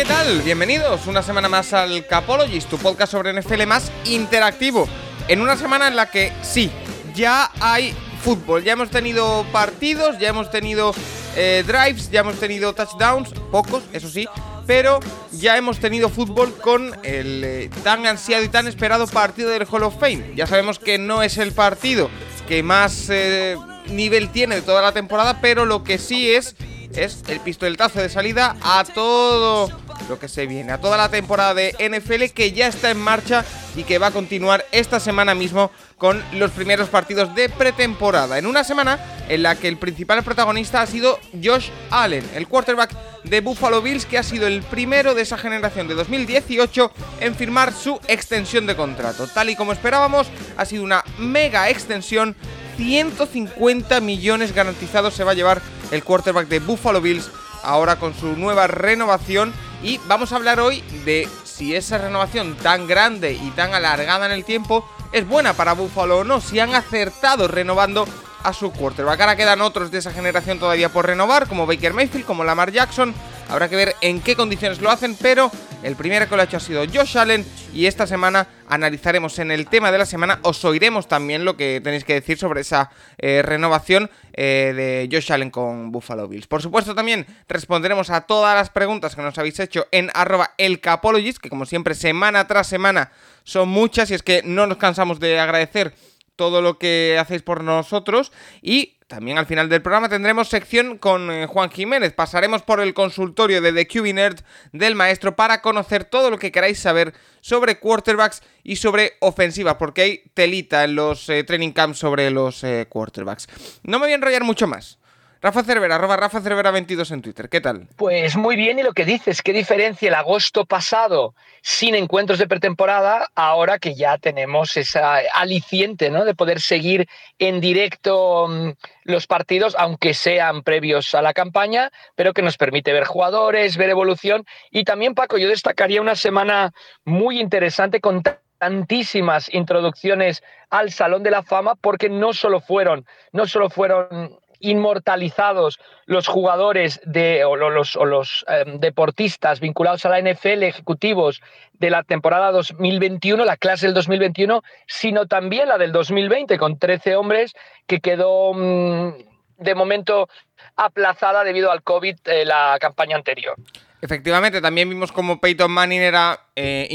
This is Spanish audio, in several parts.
¿Qué tal? Bienvenidos una semana más al Capologist, tu podcast sobre NFL más interactivo. En una semana en la que sí, ya hay fútbol, ya hemos tenido partidos, ya hemos tenido eh, drives, ya hemos tenido touchdowns, pocos, eso sí, pero ya hemos tenido fútbol con el eh, tan ansiado y tan esperado partido del Hall of Fame. Ya sabemos que no es el partido que más eh, nivel tiene de toda la temporada, pero lo que sí es es el pistoletazo de salida a todo lo que se viene, a toda la temporada de NFL que ya está en marcha y que va a continuar esta semana mismo con los primeros partidos de pretemporada. En una semana en la que el principal protagonista ha sido Josh Allen, el quarterback de Buffalo Bills que ha sido el primero de esa generación de 2018 en firmar su extensión de contrato. Tal y como esperábamos, ha sido una mega extensión 150 millones garantizados se va a llevar el quarterback de Buffalo Bills ahora con su nueva renovación y vamos a hablar hoy de si esa renovación tan grande y tan alargada en el tiempo es buena para Buffalo o no, si han acertado renovando a su quarterback. Ahora quedan otros de esa generación todavía por renovar, como Baker Mayfield, como Lamar Jackson. Habrá que ver en qué condiciones lo hacen, pero el primero que lo ha hecho ha sido Josh Allen y esta semana analizaremos en el tema de la semana, os oiremos también lo que tenéis que decir sobre esa eh, renovación eh, de Josh Allen con Buffalo Bills. Por supuesto también responderemos a todas las preguntas que nos habéis hecho en arroba elcapologist, que como siempre semana tras semana son muchas y es que no nos cansamos de agradecer todo lo que hacéis por nosotros y también al final del programa tendremos sección con eh, Juan Jiménez. Pasaremos por el consultorio de The QB del maestro para conocer todo lo que queráis saber sobre quarterbacks y sobre ofensiva, porque hay telita en los eh, training camps sobre los eh, quarterbacks. No me voy a enrollar mucho más. Rafa Cervera, arroba Rafa Cervera 22 en Twitter. ¿Qué tal? Pues muy bien, y lo que dices, qué diferencia el agosto pasado sin encuentros de pretemporada, ahora que ya tenemos esa aliciente, ¿no? De poder seguir en directo mm, los partidos, aunque sean previos a la campaña, pero que nos permite ver jugadores, ver evolución. Y también, Paco, yo destacaría una semana muy interesante con tantísimas introducciones al Salón de la Fama, porque no solo fueron, no solo fueron inmortalizados los jugadores de, o los, los em, deportistas vinculados a la NFL, ejecutivos de la temporada 2021, la clase del 2021, sino también la del 2020, con 13 hombres que quedó mm, de momento aplazada debido al COVID eh, la campaña anterior. Efectivamente, también vimos como Peyton Manning era eh,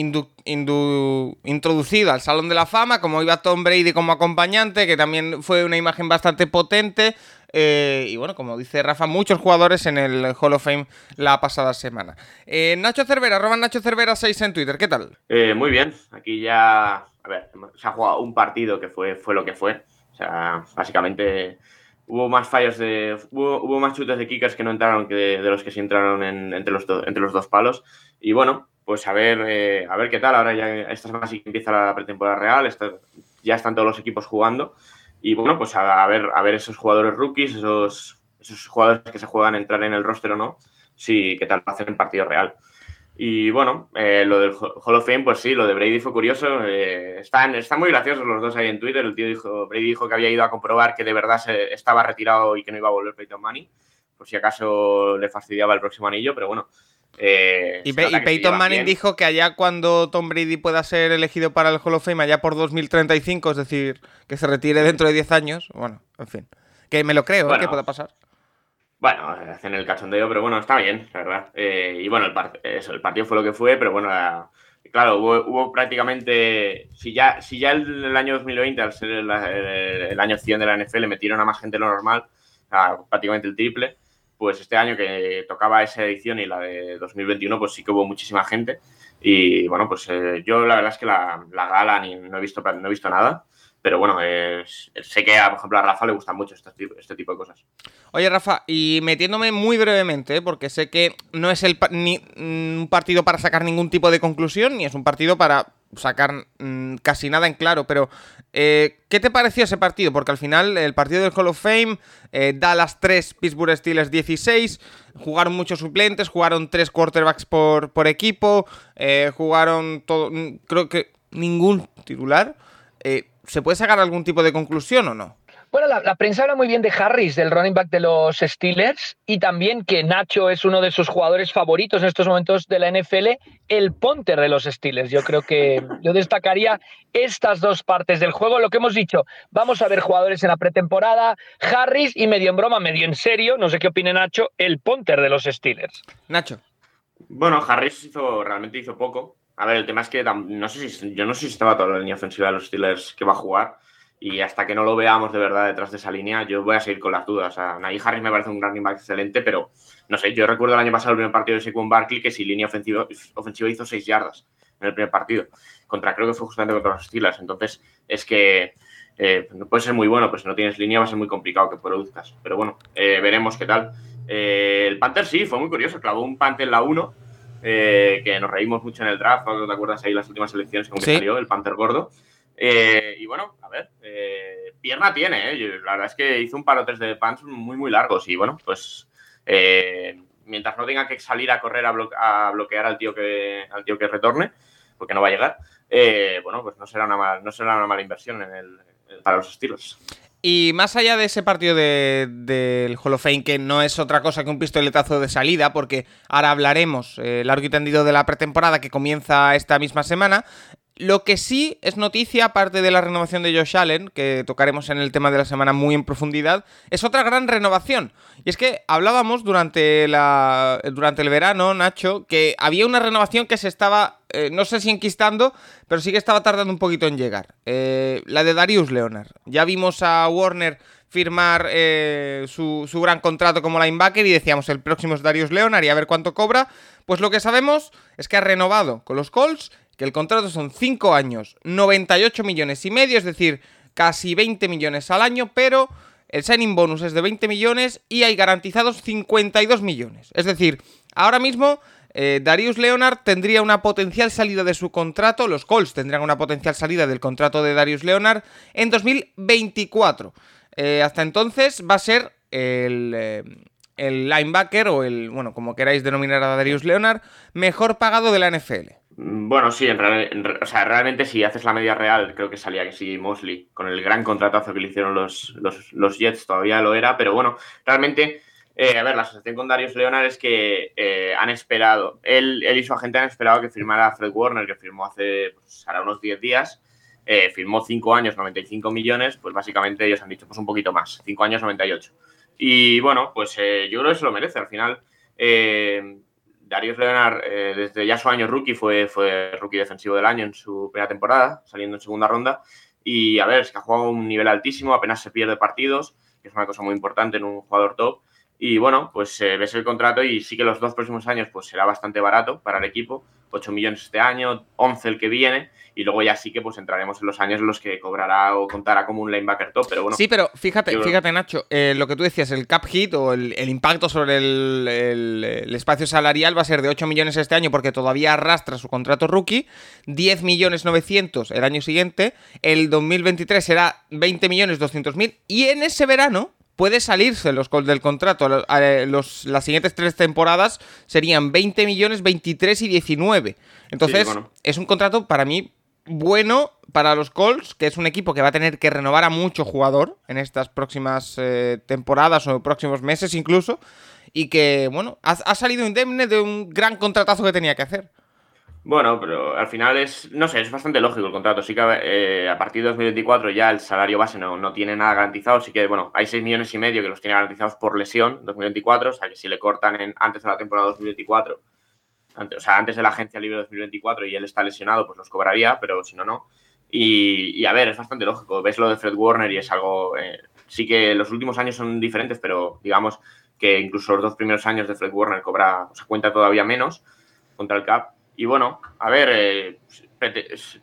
introducido al Salón de la Fama, como iba Tom Brady como acompañante, que también fue una imagen bastante potente. Eh, y bueno, como dice Rafa, muchos jugadores en el Hall of Fame la pasada semana. Eh, Nacho Cervera, arroba Nacho Cervera 6 en Twitter, ¿qué tal? Eh, muy bien, aquí ya, a ver, se ha jugado un partido que fue, fue lo que fue. O sea, básicamente hubo más fallos de. Hubo, más chutes de kickers que no entraron que de, los que sí entraron entre, los entre los dos palos. Y bueno, pues a ver, a ver qué tal. Ahora ya esta semana sí empieza la pretemporada real. ya están todos los equipos jugando. Y bueno, pues a, ver, a ver esos jugadores rookies, esos, esos jugadores que se juegan a entrar en el roster o no, sí, qué tal hacen en partido real. Y bueno, eh, lo del Hall of Fame, pues sí, lo de Brady fue curioso. Eh, están, están muy graciosos los dos ahí en Twitter. El tío dijo, Brady dijo que había ido a comprobar que de verdad se, estaba retirado y que no iba a volver Peyton Manning, por si acaso le fastidiaba el próximo anillo, pero bueno, eh, y, Peyton Manning dijo que allá cuando Tom Brady pueda ser elegido para el Hall of Fame, allá por 2035, es decir, que se retire dentro de 10 años, bueno, en fin, que me lo creo, ¿eh? que pueda pasar. Bueno, hacen el cachondeo, pero bueno, está bien, la verdad. Eh, y bueno, el, eso, el partido fue lo que fue, pero bueno, claro, hubo, prácticamente, si ya, si ya el, año 2020, al ser el, año 100 de la NFL, metieron a más gente de lo normal, prácticamente el triple, pues este año que tocaba esa edición y la de 2021, pues sí que hubo muchísima gente. Y bueno, pues eh, yo la verdad es que la, gala ni, no, he visto, no he visto nada, pero bueno, sé que, por ejemplo, a Rafa le gustan mucho este tipo, este tipo de cosas. Oye, Rafa, y metiéndome muy brevemente, porque sé que no es el ni, un partido para sacar ningún tipo de conclusión, ni es un partido para sacar mm, casi nada en claro, pero eh, ¿qué te pareció ese partido? Porque al final el partido del Hall of Fame eh, da las 3, Pittsburgh Steelers 16, jugaron muchos suplentes, jugaron tres quarterbacks por, por equipo, eh, jugaron todo, mm, creo que ningún titular. ¿Se puede sacar algún tipo de conclusión o no? Bueno, la, prensa habla muy bien de Harris, del running back de los Steelers, y también que Nacho es uno de sus jugadores favoritos en estos momentos de la NFL, el punter de los Steelers. Yo creo que yo destacaría estas dos partes del juego. Lo que hemos dicho, vamos a ver jugadores en la pretemporada, Harris y medio en broma, medio en serio, no sé qué opine Nacho, el punter de los Steelers. Nacho. Bueno, Harris hizo, realmente hizo poco. A ver, el tema es que no sé si, yo no sé si estaba toda la línea ofensiva de los Steelers que va a jugar y hasta que no lo veamos de verdad detrás de esa línea, yo voy a seguir con las dudas. O sea, Harris me parece un running back excelente, pero no sé, yo recuerdo el año pasado el primer partido de Saquon Barkley que si línea ofensiva, ofensiva hizo 6 yardas en el primer partido. Contra, creo que fue justamente contra los Steelers. Entonces, es que eh, puede ser muy bueno, pero si no tienes línea va a ser muy complicado que produzcas. Pero bueno, eh, veremos qué tal. Eh, el Panther sí, fue muy curioso, clavó un Panther en la 1, que nos reímos mucho en el draft, ¿no te acuerdas ahí las últimas elecciones que salió, el Panther gordo? Eh, y bueno, a ver, eh, pierna tiene, ¿eh? La verdad es que hizo un paro tres de pants muy, muy largos. Y bueno, pues eh, mientras no tenga que salir a correr a, bloquear al tío, que, al tío que retorne, porque no va a llegar, bueno, pues no será una, no será una mala inversión en el, para los estilos. Y más allá de ese partido del de, Hall of Fame, que no es otra cosa que un pistoletazo de salida, porque ahora hablaremos largo y tendido de la pretemporada que comienza esta misma semana, lo que sí es noticia, aparte de la renovación de Josh Allen, que tocaremos en el tema de la semana muy en profundidad, es otra gran renovación. Y es que hablábamos durante, la, durante el verano, Nacho, que había una renovación que se estaba, eh, no sé si enquistando, pero sí que estaba tardando un poquito en llegar. Eh, la de Darius Leonard. Ya vimos a Warner firmar eh, su, su, gran contrato como linebacker y decíamos el próximo es Darius Leonard y a ver cuánto cobra. Pues lo que sabemos es que ha renovado con los Colts que el contrato son 5 años, 98 millones y medio, es decir, casi 20 millones al año, pero el signing bonus es de 20 millones y hay garantizados 52 millones. Es decir, ahora mismo eh, Darius Leonard tendría una potencial salida de su contrato, los Colts tendrían una potencial salida del contrato de Darius Leonard en 2024. Eh, hasta entonces va a ser el, eh, el linebacker o el, bueno, como queráis denominar a Darius Leonard, mejor pagado de la NFL. Mm, bueno, sí, en, o sea, realmente si haces la media real, creo que salía que sí Mosley, con el gran contratazo que le hicieron los, los, Jets, todavía lo era, pero bueno, realmente, eh, a ver, la asociación con Darius Leonard es que eh, han esperado, él, él, y su agente han esperado que firmara Fred Warner, que firmó hace, pues, ahora unos 10 días, eh, firmó 5 años, 95 millones, pues básicamente ellos han dicho, pues un poquito más, 5 años, 98. Y bueno, pues yo creo que se lo merece, al final... Darius Leonard, eh, desde ya su año rookie, fue, fue rookie defensivo del año en su primera temporada, saliendo en segunda ronda. Y a ver, es que ha jugado a un nivel altísimo, apenas se pierde partidos, que es una cosa muy importante en un jugador top. Y bueno, pues eh, ves el contrato y sí que los dos próximos años pues será bastante barato para el equipo. 8 millones este año, 11 el que viene, y luego ya sí que pues entraremos en los años en los que cobrará o contará como un linebacker top, pero bueno. Sí, pero fíjate, fíjate Nacho, eh, lo que tú decías, el cap hit o el, impacto sobre el, espacio salarial va a ser de 8 millones este año porque todavía arrastra su contrato rookie, 10 millones 900 el año siguiente, el 2023 será 20 millones 200 mil, y en ese verano puede salirse los del contrato. Los, las siguientes tres temporadas serían 20 millones, 23 y 19. Entonces, es un contrato para mí bueno para los Colts, que es un equipo que va a tener que renovar a mucho jugador en estas próximas eh, temporadas o próximos meses incluso. Y que, bueno, ha salido indemne de un gran contratazo que tenía que hacer. Bueno, pero al final es, no sé, es bastante lógico el contrato. Sí que eh, a partir de 2024 ya el salario base no, no, tiene nada garantizado. Sí que, bueno, hay 6 millones y medio que los tiene garantizados por lesión 2024. O sea, que si le cortan antes de la temporada 2024, antes, o sea, antes de la agencia libre 2024 y él está lesionado, pues los cobraría, pero si no, no. Y, a ver, es bastante lógico. Ves lo de Fred Warner y es algo. Eh, sí que los últimos años son diferentes, pero digamos que incluso los dos primeros años de Fred Warner cobra, o sea, cuenta todavía menos contra el CAP y bueno, a ver, eh,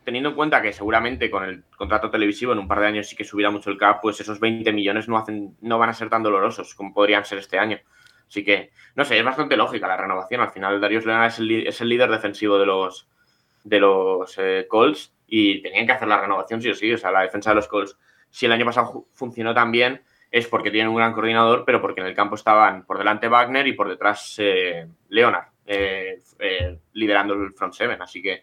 teniendo en cuenta que seguramente con el contrato televisivo en un par de años sí que subirá mucho el cap, pues esos 20 millones no, hacen, no van a ser tan dolorosos como podrían ser este año. Así que, no sé, es bastante lógica la renovación. Al final, Darius Leonard es el, es el líder defensivo de los, de los eh, Colts y tenían que hacer la renovación sí o sí. O sea, la defensa de los Colts, si el año pasado funcionó tan bien, es porque tienen un gran coordinador, pero porque en el campo estaban por delante Wagner y por detrás eh, Leonard, eh, liderando el front seven. Así que,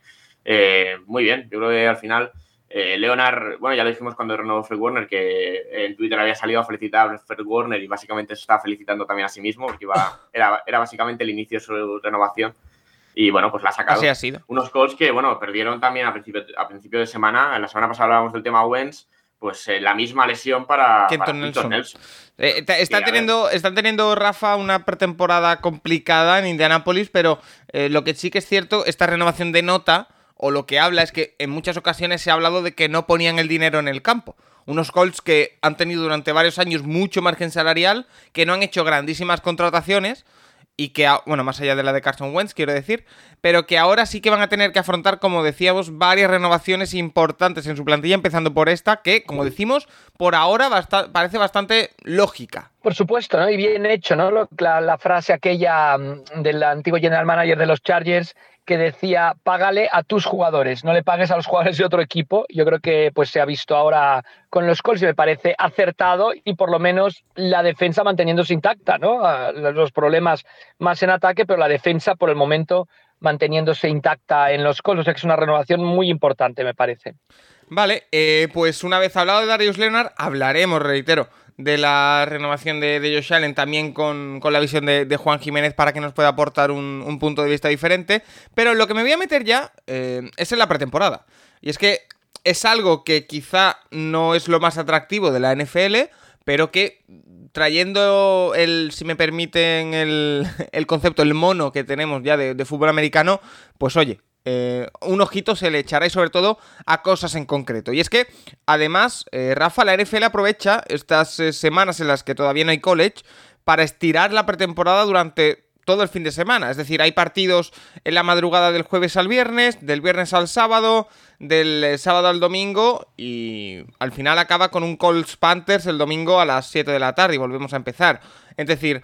muy bien. Yo creo que al final eh, Leonard, bueno, ya lo dijimos cuando renovó Fred Warner, que en Twitter había salido a felicitar a Fred Warner y básicamente se estaba felicitando también a sí mismo, porque iba, era, era básicamente el inicio de su renovación. Y bueno, pues la ha sacado. Así ha sido. Unos Colts que, bueno, perdieron también a principio, a principio de semana. En la semana pasada hablábamos del tema Owens, pues eh, la misma lesión para, Kenton Nelson. Eh, está teniendo, están teniendo, Rafa, una pretemporada complicada en Indianápolis, pero lo que sí que es cierto, esta renovación de nota o lo que habla es que en muchas ocasiones se ha hablado de que no ponían el dinero en el campo. Unos Colts que han tenido durante varios años mucho margen salarial, que no han hecho grandísimas contrataciones y que, bueno, más allá de la de Carson Wentz, quiero decir, pero que ahora sí que van a tener que afrontar, como decíamos, varias renovaciones importantes en su plantilla, empezando por esta, que, como decimos, por ahora parece bastante lógica. Por supuesto, ¿no? Y bien hecho, ¿no? La, la frase aquella mm, del antiguo general manager de los Chargers, que decía, págale a tus jugadores, no le pagues a los jugadores de otro equipo. Yo creo que pues se ha visto ahora con los Colts y me parece acertado y por lo menos la defensa manteniéndose intacta, ¿no? Los problemas más en ataque, pero la defensa por el momento manteniéndose intacta en los Colts. O sea que es una renovación muy importante, me parece. Vale, eh, pues una vez hablado de Darius Leonard, hablaremos, reitero, de la renovación de, de Josh Allen, también con, la visión de, Juan Jiménez para que nos pueda aportar un, punto de vista diferente. Pero lo que me voy a meter ya eh, es en la pretemporada. Y es que es algo que quizá no es lo más atractivo de la NFL, pero que trayendo el, si me permiten, el, el concepto, el mono que tenemos ya de, de fútbol americano, pues oye, eh, un ojito se le echará y sobre todo a cosas en concreto. Y es que, además, eh, Rafa, la NFL aprovecha estas eh, semanas en las que todavía no hay college para estirar la pretemporada durante todo el fin de semana. Es decir, hay partidos en la madrugada del jueves al viernes, del viernes al sábado, del sábado al domingo y al final acaba con un Colts Panthers el domingo a las 7 de la tarde y volvemos a empezar. Es decir,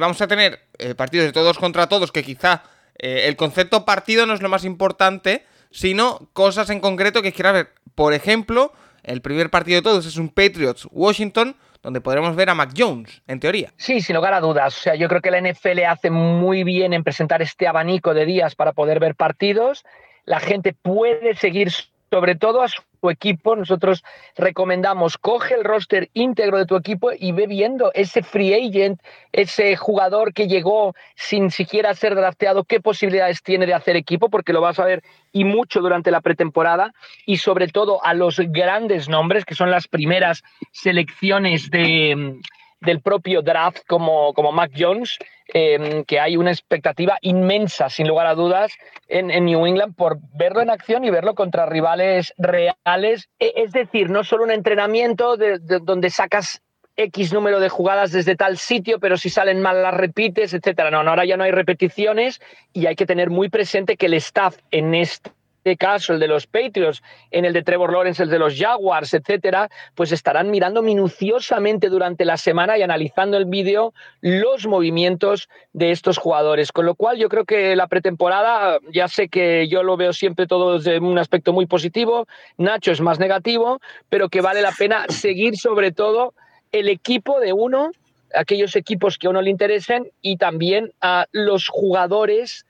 vamos a tener partidos de todos contra todos que quizá eh, el concepto partido no es lo más importante, sino cosas en concreto que quiera ver. Por ejemplo, el primer partido de todos es un Patriots-Washington, donde podremos ver a Mac Jones, en teoría. Sí, sin lugar a dudas. O sea, yo creo que la NFL hace muy bien en presentar este abanico de días para poder ver partidos. La gente puede seguir sobre todo a su equipo, nosotros recomendamos, coge el roster íntegro de tu equipo y ve viendo ese free agent, ese jugador que llegó sin siquiera ser drafteado, qué posibilidades tiene de hacer equipo, porque lo vas a ver y mucho durante la pretemporada, y sobre todo a los grandes nombres, que son las primeras selecciones de del propio draft como, como Mac Jones, em, que hay una expectativa inmensa, sin lugar a dudas, en, New England por verlo en acción y verlo contra rivales reales. E, es decir, no solo un entrenamiento de, donde sacas X número de jugadas desde tal sitio, pero si salen mal las repites, etcétera. No, no, ahora ya no hay repeticiones y hay que tener muy presente que el staff en este este caso, el de los Patriots, en el de Trevor Lawrence, el de los Jaguars, etcétera, pues estarán mirando minuciosamente durante la semana y analizando el vídeo los movimientos de estos jugadores. Con lo cual, yo creo que la pretemporada, ya sé que yo lo veo siempre todo desde un aspecto muy positivo, Nacho es más negativo, pero que vale la pena seguir sobre todo el equipo de uno aquellos equipos que a uno le interesen y también a los jugadores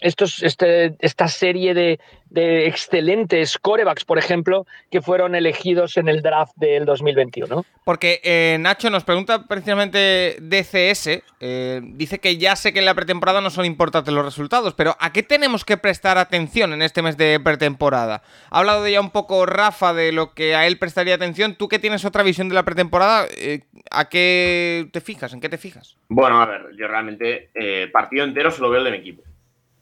estos, este, esta serie de, de, excelentes corebacks, por ejemplo, que fueron elegidos en el draft del 2021. Porque eh, Nacho nos pregunta precisamente DCS, eh, dice que ya sé que en la pretemporada no son importantes los resultados, pero ¿a qué tenemos que prestar atención en este mes de pretemporada? Ha hablado ya un poco Rafa de lo que a él prestaría atención, tú que tienes otra visión de la pretemporada, eh, ¿a qué te fijas? ¿En qué te fijas? Bueno, a ver, yo realmente partido entero solo veo el de mi equipo.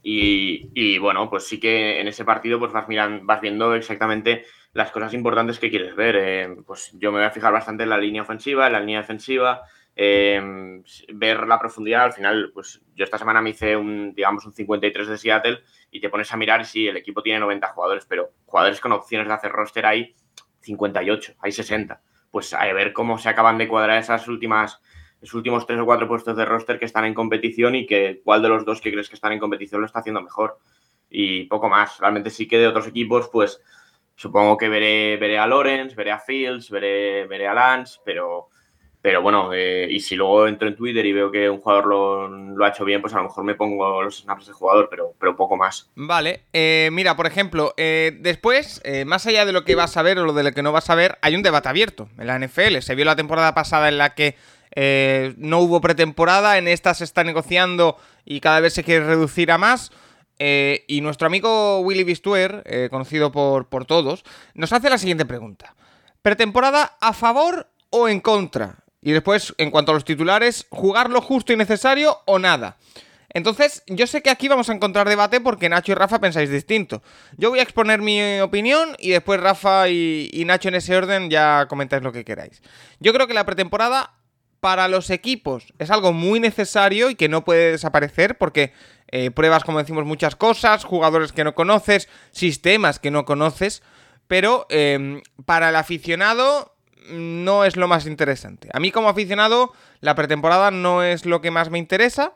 Y, bueno, pues sí que en ese partido pues vas, mirando, vas viendo exactamente las cosas importantes que quieres ver. Eh, pues yo me voy a fijar bastante en la línea ofensiva, en la línea defensiva, em, ver la profundidad, al final, pues yo esta semana me hice un, digamos, un 53 de Seattle y te pones a mirar sí, el equipo tiene 90 jugadores, pero jugadores con opciones de hacer roster hay 58, hay 60. Pues a ver cómo se acaban de cuadrar esas últimas, esos últimos tres o cuatro puestos de roster que están en competición y que cuál de los dos que crees que están en competición lo está haciendo mejor. Y poco más. Realmente sí que de otros equipos, pues supongo que veré, veré a Lawrence, veré a Fields, veré, veré a Lance, pero pero bueno, eh, y si luego entro en Twitter y veo que un jugador lo, ha hecho bien, pues a lo mejor me pongo los snaps de jugador, pero, pero poco más. Vale, eh, mira, por ejemplo, eh, después, más allá de lo que vas a ver o lo de lo que no vas a ver, hay un debate abierto en la NFL. Se vio la temporada pasada en la que no hubo pretemporada, en esta se está negociando y cada vez se quiere reducir a más. y nuestro amigo Willy Bistuer, conocido por, por todos, nos hace la siguiente pregunta. ¿Pretemporada a favor o en contra? Y después, en cuanto a los titulares, jugar lo justo y necesario o nada. Entonces, yo sé que aquí vamos a encontrar debate porque Nacho y Rafa pensáis distinto. Yo voy a exponer mi opinión y después Rafa y, Nacho en ese orden ya comentáis lo que queráis. Yo creo que la pretemporada para los equipos es algo muy necesario y que no puede desaparecer porque eh, pruebas, como decimos, muchas cosas, jugadores que no conoces, sistemas que no conoces, pero em, para el aficionado no es lo más interesante. A mí como aficionado, la pretemporada no es lo que más me interesa.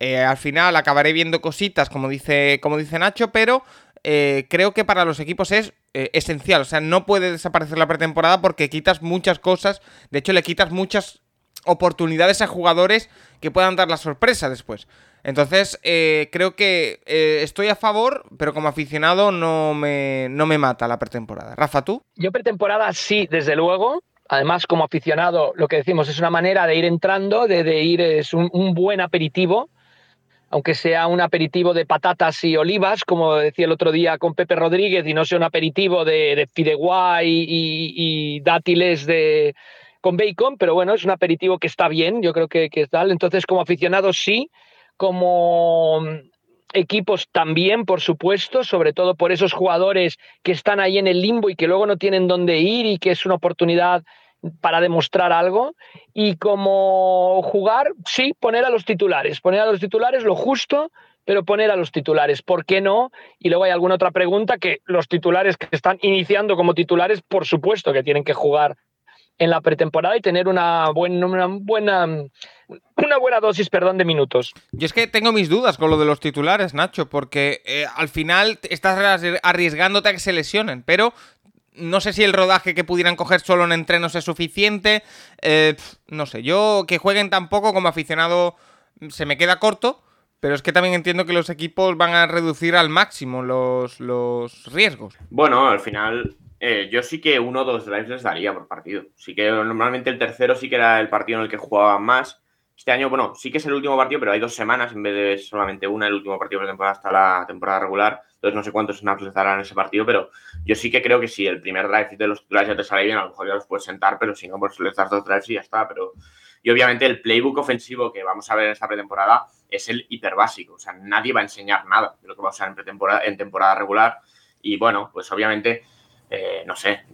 Eh, al final acabaré viendo cositas, como dice, como dice Nacho, pero eh, creo que para los equipos es esencial. O sea, no puede desaparecer la pretemporada porque quitas muchas cosas. De hecho, le quitas muchas oportunidades a jugadores que puedan dar la sorpresa después. Entonces, creo que estoy a favor, pero como aficionado no me, no me mata la pretemporada. Rafa, ¿tú? Yo pretemporada sí, desde luego. Además, como aficionado, lo que decimos es una manera de ir entrando, de, ir, es un, buen aperitivo, aunque sea un aperitivo de patatas y olivas, como decía el otro día con Pepe Rodríguez, y no sea un aperitivo de, de fideuá y, dátiles de, con bacon, pero bueno, es un aperitivo que está bien, yo creo que, que es tal. Entonces, como aficionado, sí, como equipos también, por supuesto, sobre todo por esos jugadores que están ahí en el limbo y que luego no tienen dónde ir y que es una oportunidad para demostrar algo. Y como jugar, sí, poner a los titulares, poner a los titulares lo justo, pero poner a los titulares, ¿por qué no? Y luego hay alguna otra pregunta que los titulares que están iniciando como titulares, por supuesto que tienen que jugar en la pretemporada y tener una buena, una buena, una buena dosis perdón, de minutos. Yo es que tengo mis dudas con lo de los titulares, Nacho, porque eh, al final estás arriesgándote a que se lesionen, pero no sé si el rodaje que pudieran coger solo en entrenos es suficiente. Eh, no sé, yo que jueguen tan poco como aficionado se me queda corto. Pero es que también entiendo que los equipos van a reducir al máximo los, los riesgos. Bueno, al final eh, yo sí que uno o dos drives les daría por partido. Sí que normalmente el tercero sí que era el partido en el que jugaban más. Este año, bueno, sí que es el último partido, pero hay dos semanas en vez de solamente una, el último partido de temporada hasta la temporada regular. Entonces no sé cuántos snaps les darán en ese partido, pero yo sí que creo que si el primer drive de los titulares ya te sale bien, a lo mejor ya los puedes sentar, pero si no, pues les das dos drives y ya está. Pero y obviamente el playbook ofensivo que vamos a ver en esta pretemporada es el hiper básico. O sea, nadie va a enseñar nada de lo que va a usar en pretemporada, en temporada regular. Y bueno, pues obviamente eh, no sé,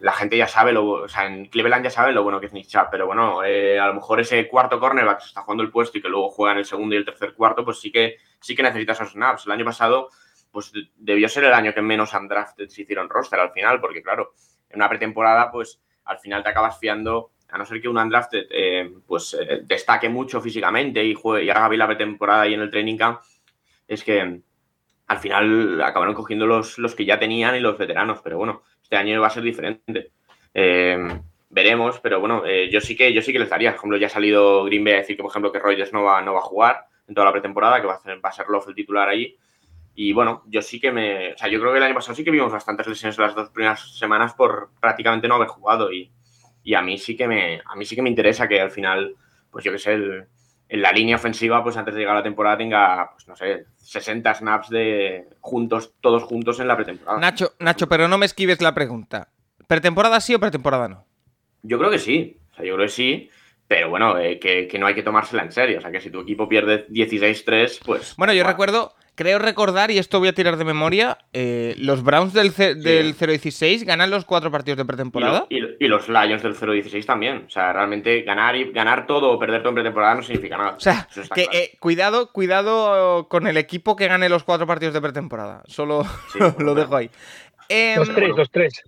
la gente ya sabe, lo, o sea, en Cleveland ya saben lo bueno que es Nick pero bueno, eh, a lo mejor ese cuarto cornerback que se está jugando el puesto y que luego juega en el segundo y el tercer cuarto, pues sí que, sí que necesita esos snaps. El año pasado, pues debió ser el año que menos undrafted se hicieron roster al final, porque claro, en una pretemporada, pues al final te acabas fiando, a no ser que un undrafted eh, pues destaque mucho físicamente y, juegue, y haga bien la pretemporada y en el training camp, es que al final acabaron cogiendo los, los que ya tenían y los veteranos, pero bueno, este año va a ser diferente. Eh, veremos, pero bueno, eh, yo sí que yo sí que les daría. Por ejemplo, ya ha salido Green Bay a decir que, por ejemplo, que Reuters no va, no va a jugar en toda la pretemporada, que va a, ser, va a ser Love el titular allí. Y bueno, yo sí que me. O sea, yo creo que el año pasado sí que vimos bastantes lesiones las dos primeras semanas por prácticamente no haber jugado. Y, y a mí sí que me. A mí sí que me interesa que al final, pues yo qué sé, el, en la línea ofensiva, pues antes de llegar a la temporada tenga, pues no sé, 60 snaps de juntos, todos juntos en la pretemporada. Nacho, Nacho, pero no me esquives la pregunta. ¿Pretemporada sí o pretemporada no? Yo creo que sí. O sea, yo creo que sí. Pero bueno, eh, que, no hay que tomársela en serio. O sea, que si tu equipo pierde 16-3, pues. Bueno, yo recuerdo creo recordar, y esto voy a tirar de memoria, eh, los Browns del, del 0-16 ganan los cuatro partidos de pretemporada. Y, los Lions del 0-16 también. O sea, realmente ganar y ganar todo o perder todo en pretemporada no significa nada. O sea, que, eh, cuidado, cuidado con el equipo que gane los cuatro partidos de pretemporada. Solo lo dejo ahí. los tres, los tres.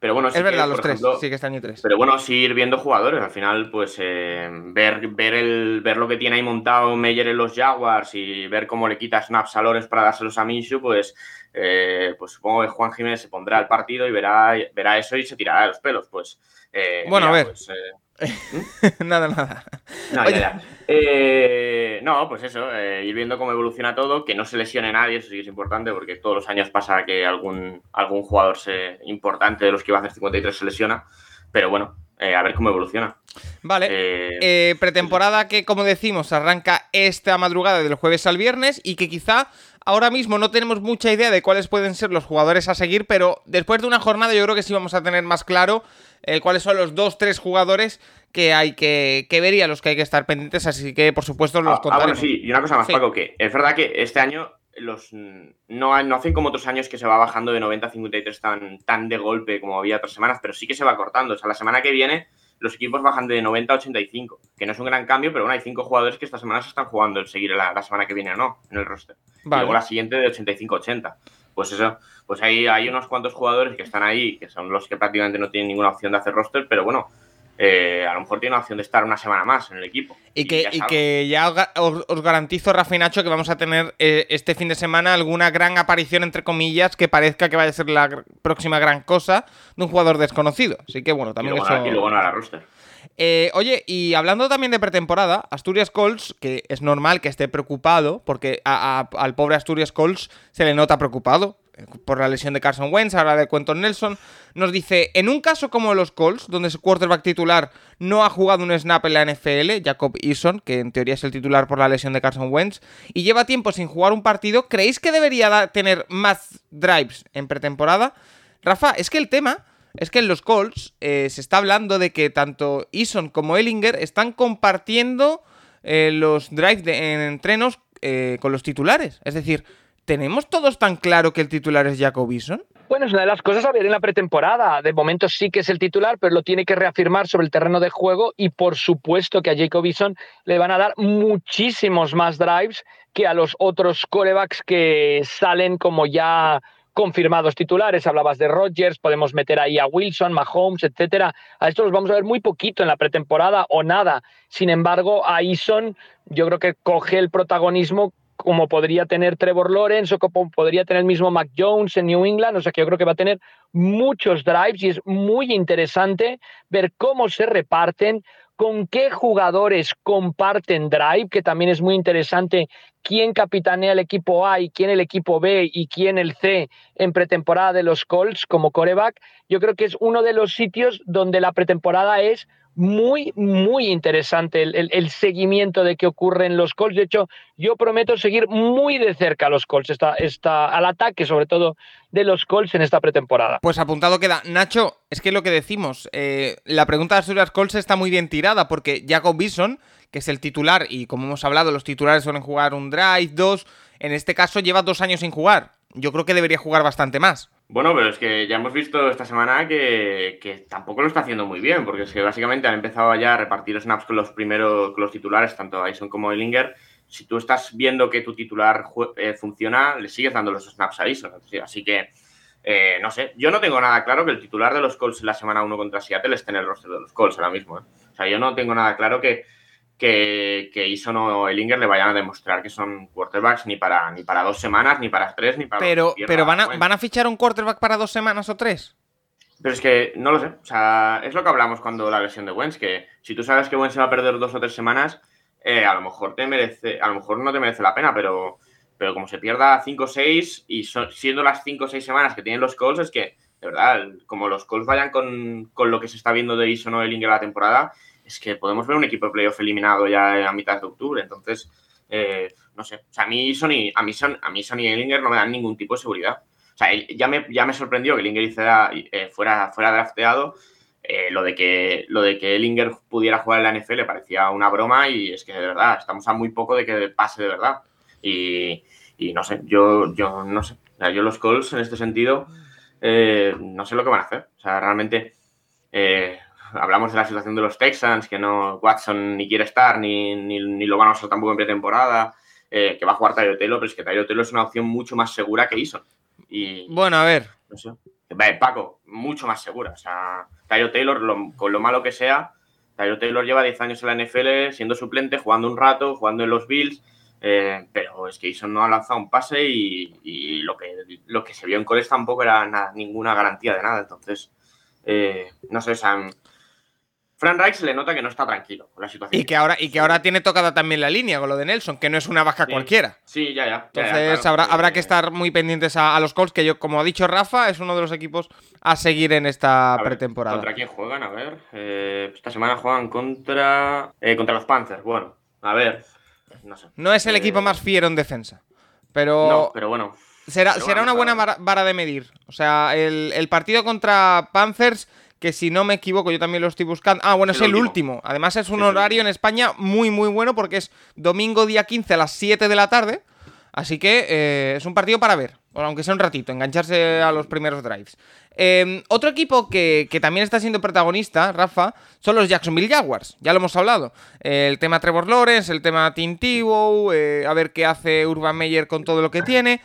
Pero bueno, es verdad, los tres, sí que este año tres. Pero bueno, seguir viendo jugadores. Al final, pues eh, ver, ver, el, ver lo que tiene ahí montado Meyer en los Jaguars y ver cómo le quita snaps a Lores para dárselos a Minshew, pues, eh, pues supongo que Juan Jiménez se pondrá al partido y verá, verá eso y se tirará de los pelos. Pues, eh, bueno, a ver. Pues, nada, nada. No, ya, eh, no, pues eso, eh, ir viendo cómo evoluciona todo, que no se lesione nadie, eso sí que es importante, porque todos los años pasa que algún, algún jugador se, importante de los que iba a hacer 53 se lesiona. Pero bueno, eh, a ver cómo evoluciona. Vale. pretemporada que, como decimos, arranca esta madrugada del jueves al viernes y que quizá ahora mismo no tenemos mucha idea de cuáles pueden ser los jugadores a seguir, pero después de una jornada yo creo que sí vamos a tener más claro eh, cuáles son los dos, tres jugadores que hay que, ver y a los que hay que estar pendientes, así que por supuesto los ah, ah bueno, sí, y una cosa más, Paco, que es verdad que este año los no, no hacen como otros años que se va bajando de 90 a 53 tan, tan de golpe como había otras semanas, pero sí que se va cortando. O sea, la semana que viene los equipos bajan de 90 a 85, que no es un gran cambio, pero bueno, hay cinco jugadores que esta semana se están jugando el seguir la, semana que viene o no en el roster. Y luego la siguiente de 85 a 80 pues eso, pues hay, hay unos cuantos jugadores que están ahí, que son los que prácticamente no tienen ninguna opción de hacer roster, pero bueno, eh, a lo mejor tiene la opción de estar una semana más en el equipo. Y, que, ya, y que ya os, garantizo, Rafa y Nacho, que vamos a tener eh, este fin de semana alguna gran aparición, entre comillas, que parezca que vaya a ser la próxima gran cosa de un jugador desconocido. Así que bueno, también y luego, eso... Y luego no hará roster. Eh, oye, y hablando también de pretemporada, Asturias Colts, que es normal que esté preocupado, porque al pobre Asturias Colts se le nota preocupado por la lesión de Carson Wentz, ahora de Quentin Nelson, nos dice, en un caso como los Colts, donde su quarterback titular no ha jugado un snap en la NFL, Jacob Eason, que en teoría es el titular por la lesión de Carson Wentz, y lleva tiempo sin jugar un partido, ¿creéis que debería tener más drives en pretemporada? Rafa, es que el tema es que en los Colts eh, se está hablando de que tanto Eason como Ellinger están compartiendo eh, los drives en entrenos eh, con los titulares. Es decir, ¿tenemos todos tan claro que el titular es Jacob Eason? Bueno, es una de las cosas a ver en la pretemporada. De momento sí que es el titular, pero lo tiene que reafirmar sobre el terreno de juego y por supuesto que a Jacob Eason le van a dar muchísimos más drives que a los otros corebacks que salen como ya confirmados titulares. Hablabas de Rodgers, podemos meter ahí a Wilson, Mahomes, etcétera. A estos los vamos a ver muy poquito en la pretemporada o nada. Sin embargo, a Eason yo creo que coge el protagonismo como podría tener Trevor Lawrence o como podría tener el mismo Mac Jones en New England. O sea que yo creo que va a tener muchos drives y es muy interesante ver cómo se reparten, con qué jugadores comparten drive, que también es muy interesante quién capitanea el equipo A y quién el equipo B y quién el C en pretemporada de los Colts como coreback. Yo creo que es uno de los sitios donde la pretemporada es muy, muy interesante el, seguimiento de qué ocurre en los Colts. De hecho, yo prometo seguir muy de cerca los Colts, está, está, al ataque sobre todo de los Colts en esta pretemporada. Pues apuntado queda. Nacho, es que lo que decimos, eh, la pregunta de Asturias Colts está muy bien tirada porque Jacob Bison, que es el titular, y como hemos hablado, los titulares suelen jugar un drive, dos, en este caso lleva dos años sin jugar. Yo creo que debería jugar bastante más. Bueno, pero es que ya hemos visto esta semana que, tampoco lo está haciendo muy bien, porque es que básicamente han empezado ya a repartir snaps con los primeros, con los titulares, tanto Ayson como Ellinger. Si tú estás viendo que tu titular eh, funciona, le sigues dando los snaps a Ayson. Así que, eh, no sé, yo no tengo nada claro que el titular de los Colts la semana 1 contra Seattle esté en el roster de los Colts ahora mismo. ¿eh? O sea, yo no tengo nada claro que, que, que Ison o Ellinger le vayan a demostrar que son quarterbacks ni para, ni para dos semanas, ni para tres, ni para... Pero, pero van, a, ¿van a fichar un quarterback para dos semanas o tres? Pero es que no lo sé. O sea, es lo que hablamos cuando la lesión de Wentz, que si tú sabes que Wentz se va a perder dos o tres semanas, eh, a lo mejor te merece, a lo mejor no te merece la pena, pero, pero como se pierda cinco o seis y siendo las cinco o seis semanas que tienen los Colts, es que, de verdad, como los Colts vayan con, con lo que se está viendo de o Ellinger la temporada, es que podemos ver un equipo de playoff eliminado ya a mitad de octubre. Entonces, eh, no sé. O sea, a mí Sony, a mí, Son, a mí Sony Ellinger no me dan ningún tipo de seguridad. O sea, ya me, ya me sorprendió que Ellinger eh, fuera, fuera drafteado. Eh, lo de que lo de que Ellinger pudiera jugar en la NFL parecía una broma y es que de verdad estamos a muy poco de que pase de verdad. Y, y no sé, yo, yo no sé. yo los Colts en este sentido eh, no sé lo que van a hacer. O sea, realmente eh, hablamos de la situación de los Texans, que no Watson ni quiere estar, ni, ni, lo van a usar tampoco en pretemporada, eh, que va a jugar Tayo Taylor, pero es que Tayo Taylor es una opción mucho más segura que Eason. Y, bueno, a ver. No sé. Paco, mucho más segura. O sea, Tayo Taylor, con lo malo que sea, Tayo Taylor lleva 10 años en la NFL siendo suplente, jugando un rato, jugando en los Bills. Eh, pero es que Eason no ha lanzado un pase y, lo, que, lo que se vio en Coles tampoco era ninguna garantía de nada. Entonces, eh, no sé, Sam. Fran Reich se le nota que no está tranquilo con la situación. Y que ahora, y que ahora tiene tocada también la línea con lo de Nelson, que no es una baja cualquiera. Sí, ya, ya. Entonces habrá, habrá que estar muy pendientes a, los Colts, que yo, como ha dicho Rafa, es uno de los equipos a seguir en esta pretemporada. ¿Contra quién juegan? A ver. Eh, esta semana juegan contra. contra los Panthers. Bueno, a ver. No, es el eh, equipo más fiero en defensa. Pero. No, pero bueno. Será, será una buena vara, de medir. O sea, el, partido contra Panthers que si no me equivoco, yo también lo estoy buscando. Ah, bueno, es el, último. Además es un horario en España muy, muy bueno porque es domingo día 15 a las 7 de la tarde. Así que eh, es un partido para ver, aunque sea un ratito, engancharse a los primeros drives. Em, otro equipo que, también está siendo protagonista, Rafa, son los Jacksonville Jaguars. Ya lo hemos hablado. el tema Trevor Lawrence, el tema Tim Tebow, eh, a ver qué hace Urban Meyer con todo lo que tiene.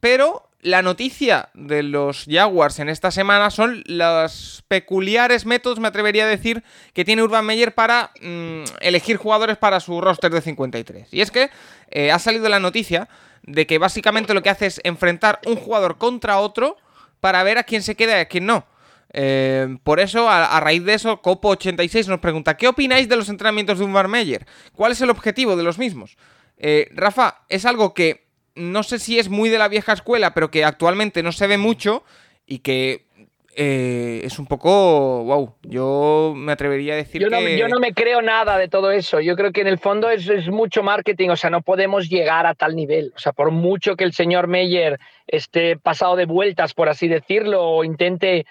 Pero la noticia de los Jaguars en esta semana son los peculiares métodos, me atrevería a decir, que tiene Urban Meyer para mm, elegir jugadores para su roster de 53. Y es que eh, ha salido la noticia de que básicamente lo que hace es enfrentar un jugador contra otro para ver a quién se queda y a quién no. Eh, por eso, a, raíz de eso, Copo86 nos pregunta: ¿Qué opináis de los entrenamientos de un Meyer? ¿Cuál es el objetivo de los mismos? Eh, Rafa, es algo que no sé si es muy de la vieja escuela, pero que actualmente no se ve mucho y que eh, es un poco, wow, yo me atrevería a decir yo no, que... Yo no me creo nada de todo eso, yo creo que en el fondo es, es, mucho marketing, o sea, no podemos llegar a tal nivel, o sea, por mucho que el señor Meyer esté pasado de vueltas, por así decirlo, o intente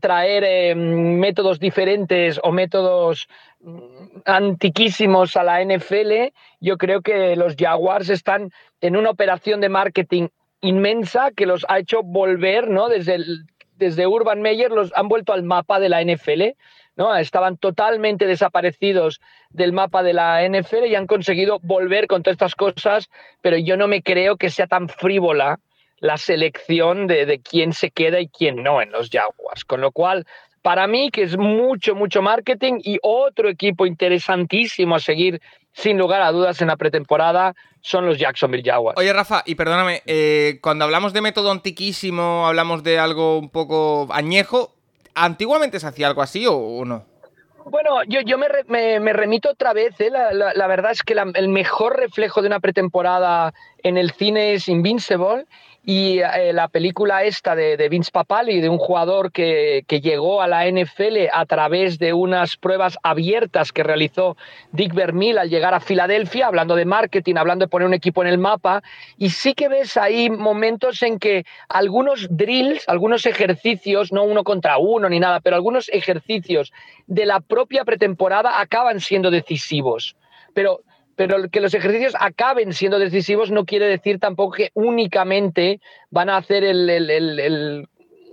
traer eh, métodos diferentes o métodos mm, antiquísimos a la NFL, yo creo que los Jaguars están en una operación de marketing inmensa que los ha hecho volver, ¿no? Desde desde Urban Meyer los han vuelto al mapa de la NFL, ¿no? Estaban totalmente desaparecidos del mapa de la NFL y han conseguido volver con todas estas cosas, pero yo no me creo que sea tan frívola la selección de, de quién se queda y quién no en los Jaguars. Con lo cual, para mí, que es mucho, mucho marketing y otro equipo interesantísimo a seguir sin lugar a dudas en la pretemporada son los Jacksonville Jaguars. Oye, Rafa, y perdóname, eh, cuando hablamos de método antiquísimo, hablamos de algo un poco añejo, ¿antiguamente se hacía algo así o, no? Bueno, yo, yo me, me, remito otra vez. ¿eh? La, la, verdad es que el mejor reflejo de una pretemporada en el cine es Invincible y eh, la película esta de, de, Vince Papali, de un jugador que, que, llegó a la NFL a través de unas pruebas abiertas que realizó Dick Vermeil al llegar a Filadelfia, hablando de marketing, hablando de poner un equipo en el mapa. Y sí que ves ahí momentos en que algunos drills, algunos ejercicios, no uno contra uno ni nada, pero algunos ejercicios de la propia pretemporada acaban siendo decisivos. Pero pero que los ejercicios acaben siendo decisivos no quiere decir tampoco que únicamente van a hacer el,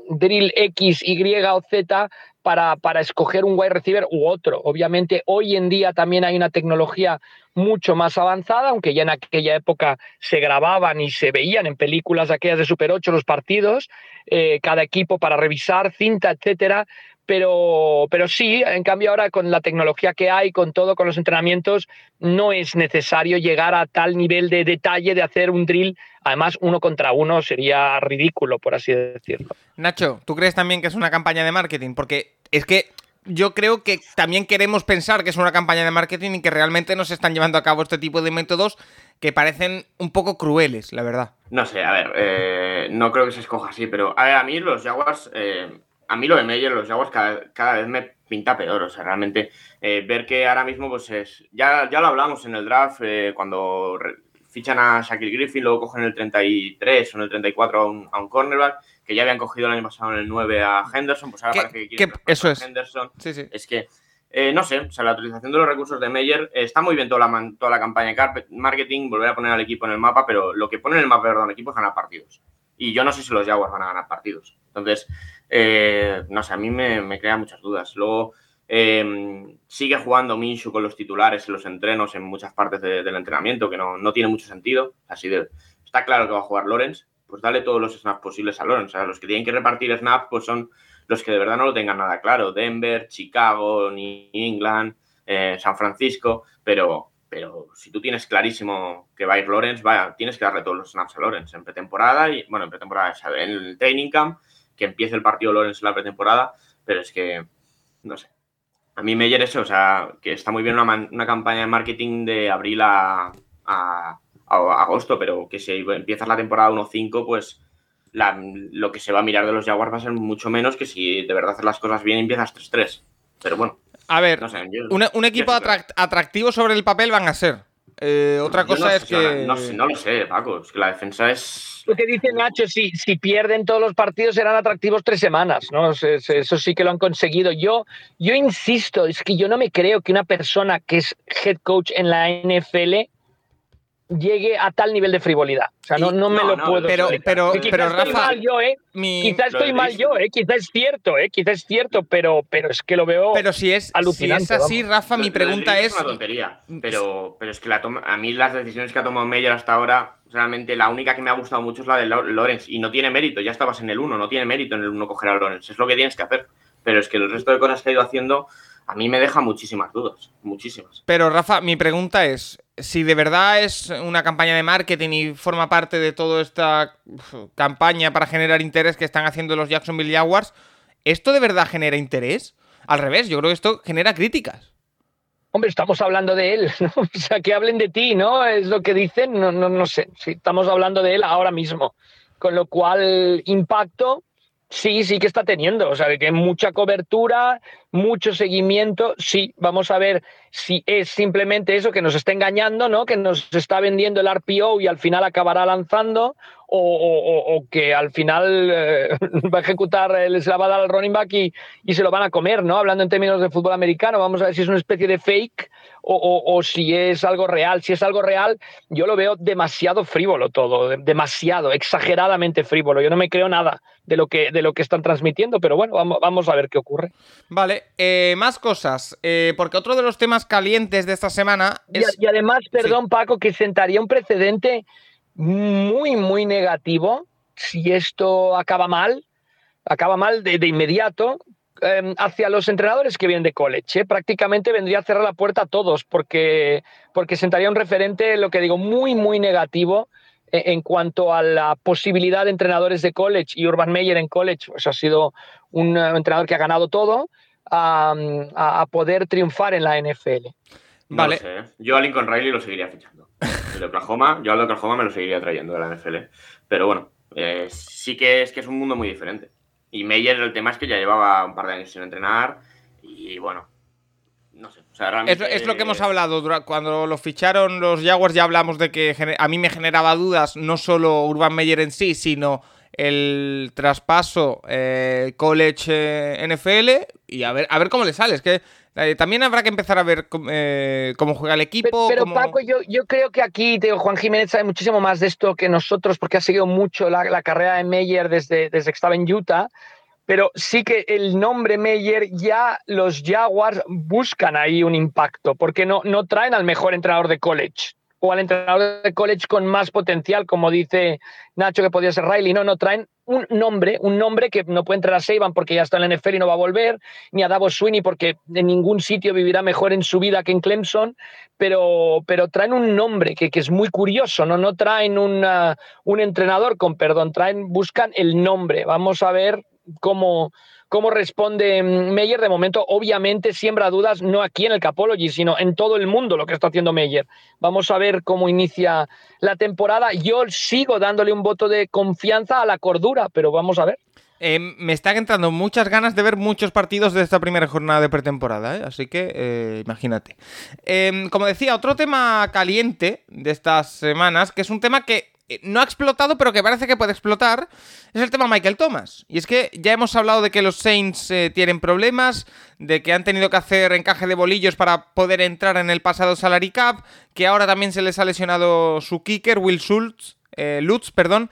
drill X, Y o Z para, para, escoger un wide receiver u otro. Obviamente, hoy en día también hay una tecnología mucho más avanzada, aunque ya en aquella época se grababan y se veían en películas aquellas de Super 8 los partidos, eh, cada equipo para revisar cinta, etcétera pero, pero sí, en cambio ahora con la tecnología que hay, con todo, con los entrenamientos, no es necesario llegar a tal nivel de detalle de hacer un drill. Además, uno contra uno sería ridículo, por así decirlo. Nacho, ¿tú crees también que es una campaña de marketing? Porque es que yo creo que también queremos pensar que es una campaña de marketing y que realmente no se están llevando a cabo este tipo de métodos que parecen un poco crueles, la verdad. No sé, a ver, eh, no creo que se escoja así, pero a, ver, a mí los Jaguars... Eh, a mí lo de Meyer, los Jaguars, cada, vez me pinta peor. O sea, realmente eh, ver que ahora mismo, pues es. Ya, ya lo hablamos en el draft, eh, cuando fichan a Shaquille Griffin, luego cogen el 33 o en el 34 a un, a un cornerback, que ya habían cogido el año pasado en el 9 a Henderson, pues ahora parece que quieren eso es. Henderson. Sí, sí. Es que eh, no sé, o sea, la utilización de los recursos de Meyer eh, está muy bien toda la, toda la campaña de marketing, volver a poner al equipo en el mapa, pero lo que pone en el mapa, perdón, equipo es ganar partidos. Y yo no sé si los Jaguars van a ganar partidos. Entonces, eh, no sé, a mí me, me crea muchas dudas. Luego, em, sigue jugando Minshu con los titulares en los entrenos en muchas partes del entrenamiento, que no, no, tiene mucho sentido. Así de, está claro que va a jugar Lawrence, pues dale todos los snaps posibles a Lawrence. O sea, los que tienen que repartir snaps, pues son los que de verdad no lo tengan nada claro. Denver, Chicago, New England, eh, San Francisco, pero, pero si tú tienes clarísimo que va a ir Lawrence, vaya, tienes que darle todos los snaps a Lawrence en pretemporada y, bueno, en pretemporada, en el training camp, que empiece el partido Lawrence en la pretemporada, pero es que, no sé. A mí me eso, o sea, que está muy bien una, campaña de marketing de abril a, a, agosto, pero que si empiezas la temporada 1-5, pues lo que se va a mirar de los Jaguars va a ser mucho menos que si de verdad haces las cosas bien y empiezas 3-3. Pero bueno. A ver, un, equipo atractivo sobre el papel van a ser. Eh, otra cosa es que. No, no, lo sé, Paco. Es que la defensa es. Lo que dice Nacho, si, si pierden todos los partidos serán atractivos tres semanas, ¿no? Eso sí que lo han conseguido. Yo, yo insisto, es que yo no me creo que una persona que es head coach en la NFL llegue a tal nivel de frivolidad. O sea, no, no me lo puedo pero, pero, pero, Rafa, estoy mal yo, ¿eh? quizás estoy mal yo, ¿eh? Quizás es cierto, ¿eh? Quizás es cierto, pero, pero es que lo veo Pero si es, alucinante, si es así, Rafa, mi pregunta es... Es una tontería, pero, pero es que la a mí las decisiones que ha tomado Meyer hasta ahora, realmente la única que me ha gustado mucho es la de Lorenz, y no tiene mérito, ya estabas en el 1, no tiene mérito en el 1 coger a Lorenz, es lo que tienes que hacer. Pero es que el resto de cosas que ha ido haciendo a mí me deja muchísimas dudas, muchísimas. Pero Rafa, mi pregunta es, si de verdad es una campaña de marketing y forma parte de toda esta campaña para generar interés que están haciendo los Jacksonville Jaguars, ¿esto de verdad genera interés? Al revés, yo creo que esto genera críticas. Hombre, estamos hablando de él, ¿no? O sea, que hablen de ti, ¿no? Es lo que dicen, no, no, no sé. Sí, estamos hablando de él ahora mismo. Con lo cual, impacto, Sí, sí que está teniendo, o sea, que mucha cobertura, mucho seguimiento. Sí, vamos a ver si es simplemente eso que nos está engañando, ¿no? Que nos está vendiendo el RPO y al final acabará lanzando, o, que al final eh, va a ejecutar, se la va a dar al running back y, y, se lo van a comer, ¿no? Hablando en términos de fútbol americano, vamos a ver si es una especie de fake o, si es algo real. Si es algo real, yo lo veo demasiado frívolo todo, demasiado, exageradamente frívolo. Yo no me creo nada de lo que, de lo que están transmitiendo, pero bueno, vamos, vamos a ver qué ocurre. Vale, eh, más cosas, eh, porque otro de los temas calientes de esta semana es... Y, además, perdón Paco, que sentaría un precedente muy, muy negativo si esto acaba mal, acaba mal de, de inmediato, Em, hacia los entrenadores que vienen de college. ¿eh? Prácticamente vendría a cerrar la puerta a todos porque, porque sentaría un referente, lo que digo, muy, muy negativo e, en cuanto a la posibilidad de entrenadores de college y Urban Meyer en college, pues ha sido un eh, entrenador que ha ganado todo a, poder triunfar en la NFL. vale. ¿eh? Yo a Lincoln Riley lo seguiría fichando. El Oklahoma, yo al Oklahoma me lo seguiría trayendo de la NFL. Pero bueno, sí que es que es un mundo muy diferente. Y Meyer, el tema es que ya llevaba un par de años sin entrenar y bueno, no sé. es, lo que hemos hablado. Cuando lo ficharon los Jaguars ya hablamos de que a mí me generaba dudas no solo Urban Meyer en sí, sino el traspaso eh, college eh, NFL y a ver, a ver cómo le sale. Es que eh, también habrá que empezar a ver cómo juega el equipo. Pero, Paco, yo, yo, creo que aquí Juan Jiménez sabe muchísimo más de esto que nosotros porque ha seguido mucho la, carrera de Meyer desde, desde que estaba en Utah. Pero sí que el nombre Meyer ya los Jaguars buscan ahí un impacto, porque no, no traen al mejor entrenador de college o al entrenador de college con más potencial, como dice Nacho que podría ser Riley. No, no, traen un nombre, un nombre que no puede entrar a Saban porque ya está en la NFL y no va a volver, ni a Davos Sweeney porque en ningún sitio vivirá mejor en su vida que en Clemson, pero, pero traen un nombre que, que es muy curioso, ¿no? No traen un entrenador con perdón, traen, buscan el nombre. Vamos a ver cómo, cómo responde Meyer. De momento, obviamente, siembra dudas, no aquí en el Capology, sino en todo el mundo lo que está haciendo Meyer. Vamos a ver cómo inicia la temporada. Yo sigo dándole un voto de confianza a la cordura, pero vamos a ver. Eh, me están entrando muchas ganas de ver muchos partidos de esta primera jornada de pretemporada, ¿eh? así que eh, imagínate. Como decía, otro tema caliente de estas semanas, que es un tema que no ha explotado, pero que parece que puede explotar, es el tema Michael Thomas. Y es que ya hemos hablado de que los Saints eh, tienen problemas, de que han tenido que hacer encaje de bolillos para poder entrar en el pasado salary cap, que ahora también se les ha lesionado su kicker, Will Schultz, eh, Lutz, perdón,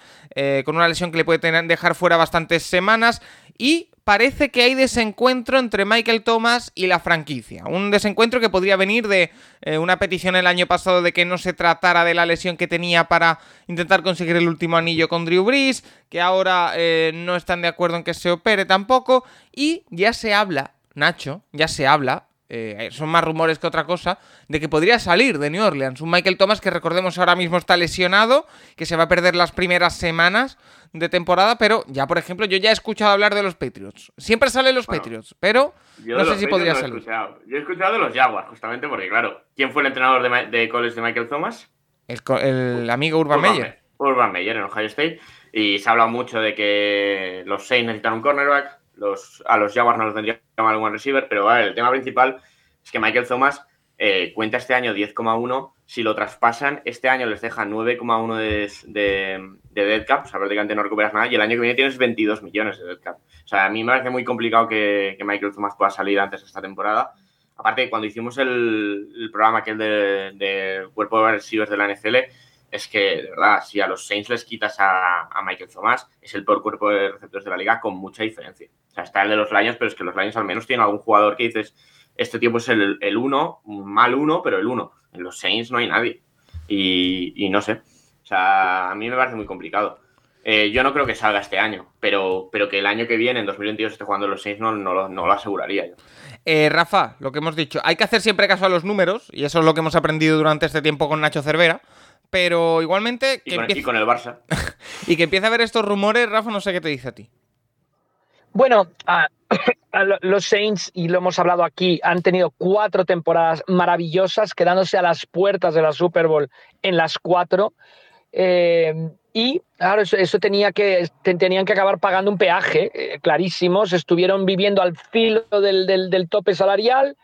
con una lesión que le puede dejar fuera bastantes semanas. Y parece que hay desencuentro entre Michael Thomas y la franquicia. Un desencuentro que podría venir de eh, una petición el año pasado de que no se tratara de la lesión que tenía para intentar conseguir el último anillo con Drew Brees, que ahora eh, no están de acuerdo en que se opere tampoco, y ya se habla, Nacho, ya se habla, eh, son más rumores que otra cosa, de que podría salir de New Orleans. Un Michael Thomas que recordemos ahora mismo está lesionado, que se va a perder las primeras semanas de temporada, pero ya, por ejemplo, yo ya he escuchado hablar de los Patriots. Siempre salen los Patriots, pero no sé si podría salir. Yo he escuchado de los Jaguars, justamente porque, claro, ¿quién fue el entrenador de, de college de Michael Thomas? El, amigo Urban, Meyer. Urban Meyer en Ohio State. Y se ha hablado mucho de que los Saints necesitan un cornerback, los, a los Jaguars no los tendría mal un receiver, pero el tema principal es que Michael Thomas eh, cuenta este año 10,1. Si lo traspasan, este año les deja 9,1 de, de, de dead cap, o sea, prácticamente no recuperas nada, y el año que viene tienes 22 millones de dead cap. O sea, a mí me parece muy complicado que, Michael Thomas pueda salir antes de esta temporada. Aparte, cuando hicimos el, programa aquel de, de cuerpo de receivers de la NFL, es que, de verdad, si a los Saints les quitas a, Michael Thomas, es el peor cuerpo de receptores de la liga con mucha diferencia. O sea, está el de los Lions, pero es que los Lions al menos tienen algún jugador que dices, este tiempo es el, el uno, mal uno, pero el uno. En los Saints no hay nadie. Y, no sé. O sea, a mí me parece muy complicado. Eh, yo no creo que salga este año, pero, pero que el año que viene, en 2022, esté jugando los Saints, no, no, lo aseguraría yo. Eh, Rafa, lo que hemos dicho, hay que hacer siempre caso a los números, y eso es lo que hemos aprendido durante este tiempo con Nacho Cervera, pero igualmente... Que y, con, el Barça. y que empiece a ver estos rumores, Rafa, no sé qué te dice a ti. Bueno, a, los Saints, y lo hemos hablado aquí, han tenido cuatro temporadas maravillosas, quedándose a las puertas de la Super Bowl en las cuatro. Eh, y claro, eso, tenía que, tenían que acabar pagando un peaje, eh, clarísimo. Se estuvieron viviendo al filo del, del, tope salarial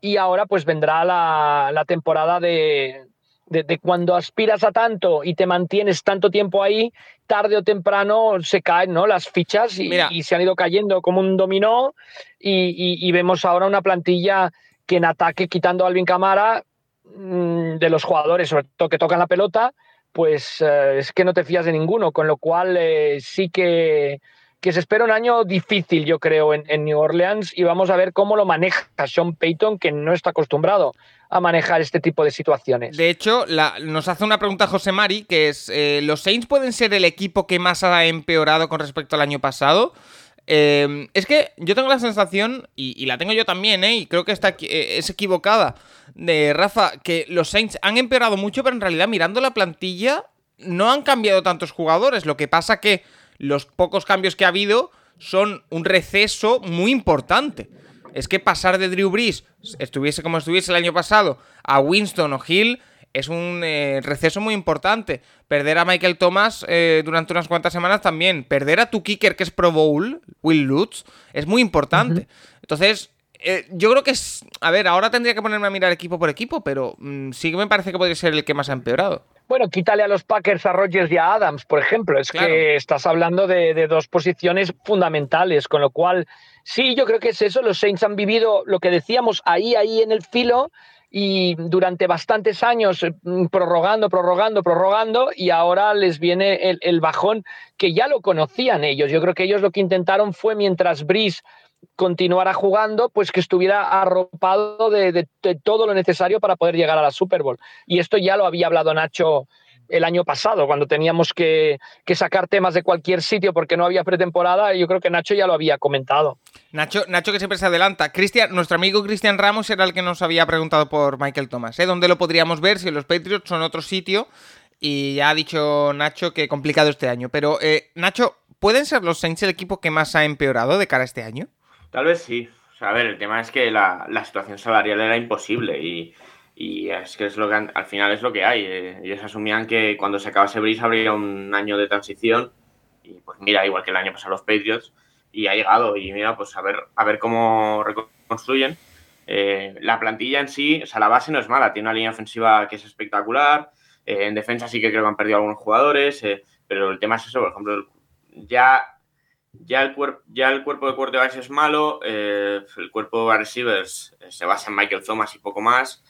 y ahora pues vendrá la, la temporada de, de, cuando aspiras a tanto y te mantienes tanto tiempo ahí, tarde o temprano se caen ¿no? las fichas y, se han ido cayendo como un dominó. Y, vemos ahora una plantilla que en ataque, quitando a Alvin Camara, mm, de los jugadores, sobre todo que tocan la pelota, pues eh, es que no te fías de ninguno, con lo cual eh, sí que, que se espera un año difícil, yo creo, en, en, New Orleans y vamos a ver cómo lo maneja Sean Payton, que no está acostumbrado a manejar este tipo de situaciones. De hecho, nos hace una pregunta José Mari, que es, eh, ¿los Saints pueden ser el equipo que más ha empeorado con respecto al año pasado? Em, es que yo tengo la sensación, y, la tengo yo también, ¿eh? y creo que está, eh, es equivocada, de Rafa, que los Saints han empeorado mucho, pero en realidad mirando la plantilla no han cambiado tantos jugadores. Lo que pasa que los pocos cambios que ha habido son un receso muy importante es que pasar de Drew Brees, estuviese como estuviese el año pasado, a Winston o Hill, es un eh, receso muy importante. Perder a Michael Thomas eh, durante unas cuantas semanas también. Perder a tu kicker, que es Pro Bowl, Will Lutz, es muy importante. Entonces, eh, yo creo que es. A ver, ahora tendría que ponerme a mirar equipo por equipo, pero mm, sí que me parece que podría ser el que más ha empeorado. Bueno, quítale a los Packers a Rodgers y a Adams, por ejemplo. Es que estás hablando de, dos posiciones fundamentales, con lo cual, sí, yo creo que es eso. Los Saints han vivido lo que decíamos ahí, ahí en el filo y durante bastantes años mm, prorrogando, prorrogando, prorrogando y ahora les viene el, bajón que ya lo conocían ellos. Yo creo que ellos lo que intentaron fue mientras Brice continuara jugando, pues que estuviera arropado de, todo lo necesario para poder llegar a la Super Bowl. Y esto ya lo había hablado Nacho el año pasado, cuando teníamos que, sacar temas de cualquier sitio porque no había pretemporada, y yo creo que Nacho ya lo había comentado. Nacho, Nacho que siempre se adelanta. Cristian, nuestro amigo Cristian Ramos era el que nos había preguntado por Michael Thomas. ¿eh? ¿Dónde lo podríamos ver si los Patriots son otro sitio? Y ya ha dicho Nacho que complicado este año. Pero, eh, Nacho, ¿pueden ser los Saints el equipo que más ha empeorado de cara a este año? Tal vez sí. O sea, a ver, el tema es que la, situación salarial era imposible y, es que es lo que al final es lo que hay. Eh, ellos asumían que cuando se acabase Brice habría un año de transición y pues mira, igual que el año pasado los Patriots y ha llegado y mira, pues a ver, a ver cómo reconstruyen. Eh, la plantilla en sí, o sea, la base no es mala, tiene una línea ofensiva que es espectacular, Eh, en defensa sí que creo que han perdido algunos jugadores, eh, pero el tema es eso, por ejemplo, ya, ya, el, ya el cuerpo de quarterbacks es malo, el cuerpo de receivers se basa en Michael Thomas y poco más.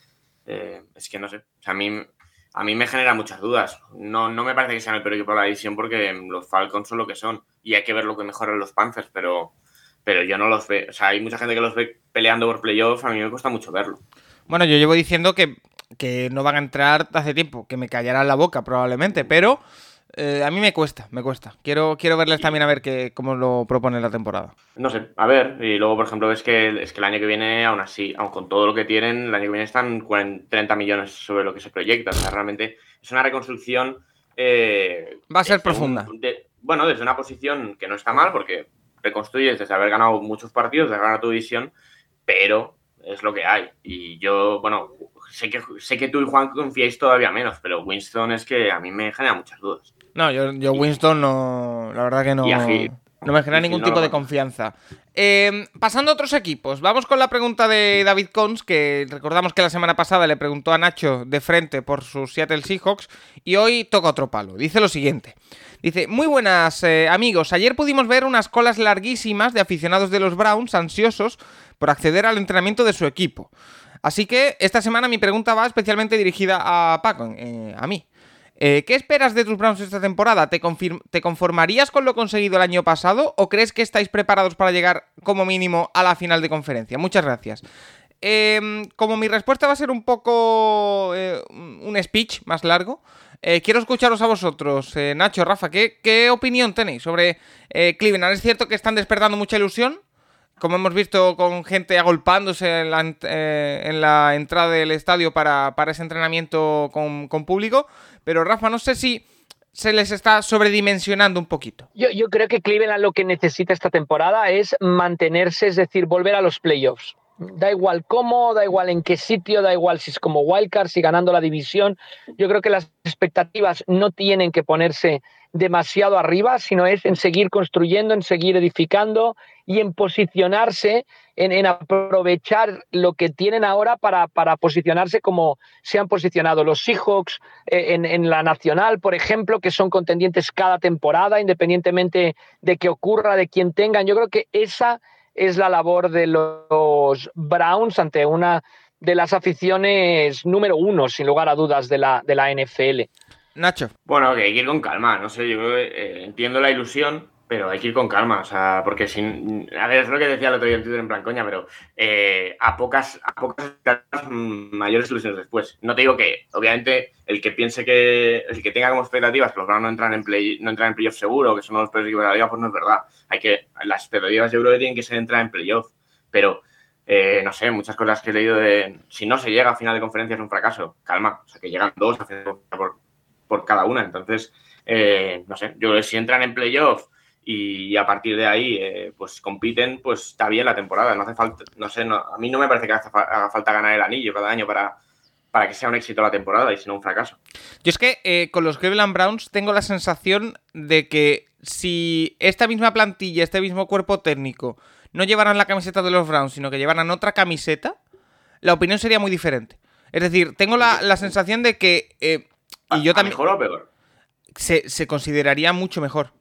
Es que no sé, a mí a mí me genera muchas dudas. No, no me parece que sean el peor equipo de la división porque los Falcons son lo que son y hay que ver lo que mejoran los Panthers, pero, pero yo no los veo. O sea, hay mucha gente que los ve peleando por playoffs, a mí me cuesta mucho verlo. Bueno, yo llevo diciendo que, que no van a entrar hace tiempo, que me callarán la boca probablemente, pero eh, a mí me cuesta, me cuesta. Quiero, quiero verles también a ver que, cómo lo propone la temporada. No sé, a ver. Y luego, por ejemplo, ves que, es que el año que viene, aún así, aun con todo lo que tienen, el año que viene están 30 millones sobre lo que se proyecta. O sea, realmente es una reconstrucción. Eh, Va a ser profunda. bueno, desde una posición que no está mal, porque reconstruyes desde haber ganado muchos partidos, de ganar tu división, pero es lo que hay. Y yo, bueno, sé que, sé que tú y Juan confiáis todavía menos, pero Winston es que a mí me genera muchas dudas. No, yo, yo Winston no. La verdad que no. no me genera ningún tipo de confianza. Em, pasando a otros equipos, vamos con la pregunta de David Cons, que recordamos que la semana pasada le preguntó a Nacho de frente por sus Seattle Seahawks, y hoy toca otro palo. Dice lo siguiente. Dice, muy buenas eh, amigos, ayer pudimos ver unas colas larguísimas de aficionados de los Browns ansiosos por acceder al entrenamiento de su equipo. Así que esta semana mi pregunta va especialmente dirigida a Paco, eh, a mí. Eh, ¿Qué esperas de tus Browns esta temporada? ¿Te, conformarías con lo conseguido el año pasado o crees que estáis preparados para llegar como mínimo a la final de conferencia? Muchas gracias. Em, como mi respuesta va a ser un poco eh, un speech más largo, eh, quiero escucharos a vosotros, Nacho, Rafa, ¿qué, opinión tenéis sobre Cleveland? ¿Es cierto que están despertando mucha ilusión? Como hemos visto con gente agolpándose en la, entrada del estadio para, ese entrenamiento con público. Pero Rafa, no sé si se les está sobredimensionando un poquito. Yo, yo creo que Cleveland lo que necesita esta temporada es mantenerse, es decir, volver a los playoffs. Da igual cómo, da igual en qué sitio, da igual si es como wildcard, si ganando la división. Yo creo que las expectativas no tienen que ponerse demasiado arriba, sino es en seguir construyendo, en seguir edificando y en posicionarse, en, aprovechar lo que tienen ahora para, posicionarse como se han posicionado los Seahawks eh, en, la nacional, por ejemplo, que son contendientes cada temporada, independientemente de que ocurra, de quien tengan. Yo creo que esa es la labor de los Browns ante una de las aficiones número uno, sin lugar a dudas, de la, de la NFL. Nacho. Bueno, que hay que ir con calma, no sé, yo eh, entiendo la ilusión, pero hay que ir con calma, o sea, porque sin. A ver, es lo que decía el otro día en Twitter en plan coña, pero eh, a pocas, a pocas mayores ilusiones después. No te digo que, obviamente, el que piense que. El que tenga como expectativas que los Browns no entran en play, no entran en playoff seguro, que son los peores equipos de la liga, pues no es verdad. Hay que. Las expectativas yo creo tienen que ser entrar en playoff. Pero eh, no sé, muchas cosas que he leído de si no se llega a final de conferencia es un fracaso. Calma, o sea, que llegan dos a final por, por cada una. Entonces, eh, no sé, yo creo que si entran en playoff y a partir de ahí eh, pues compiten, pues está bien la temporada. No hace falta, no sé, a mí no me parece que haga falta ganar el anillo cada año para, para que sea un éxito la temporada y si no un fracaso. Yo es que eh, con los Cleveland Browns tengo la sensación de que si esta misma plantilla, este mismo cuerpo técnico, no llevaran la camiseta de los Browns, sino que llevaran otra camiseta, la opinión sería muy diferente. Es decir, tengo la, la sensación de que y yo también. ¿Mejor o peor? Se, consideraría mucho mejor.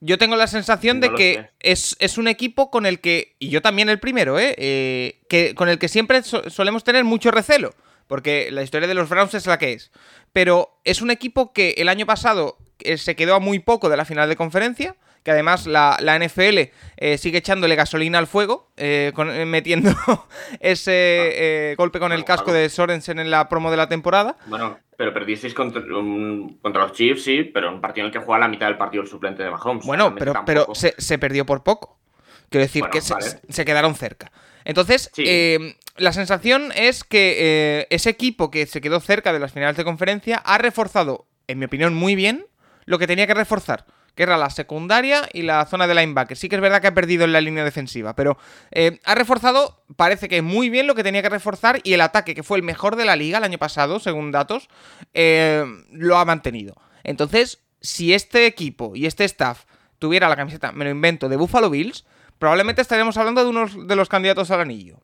Yo tengo la sensación de que es, un equipo con el que, y yo también el primero, ¿eh? eh que, con el que siempre solemos tener mucho recelo, porque la historia de los Browns es la que es. Pero es un equipo que el año pasado eh, se quedó a muy poco de la final de conferencia, que además la, NFL eh, sigue echándole gasolina al fuego, eh, eh, metiendo ese golpe con el casco de Sorensen en la promo de la temporada. Bueno, pero perdisteis contra, los Chiefs, sí, pero un partido en el que juega la mitad del partido el suplente de Mahomes. Bueno, pero, pero se, perdió por poco. Quiero decir que se, quedaron cerca. Entonces, la sensación es que ese equipo que se quedó cerca de las finales de conferencia ha reforzado, en mi opinión, muy bien lo que tenía que reforzar que era la secundaria y la zona de linebacker. Sí que es verdad que ha perdido en la línea defensiva, pero eh, ha reforzado, parece que muy bien lo que tenía que reforzar y el ataque, que fue el mejor de la liga el año pasado, según datos, eh, lo ha mantenido. Entonces, si este equipo y este staff tuviera la camiseta, me lo invento, de Buffalo Bills, probablemente estaríamos hablando de uno de los candidatos al anillo.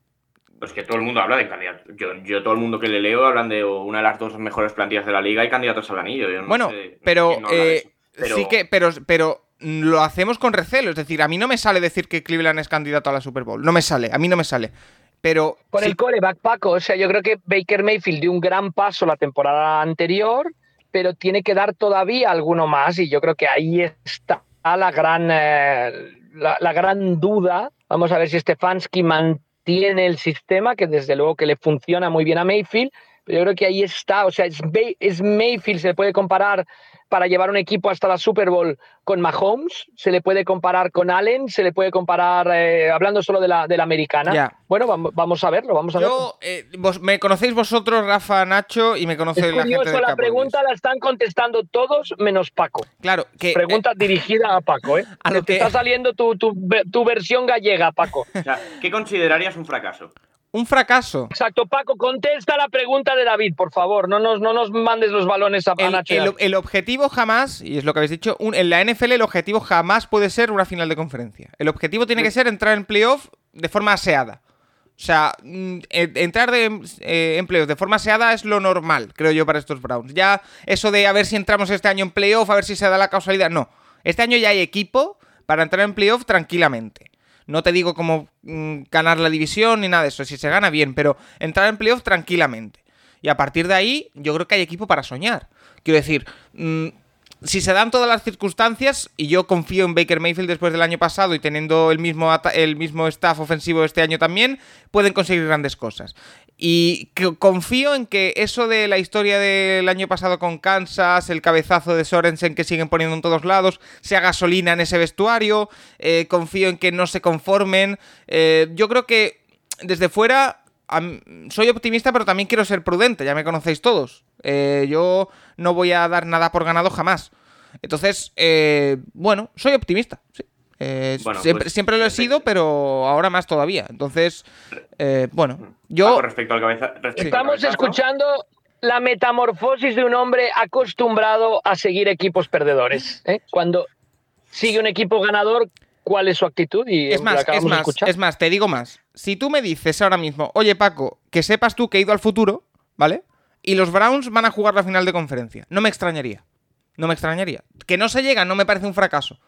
Pues que todo el mundo habla de candidatos. Yo, yo, todo el mundo que le leo hablan de una de las dos mejores plantillas de la liga y candidatos al anillo. bueno, pero, eh, pero, sí que, pero, pero lo hacemos con recelo. Es decir, a mí no me sale decir que Cleveland es candidato a la Super Bowl. No me sale, a mí no me sale. Pero. Con el coreback, Paco. O sea, yo creo que Baker Mayfield dio un gran paso la temporada anterior, pero tiene que dar todavía alguno más. Y yo creo que ahí está la gran, eh, la, gran duda. Vamos a ver si Stefanski mantiene el sistema, que desde luego que le funciona muy bien a Mayfield. Pero yo creo que ahí está. O sea, es, es Mayfield, se puede comparar para llevar un equipo hasta la Super Bowl con Mahomes, se le puede comparar con Allen, se le puede comparar, eh, hablando solo de la, de la americana. Bueno, vamos a verlo, vamos a Yo, eh, me conocéis vosotros, Rafa, Nacho, y me conocéis la gente de la pregunta la están contestando todos menos Paco. Claro, que... Pregunta eh, dirigida a Paco, ¿eh? A lo que... está saliendo tu, tu versión gallega, Paco. O sea, ¿qué considerarías un fracaso? Un fracaso. Exacto, Paco, contesta la pregunta de David, por favor. No nos, no nos mandes los balones a, el, el, objetivo jamás, y es lo que habéis dicho, en la NFL el objetivo jamás puede ser una final de conferencia. El objetivo tiene que ser entrar en playoff de forma aseada. O sea, mm, entrar de, eh, en playoff de forma aseada es lo normal, creo yo, para estos Browns. Ya eso de a ver si entramos este año en playoff, a ver si se da la causalidad, no. Este año ya hay equipo para entrar en playoff tranquilamente. No te digo cómo mm, ganar la división ni nada de eso. Si se gana bien, pero entrar en playoff tranquilamente. Y a partir de ahí, yo creo que hay equipo para soñar. Quiero decir, mm, si se dan todas las circunstancias, y yo confío en Baker Mayfield después del año pasado y teniendo el mismo, el mismo staff ofensivo este año también, pueden conseguir grandes cosas. Y confío en que eso de la historia del año pasado con Kansas, el cabezazo de Sorensen que siguen poniendo en todos lados, sea gasolina en ese vestuario. Eh, confío en que no se conformen. Eh, yo creo que desde fuera soy optimista, pero también quiero ser prudente, ya me conocéis todos. Eh, yo no voy a dar nada por ganado jamás. Entonces, bueno, soy optimista, sí. Eh, pues, siempre, lo he sido, pero ahora más todavía. Entonces, eh, bueno, yo... respecto al cabeza, Estamos escuchando la metamorfosis de un hombre acostumbrado a seguir equipos perdedores. ¿eh? Cuando sigue un equipo ganador, ¿cuál es su actitud? Y es más, es más, es más, te digo más. Si tú me dices ahora mismo, oye Paco, que sepas tú que he ido al futuro, ¿vale? Y los Browns van a jugar la final de conferencia. No me extrañaría. No me extrañaría. Que no se llega no me parece un fracaso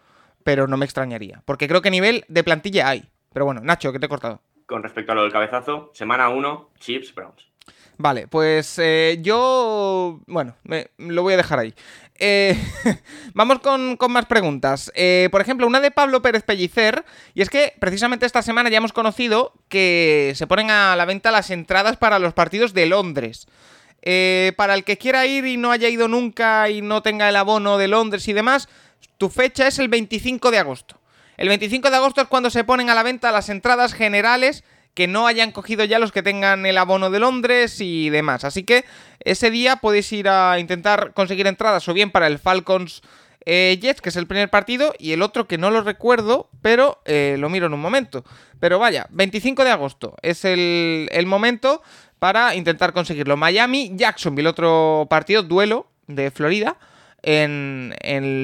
pero no me extrañaría. Porque creo que nivel de plantilla hay. Pero bueno, Nacho, que te he cortado. Con respecto a lo del cabezazo, semana 1, Chips, Browns. Vale, pues eh, yo. Bueno, me, lo voy a dejar ahí. Eh, vamos con, más preguntas. Eh, por ejemplo, una de Pablo Pérez Pellicer. Y es que precisamente esta semana ya hemos conocido que se ponen a la venta las entradas para los partidos de Londres. para el que quiera ir y no haya ido nunca y no tenga el abono de Londres y demás, tu fecha es el 25 de agosto. El 25 de agosto es cuando se ponen a la venta las entradas generales que no hayan cogido ya los que tengan el abono de Londres y demás. Así que ese día podéis ir a intentar conseguir entradas o bien para el Falcons eh, Jets, que es el primer partido, y el otro que no lo recuerdo, pero eh, lo miro en un momento. Pero vaya, 25 de agosto es el, el momento para intentar conseguirlo. Miami, Jacksonville, otro partido, duelo de Florida en,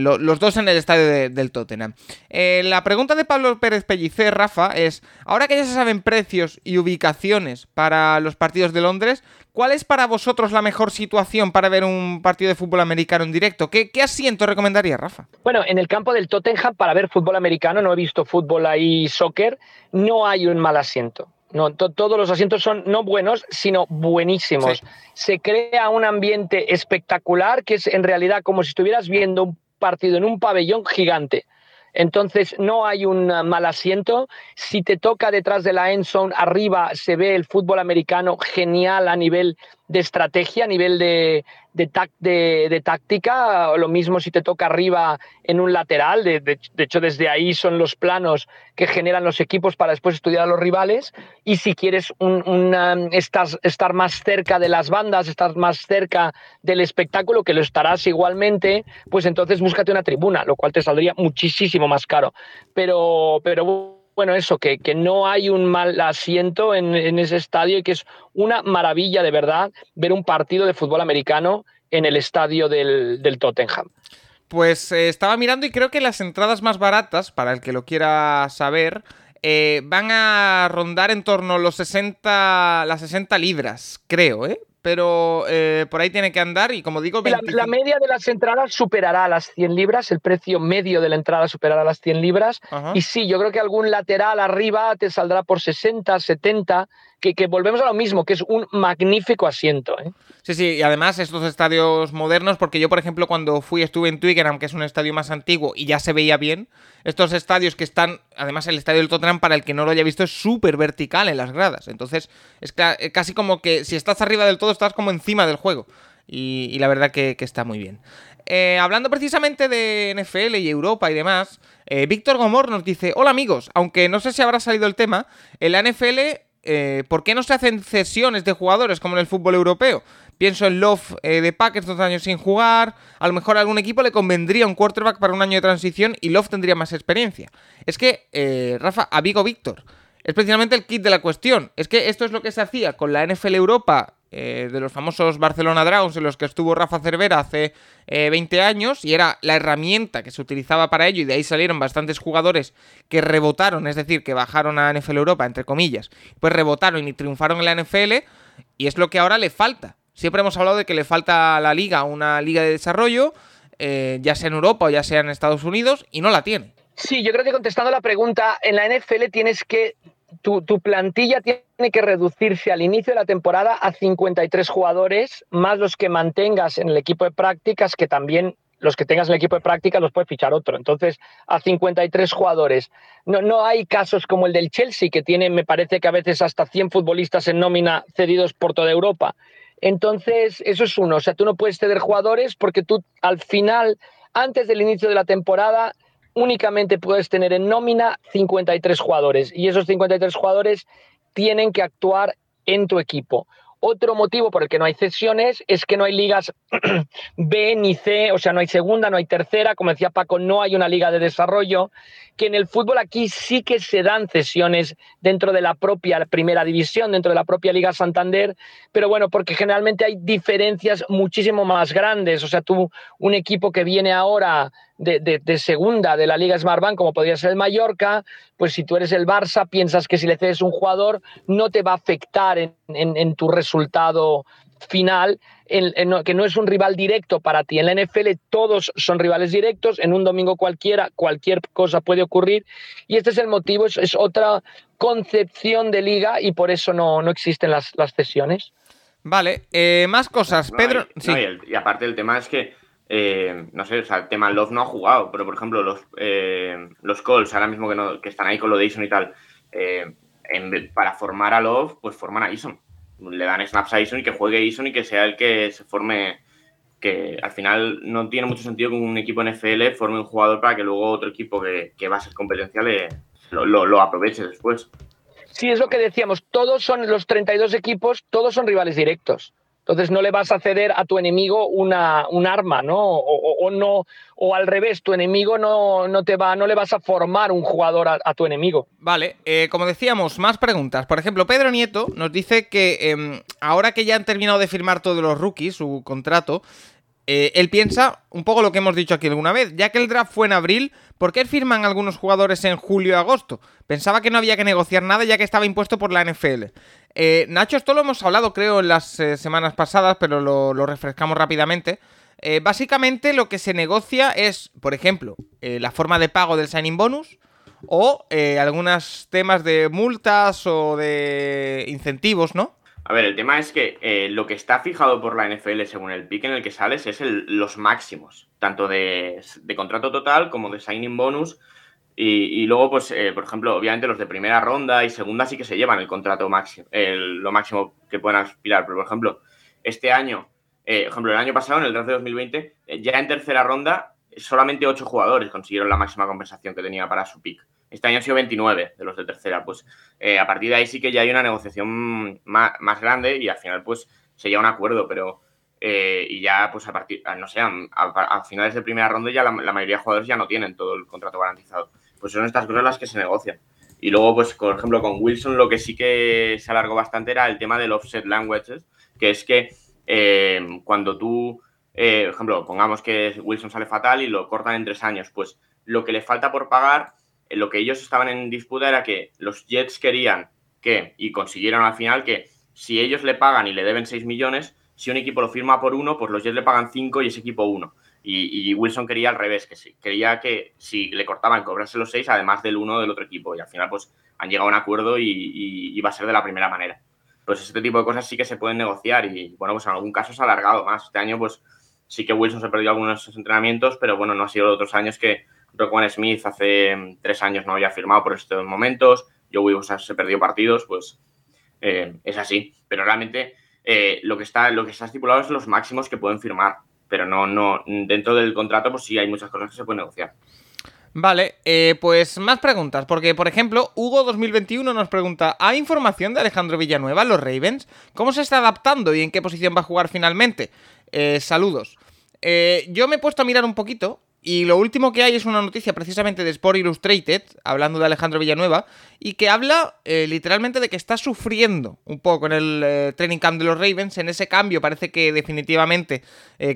los dos en el estadio del Tottenham. Eh, la pregunta de Pablo Pérez Pellicer, Rafa, es, ahora que ya se saben precios y ubicaciones para los partidos de Londres, ¿cuál es para vosotros la mejor situación para ver un partido de fútbol americano en directo? ¿Qué, asiento recomendaría, Rafa? Bueno, en el campo del Tottenham, para ver fútbol americano, no he visto fútbol ahí, soccer, no hay un mal asiento. No, todos los asientos son no buenos, sino buenísimos. Se crea un ambiente espectacular que es en realidad como si estuvieras viendo un partido en un pabellón gigante. Entonces no hay un mal asiento. Si te toca detrás de la end zone, arriba se ve el fútbol americano genial a nivel de estrategia, a nivel de, de, táctica. Lo mismo si te toca arriba en un lateral. De, hecho, desde ahí son los planos que generan los equipos para después estudiar a los rivales. Y si quieres un, estar más cerca de las bandas, estar más cerca del espectáculo, que lo estarás igualmente, pues entonces búscate una tribuna, lo cual te saldría muchísimo más caro. Pero, pero bueno, eso, que, que no hay un mal asiento en, ese estadio y que es una maravilla de verdad ver un partido de fútbol americano en el estadio del, Tottenham. Pues eh, estaba mirando y creo que las entradas más baratas, para el que lo quiera saber, eh, van a rondar en torno a los 60, las 60 libras, creo, ¿eh? Pero eh, por ahí tiene que andar y como digo... La, media de las entradas superará las 100 libras, el precio medio de la entrada superará las 100 libras. Y sí, yo creo que algún lateral arriba te saldrá por 60, 70 que, volvemos a lo mismo, que es un magnífico asiento. ¿eh? Sí, sí, y además estos estadios modernos, porque yo, por ejemplo, cuando fui, estuve en Twickenham, que es un estadio más antiguo, y ya se veía bien, estos estadios que están, además el estadio del Tottenham, para el que no lo haya visto, es súper vertical en las gradas. Entonces, es eh, casi como que si estás arriba del todo, estás como encima del juego. Y, la verdad que, está muy bien. Eh, hablando precisamente de NFL y Europa y demás, Víctor Gomor nos dice, hola amigos, aunque no sé si habrá salido el tema, en la NFL eh, ¿por qué no se hacen cesiones de jugadores como en el fútbol europeo? Pienso en Love eh, de Packers dos años sin jugar. A lo mejor a algún equipo le convendría un quarterback para un año de transición y Love tendría más experiencia. Es que, eh, Rafa, a Vigo Víctor. Es precisamente el kit de la cuestión. Es que esto es lo que se hacía con la NFL Europa eh, de los famosos Barcelona Dragons en los que estuvo Rafa Cervera hace 20 eh, años y era la herramienta que se utilizaba para ello y de ahí salieron bastantes jugadores que rebotaron, es decir, que bajaron a NFL Europa, entre comillas, pues rebotaron y triunfaron en la NFL y es lo que ahora le falta. Siempre hemos hablado de que le falta a la liga una liga de desarrollo, eh, ya sea en Europa o ya sea en Estados Unidos, y no la tiene. Sí, yo creo que contestando la pregunta, en la NFL tienes que tu, plantilla tiene que reducirse al inicio de la temporada a 53 jugadores, más los que mantengas en el equipo de prácticas, que también los que tengas en el equipo de prácticas los puede fichar otro. Entonces, a 53 jugadores. No, no hay casos como el del Chelsea, que tiene, me parece que a veces hasta 100 futbolistas en nómina cedidos por toda Europa. Entonces, eso es uno. O sea, tú no puedes ceder jugadores porque tú al final, antes del inicio de la temporada, únicamente puedes tener en nómina 53 jugadores y esos 53 jugadores tienen que actuar en tu equipo. Otro motivo por el que no hay cesiones es que no hay ligas B ni C, o sea, no hay segunda, no hay tercera, como decía Paco, no hay una liga de desarrollo, que en el fútbol aquí sí que se dan cesiones dentro de la propia primera división, dentro de la propia Liga Santander, pero bueno, porque generalmente hay diferencias muchísimo más grandes, o sea, tú, un equipo que viene ahora de, segunda de la Liga Smartbank, como podría ser el Mallorca, pues si tú eres el Barça, piensas que si le cedes un jugador no te va a afectar en, tu resultado final, que no es un rival directo para ti. En la NFL todos son rivales directos, en un domingo cualquiera, cualquier cosa puede ocurrir, y este es el motivo, es, otra concepción de liga y por eso no, no existen las, las cesiones. Vale, eh, más cosas. Pedro. y, aparte el tema es que eh, no sé, o sea, el tema Love no ha jugado, pero por ejemplo, los, eh, los Colts ahora mismo que, no, que están ahí con lo de Ison y tal, eh, para formar a Love, pues forman a Ison. Le dan snaps a Ison y que juegue Ison y que sea el que se forme. Que al final no tiene mucho sentido que un equipo NFL forme un jugador para que luego otro equipo que, va a ser competencial lo, lo aproveche después. Sí, es lo que decíamos. Todos son los 32 equipos, todos son rivales directos. Entonces no le vas a ceder a tu enemigo una, un arma, ¿no? O, no, o al revés, tu enemigo no, no, te va, no le vas a formar un jugador a, tu enemigo. Vale, eh, como decíamos, más preguntas. Por ejemplo, Pedro Nieto nos dice que em, ahora que ya han terminado de firmar todos los rookies, su contrato, eh, él piensa un poco lo que hemos dicho aquí alguna vez, ya que el draft fue en abril, ¿por qué firman algunos jugadores en julio y agosto? Pensaba que no había que negociar nada ya que estaba impuesto por la NFL. Eh, Nacho, esto lo hemos hablado creo en las eh, semanas pasadas, pero lo, refrescamos rápidamente. básicamente lo que se negocia es, por ejemplo, la forma de pago del signing bonus o algunos temas de multas o de incentivos, ¿no? A ver, el tema es que eh, lo que está fijado por la NFL según el pick en el que sales es los máximos, tanto de, contrato total como de signing bonus. Y, luego, pues, eh, por ejemplo, obviamente los de primera ronda y segunda sí que se llevan el contrato máximo, lo máximo que puedan aspirar. Pero, por ejemplo, este año, eh, por ejemplo, el año pasado, en el draft de 2020, ya en tercera ronda, solamente ocho jugadores consiguieron la máxima compensación que tenía para su pick. Este año han sido 29 de los de tercera. Pues eh, a partir de ahí sí que ya hay una negociación más, grande y al final pues se llega a un acuerdo, pero eh, y ya pues a partir, no sé, a, finales de primera ronda ya la, mayoría de jugadores ya no tienen todo el contrato garantizado. Pues son estas cosas las que se negocian. Y luego, pues, por ejemplo, con Wilson lo que sí que se alargó bastante era el tema del offset languages, que es que eh, cuando tú, por ejemplo, pongamos que Wilson sale fatal y lo cortan en tres años, pues lo que le falta por pagar lo que ellos estaban en disputa era que los Jets querían que, y consiguieron al final, que si ellos le pagan y le deben 6 millones, si un equipo lo firma por uno, pues los Jets le pagan 5 y ese equipo uno. Y, Wilson quería al revés, que sí, quería que si le cortaban cobrarse los 6, además del uno del otro equipo. Y al final, pues han llegado a un acuerdo y, va a ser de la primera manera pues este tipo de cosas sí que se pueden negociar y bueno, pues en algún caso se ha alargado más. Este año pues sí que Wilson se ha perdido algunos entrenamientos, pero bueno, no ha sido de otros años que Rockman Smith hace mm, tres años no había firmado por estos momentos, Joe Wilson se perdió partidos, pues eh, es así. Pero realmente eh, lo, que está, lo que está estipulado es los máximos que pueden firmar, pero no, no, dentro del contrato pues sí hay muchas cosas que se pueden negociar. Vale, eh, pues más preguntas, porque por ejemplo, Hugo 2021 nos pregunta, ¿hay información de Alejandro Villanueva, los Ravens? ¿Cómo se está adaptando y en qué posición va a jugar finalmente? Eh, saludos. Eh, yo me he puesto a mirar un poquito y lo último que hay es una noticia precisamente de Sport Illustrated, hablando de Alejandro Villanueva, y que habla literalmente de que está sufriendo un poco en el training camp de los Ravens. En ese cambio parece que definitivamente,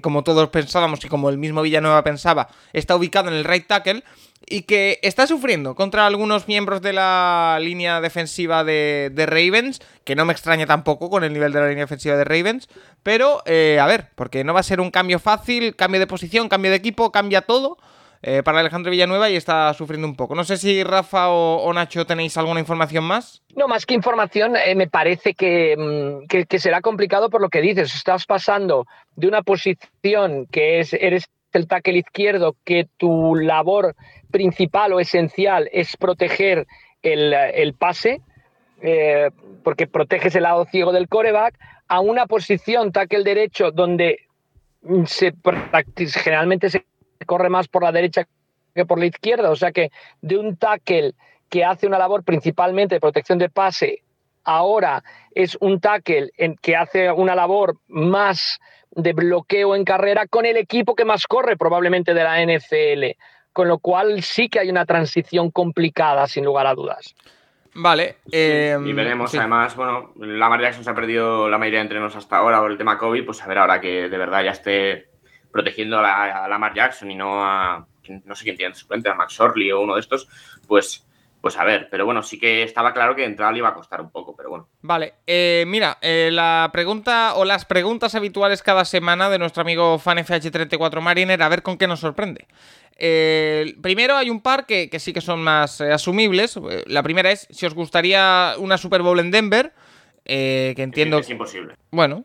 como todos pensábamos y como el mismo Villanueva pensaba, está ubicado en el right tackle y que está sufriendo contra algunos miembros de la línea defensiva de, Ravens, que no me extraña tampoco con el nivel de la línea defensiva de Ravens, pero eh, a ver, porque no va a ser un cambio fácil, cambio de posición, cambio de equipo, cambia todo. Eh, para Alejandro Villanueva y está sufriendo un poco. No sé si Rafa o, Nacho tenéis alguna información más. No, más que información, eh, me parece mm, que, que, será complicado por lo que dices. Estás pasando de una posición que es, eres el tackle izquierdo, que tu labor principal o esencial es proteger el, pase, eh, porque proteges el lado ciego del coreback, a una posición tackle derecho donde se, generalmente se corre más por la derecha que por la izquierda, o sea que de un tackle que hace una labor principalmente de protección de pase, ahora es un tackle en que hace una labor más de bloqueo en carrera con el equipo que más corre probablemente de la NFL. Con lo cual sí que hay una transición complicada, sin lugar a dudas. Vale. y veremos, además, bueno, Lamar Jackson se ha perdido la mayoría de entrenos hasta ahora por el tema COVID, pues a ver ahora que de verdad ya esté protegiendo a, la, a Lamar Jackson y no a, no sé quién tiene suplente, a Max Orley o uno de estos, pues pues a ver, pero bueno, sí que estaba claro que entrar le iba a costar un poco, pero bueno. Vale, eh, mira, eh, la pregunta o las preguntas habituales cada semana de nuestro amigo FanFH34 Mariner, a ver con qué nos sorprende. Eh, primero hay un par que, sí que son más asumibles. La primera es si os gustaría una Super Bowl en Denver. que entiendo. Es, imposible. Bueno.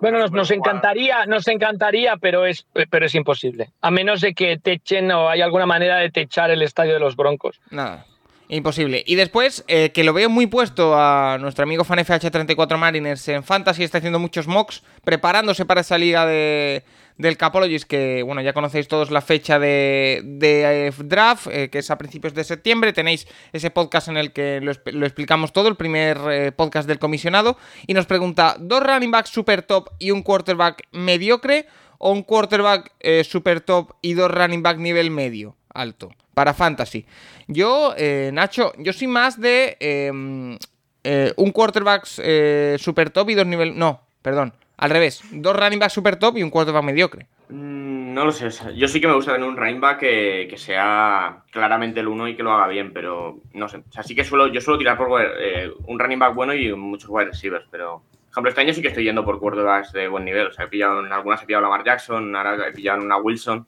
bueno, nos, encantaría, nos encantaría, pero es, pero es imposible. A menos de que techen o hay alguna manera de techar el estadio de los Broncos. Nada. Imposible. Y después, eh, que lo veo muy puesto a nuestro amigo FanFH34 Mariners en Fantasy, está haciendo muchos mocks, preparándose para esa liga de, del Capologist, que bueno, ya conocéis todos la fecha de, de eh, draft, eh, que es a principios de septiembre. Tenéis ese podcast en el que lo, explicamos todo, el primer podcast del comisionado. Y nos pregunta: ¿dos running backs super top y un quarterback mediocre? ¿O un quarterback super top y dos running back nivel medio? Alto para fantasy. Yo, eh, Nacho, yo soy más de em, eh, un quarterback eh, super top y dos niveles... No, perdón, al revés. Dos running backs super top y un quarterback mediocre. Mm, no lo sé. Yo sí que me gusta tener un running back que, sea claramente el uno y que lo haga bien, pero no sé. O sea, sí que suelo, yo suelo tirar por un running back bueno y muchos wide receivers, pero... Por ejemplo, este año sí que estoy yendo por quarterbacks de buen nivel. O sea, he pillado en algunas he pillado a Lamar Jackson, ahora he pillado una Wilson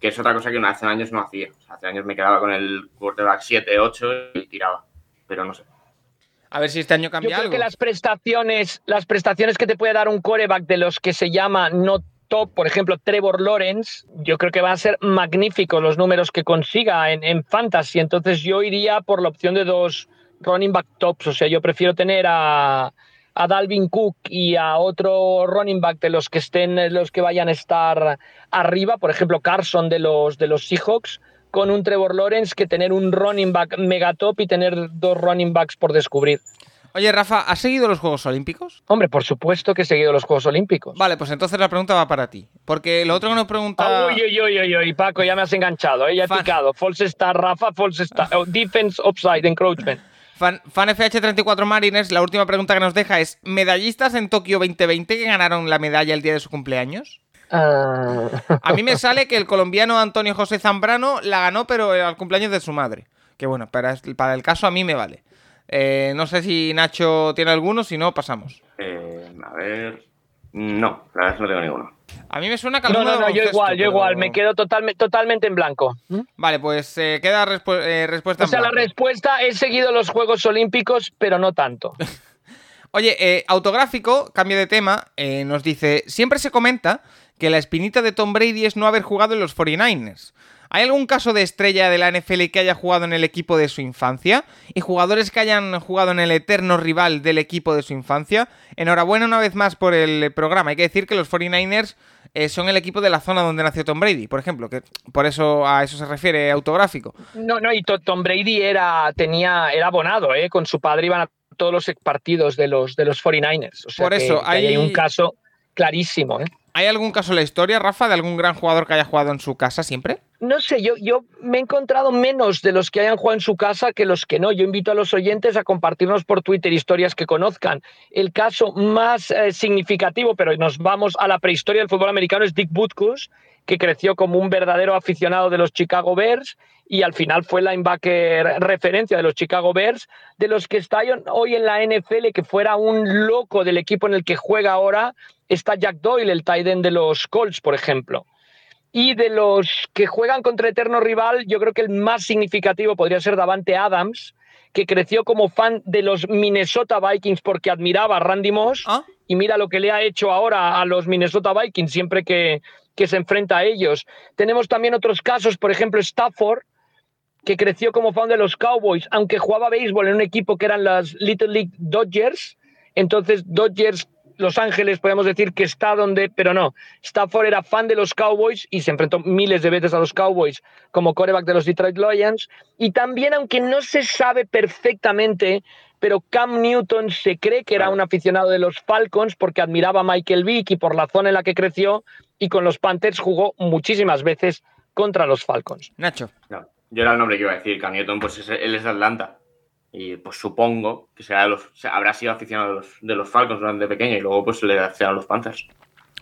que es otra cosa que hace años no hacía. hace años me quedaba con el quarterback 7, 8 y tiraba, pero no sé. A ver si este año cambia Yo creo que las prestaciones, las prestaciones que te puede dar un quarterback de los que se llama no top, por ejemplo, Trevor Lawrence, yo creo que van a ser magníficos los números que consiga en, en fantasy. Entonces yo iría por la opción de dos running back tops. O sea, yo prefiero tener a, a Dalvin Cook y a otro running back de los que estén, los que vayan a estar arriba, por ejemplo Carson de los, de los Seahawks, con un Trevor Lawrence que tener un running back megatop y tener dos running backs por descubrir. Oye, Rafa, ¿has seguido los Juegos Olímpicos? Hombre, por supuesto que he seguido los Juegos Olímpicos. Vale, pues entonces la pregunta va para ti. Porque lo otro que nos pregunta. Uy, uy, uy, uy, Paco, ya me has enganchado, ¿eh? ya he picado. False start, Rafa, false start. Oh, defense, offside, encroachment. Fan, FH34 Mariners, la última pregunta que nos deja es: ¿medallistas en Tokio 2020 que ganaron la medalla el día de su cumpleaños? Ah. A mí me sale que el colombiano Antonio José Zambrano la ganó, pero al cumpleaños de su madre. que bueno, para, para el caso a mí me vale. Eh, no sé si Nacho tiene alguno, si no, pasamos. Eh, a ver. No, la verdad es que no tengo ninguno. A mí me suena que No, no, no, yo igual, yo igual, me quedo totalme- totalmente en blanco. Vale, pues eh, queda respu- eh, respuesta O sea, en la respuesta, he seguido los Juegos Olímpicos, pero no tanto. Oye, eh, autográfico, cambio de tema, nos dice, siempre se comenta que la espinita de Tom Brady es no haber jugado en los 49ers. ¿Hay algún caso de estrella de la NFL que haya jugado en el equipo de su infancia? ¿Y jugadores que hayan jugado en el eterno rival del equipo de su infancia? Enhorabuena una vez más por el programa. Hay que decir que los 49ers eh, son el equipo de la zona donde nació Tom Brady, por ejemplo, que por eso a eso se refiere autográfico. No, no, y To- Tom Brady era, tenía, era abonado, ¿eh? Con su padre iban a todos los partidos de los, de los 49ers. O sea Por eso, que hay- hay un caso clarísimo, ¿eh? ¿Hay algún caso en la historia, Rafa, de algún gran jugador que haya jugado en su casa siempre? No sé, yo, yo me he encontrado menos de los que hayan jugado en su casa que los que no. Yo invito a los oyentes a compartirnos por Twitter historias que conozcan. El caso más eh, significativo, pero nos vamos a la prehistoria del fútbol americano, es Dick Butkus, que creció como un verdadero aficionado de los Chicago Bears y al final fue linebacker referencia de los Chicago Bears, de los que está hoy en la NFL, que fuera un loco del equipo en el que juega ahora, está Jack Doyle, el tight end de los Colts, por ejemplo. Y de los que juegan contra eterno rival, yo creo que el más significativo podría ser Davante Adams, que creció como fan de los Minnesota Vikings porque admiraba a Randy Moss. Ah, Y mira lo que le ha hecho ahora a los Minnesota Vikings siempre que, que se enfrenta a ellos. Tenemos también otros casos, por ejemplo, Stafford, que creció como fan de los Cowboys, aunque jugaba béisbol en un equipo que eran las Little League Dodgers. Entonces, Dodgers, Los Ángeles, podemos decir que está donde, pero no. Stafford era fan de los Cowboys y se enfrentó miles de veces a los Cowboys como coreback de los Detroit Lions. Y también, aunque no se sabe perfectamente, pero Cam Newton se cree que era un aficionado de los Falcons porque admiraba a Michael Vick y por la zona en la que creció y con los Panthers jugó muchísimas veces contra los Falcons. Nacho. No, yo era el nombre que iba a decir, Cam Newton, pues es- él es de Atlanta. Y pues supongo que será de los, o sea, habrá sido aficionado de los, de los Falcons durante pequeño y luego pues le a los Panthers.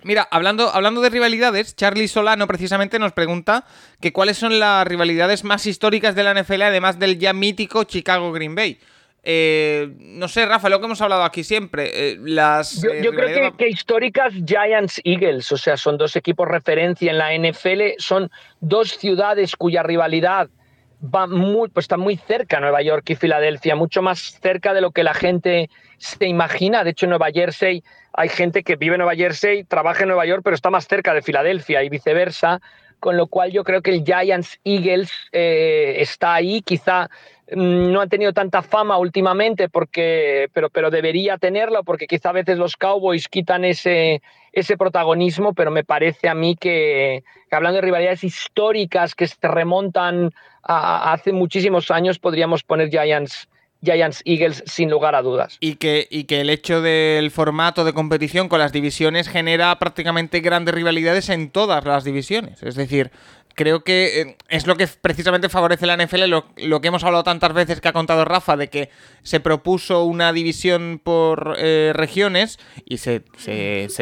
Mira, hablando, hablando de rivalidades, Charlie Solano precisamente nos pregunta que cuáles son las rivalidades más históricas de la NFL, además del ya mítico Chicago Green Bay. Eh, no sé, Rafa, lo que hemos hablado aquí siempre. eh, las Yo, eh, creo que históricas Giants Eagles, o sea, son dos equipos referencia en la NFL, son dos ciudades cuya rivalidad va muy, pues está muy cerca, Nueva York y Filadelfia, mucho más cerca de lo que la gente se imagina. De hecho, en Nueva Jersey hay gente que vive en Nueva Jersey, trabaja en Nueva York, pero está más cerca de Filadelfia y viceversa. Con lo cual yo creo que el Giants Eagles eh, está ahí, quizá mm, no ha tenido tanta fama últimamente, porque, pero, pero debería tenerlo, porque quizá a veces los Cowboys quitan ese, ese protagonismo, pero me parece a mí que, hablando de rivalidades históricas que se remontan a hace muchísimos años, podríamos poner Giants, Giants Eagles sin lugar a dudas. Y que, y que el hecho del formato de competición con las divisiones genera prácticamente grandes rivalidades en todas las divisiones. Es decir, creo que eh, es lo que precisamente favorece la NFL, lo, que hemos hablado tantas veces que ha contado Rafa, de que se propuso una división por eh, regiones y se,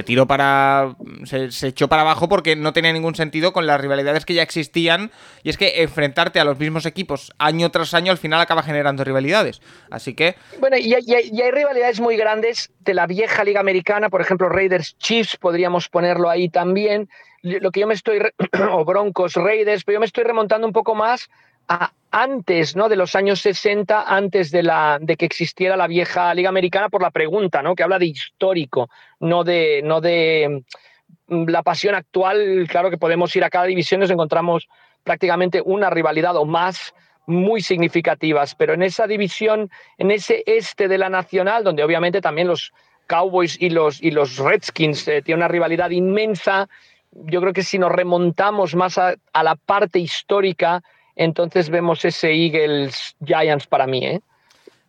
tiró para. Se, echó para abajo porque no tenía ningún sentido con las rivalidades que ya existían. Y es que enfrentarte a los mismos equipos año tras año al final acaba generando rivalidades. Así que. Bueno, y hay rivalidades muy grandes de la vieja liga americana, por ejemplo, Raiders Chiefs, podríamos ponerlo ahí también. Lo que yo me estoy, o Broncos Raiders, pero yo me estoy remontando un poco más a antes, ¿no? De los años 60, antes de, la, de que existiera la vieja liga americana, por la pregunta, ¿no? Que habla de histórico, no de, no de mm, la pasión actual. Claro que podemos ir a cada división y nos encontramos prácticamente una rivalidad o más muy significativas, pero en esa división, en ese este de la nacional, donde obviamente también los Cowboys y los, y los Redskins eh, tienen una rivalidad inmensa, yo creo que si nos remontamos más a, la parte histórica, entonces vemos ese Eagles Giants para mí. ¿eh?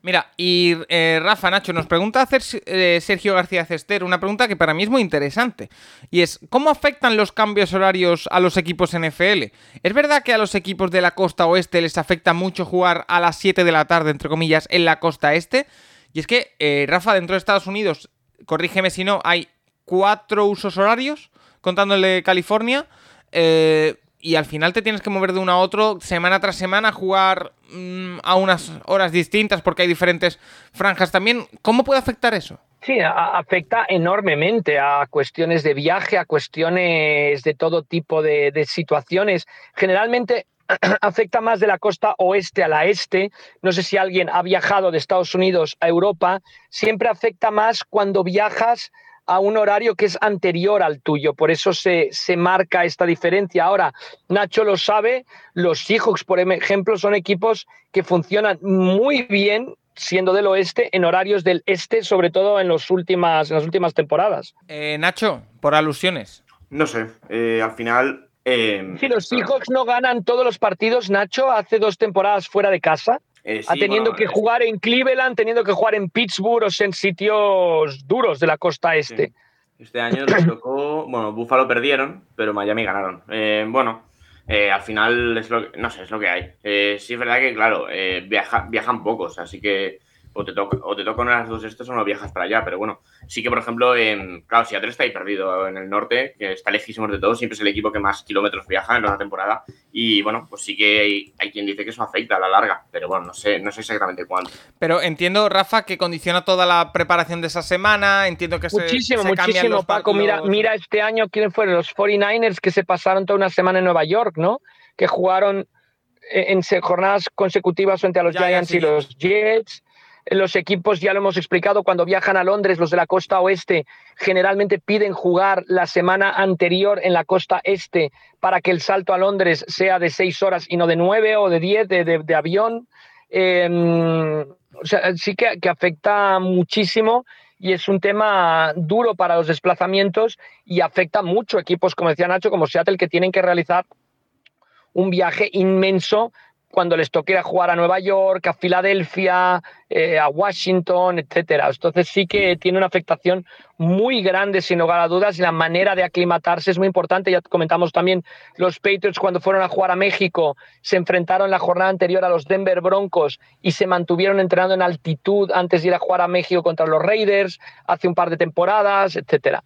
Mira, y eh, Rafa Nacho nos pregunta hacer eh, Sergio García Cester una pregunta que para mí es muy interesante. Y es, ¿cómo afectan los cambios horarios a los equipos NFL? ¿Es verdad que a los equipos de la costa oeste les afecta mucho jugar a las 7 de la tarde, entre comillas, en la costa este? Y es que, eh, Rafa, dentro de Estados Unidos, corrígeme si no, hay cuatro usos horarios, contándole California. eh, y al final te tienes que mover de uno a otro semana tras semana, jugar mm, a unas horas distintas porque hay diferentes franjas también. ¿Cómo puede afectar eso? Sí, afecta enormemente a cuestiones de viaje, a cuestiones de todo tipo de, de situaciones. Generalmente afecta más de la costa oeste a la este. No sé si alguien ha viajado de Estados Unidos a Europa. Siempre afecta más cuando viajas a un horario que es anterior al tuyo. Por eso se, se, marca esta diferencia. Ahora, Nacho lo sabe, los Seahawks, por ejemplo, son equipos que funcionan muy bien siendo del oeste en horarios del este, sobre todo en, los últimas, en las últimas temporadas. Eh, Nacho, por alusiones. No sé, eh, al final eh, si los Seahawks no ganan todos los partidos, Nacho, hace dos temporadas fuera de casa, eh, ha teniendo que jugar en Cleveland, teniendo que jugar en Pittsburgh o en sitios duros de la costa este. Este año les tocó, bueno, Buffalo perdieron, pero Miami ganaron. Eh, bueno, al final es lo que, no sé, es lo que hay. sí es verdad que, claro, viajan pocos, así que o te, toca, o te tocan las dos estos o no viajas para allá. Pero bueno, sí que, por ejemplo, en, claro, Seattle está ahí perdido en el norte, que está lejísimo de todo, siempre es el equipo que más kilómetros viaja en la temporada. Y bueno, pues sí que hay, hay, quien dice que eso afecta a la larga, pero bueno, no sé, no sé exactamente cuánto. Pero entiendo, Rafa, que condiciona toda la preparación de esa semana, entiendo que muchísimo, se, muchísimo, Paco. Mira, mira este año quiénes fueron los 49ers que se pasaron toda una semana en Nueva York, ¿no? Que jugaron en jornadas consecutivas frente a los Giants y los Jets los equipos, ya lo hemos explicado, cuando viajan a Londres, los de la costa oeste, generalmente piden jugar la semana anterior en la costa este para que el salto a Londres sea de seis horas y no de nueve o de diez de, avión. Em, o sea, sí que, que afecta muchísimo y es un tema duro para los desplazamientos y afecta mucho equipos, como decía Nacho, como Seattle, que tienen que realizar un viaje inmenso cuando les toque ir a jugar a Nueva York, a Filadelfia, eh, a Washington, etcétera. Entonces sí que tiene una afectación muy grande, sin lugar a dudas, y la manera de aclimatarse es muy importante. Ya comentamos también los Patriots cuando fueron a jugar a México, se enfrentaron la jornada anterior a los Denver Broncos y se mantuvieron entrenando en altitud antes de ir a jugar a México contra los Raiders hace un par de temporadas, etcétera.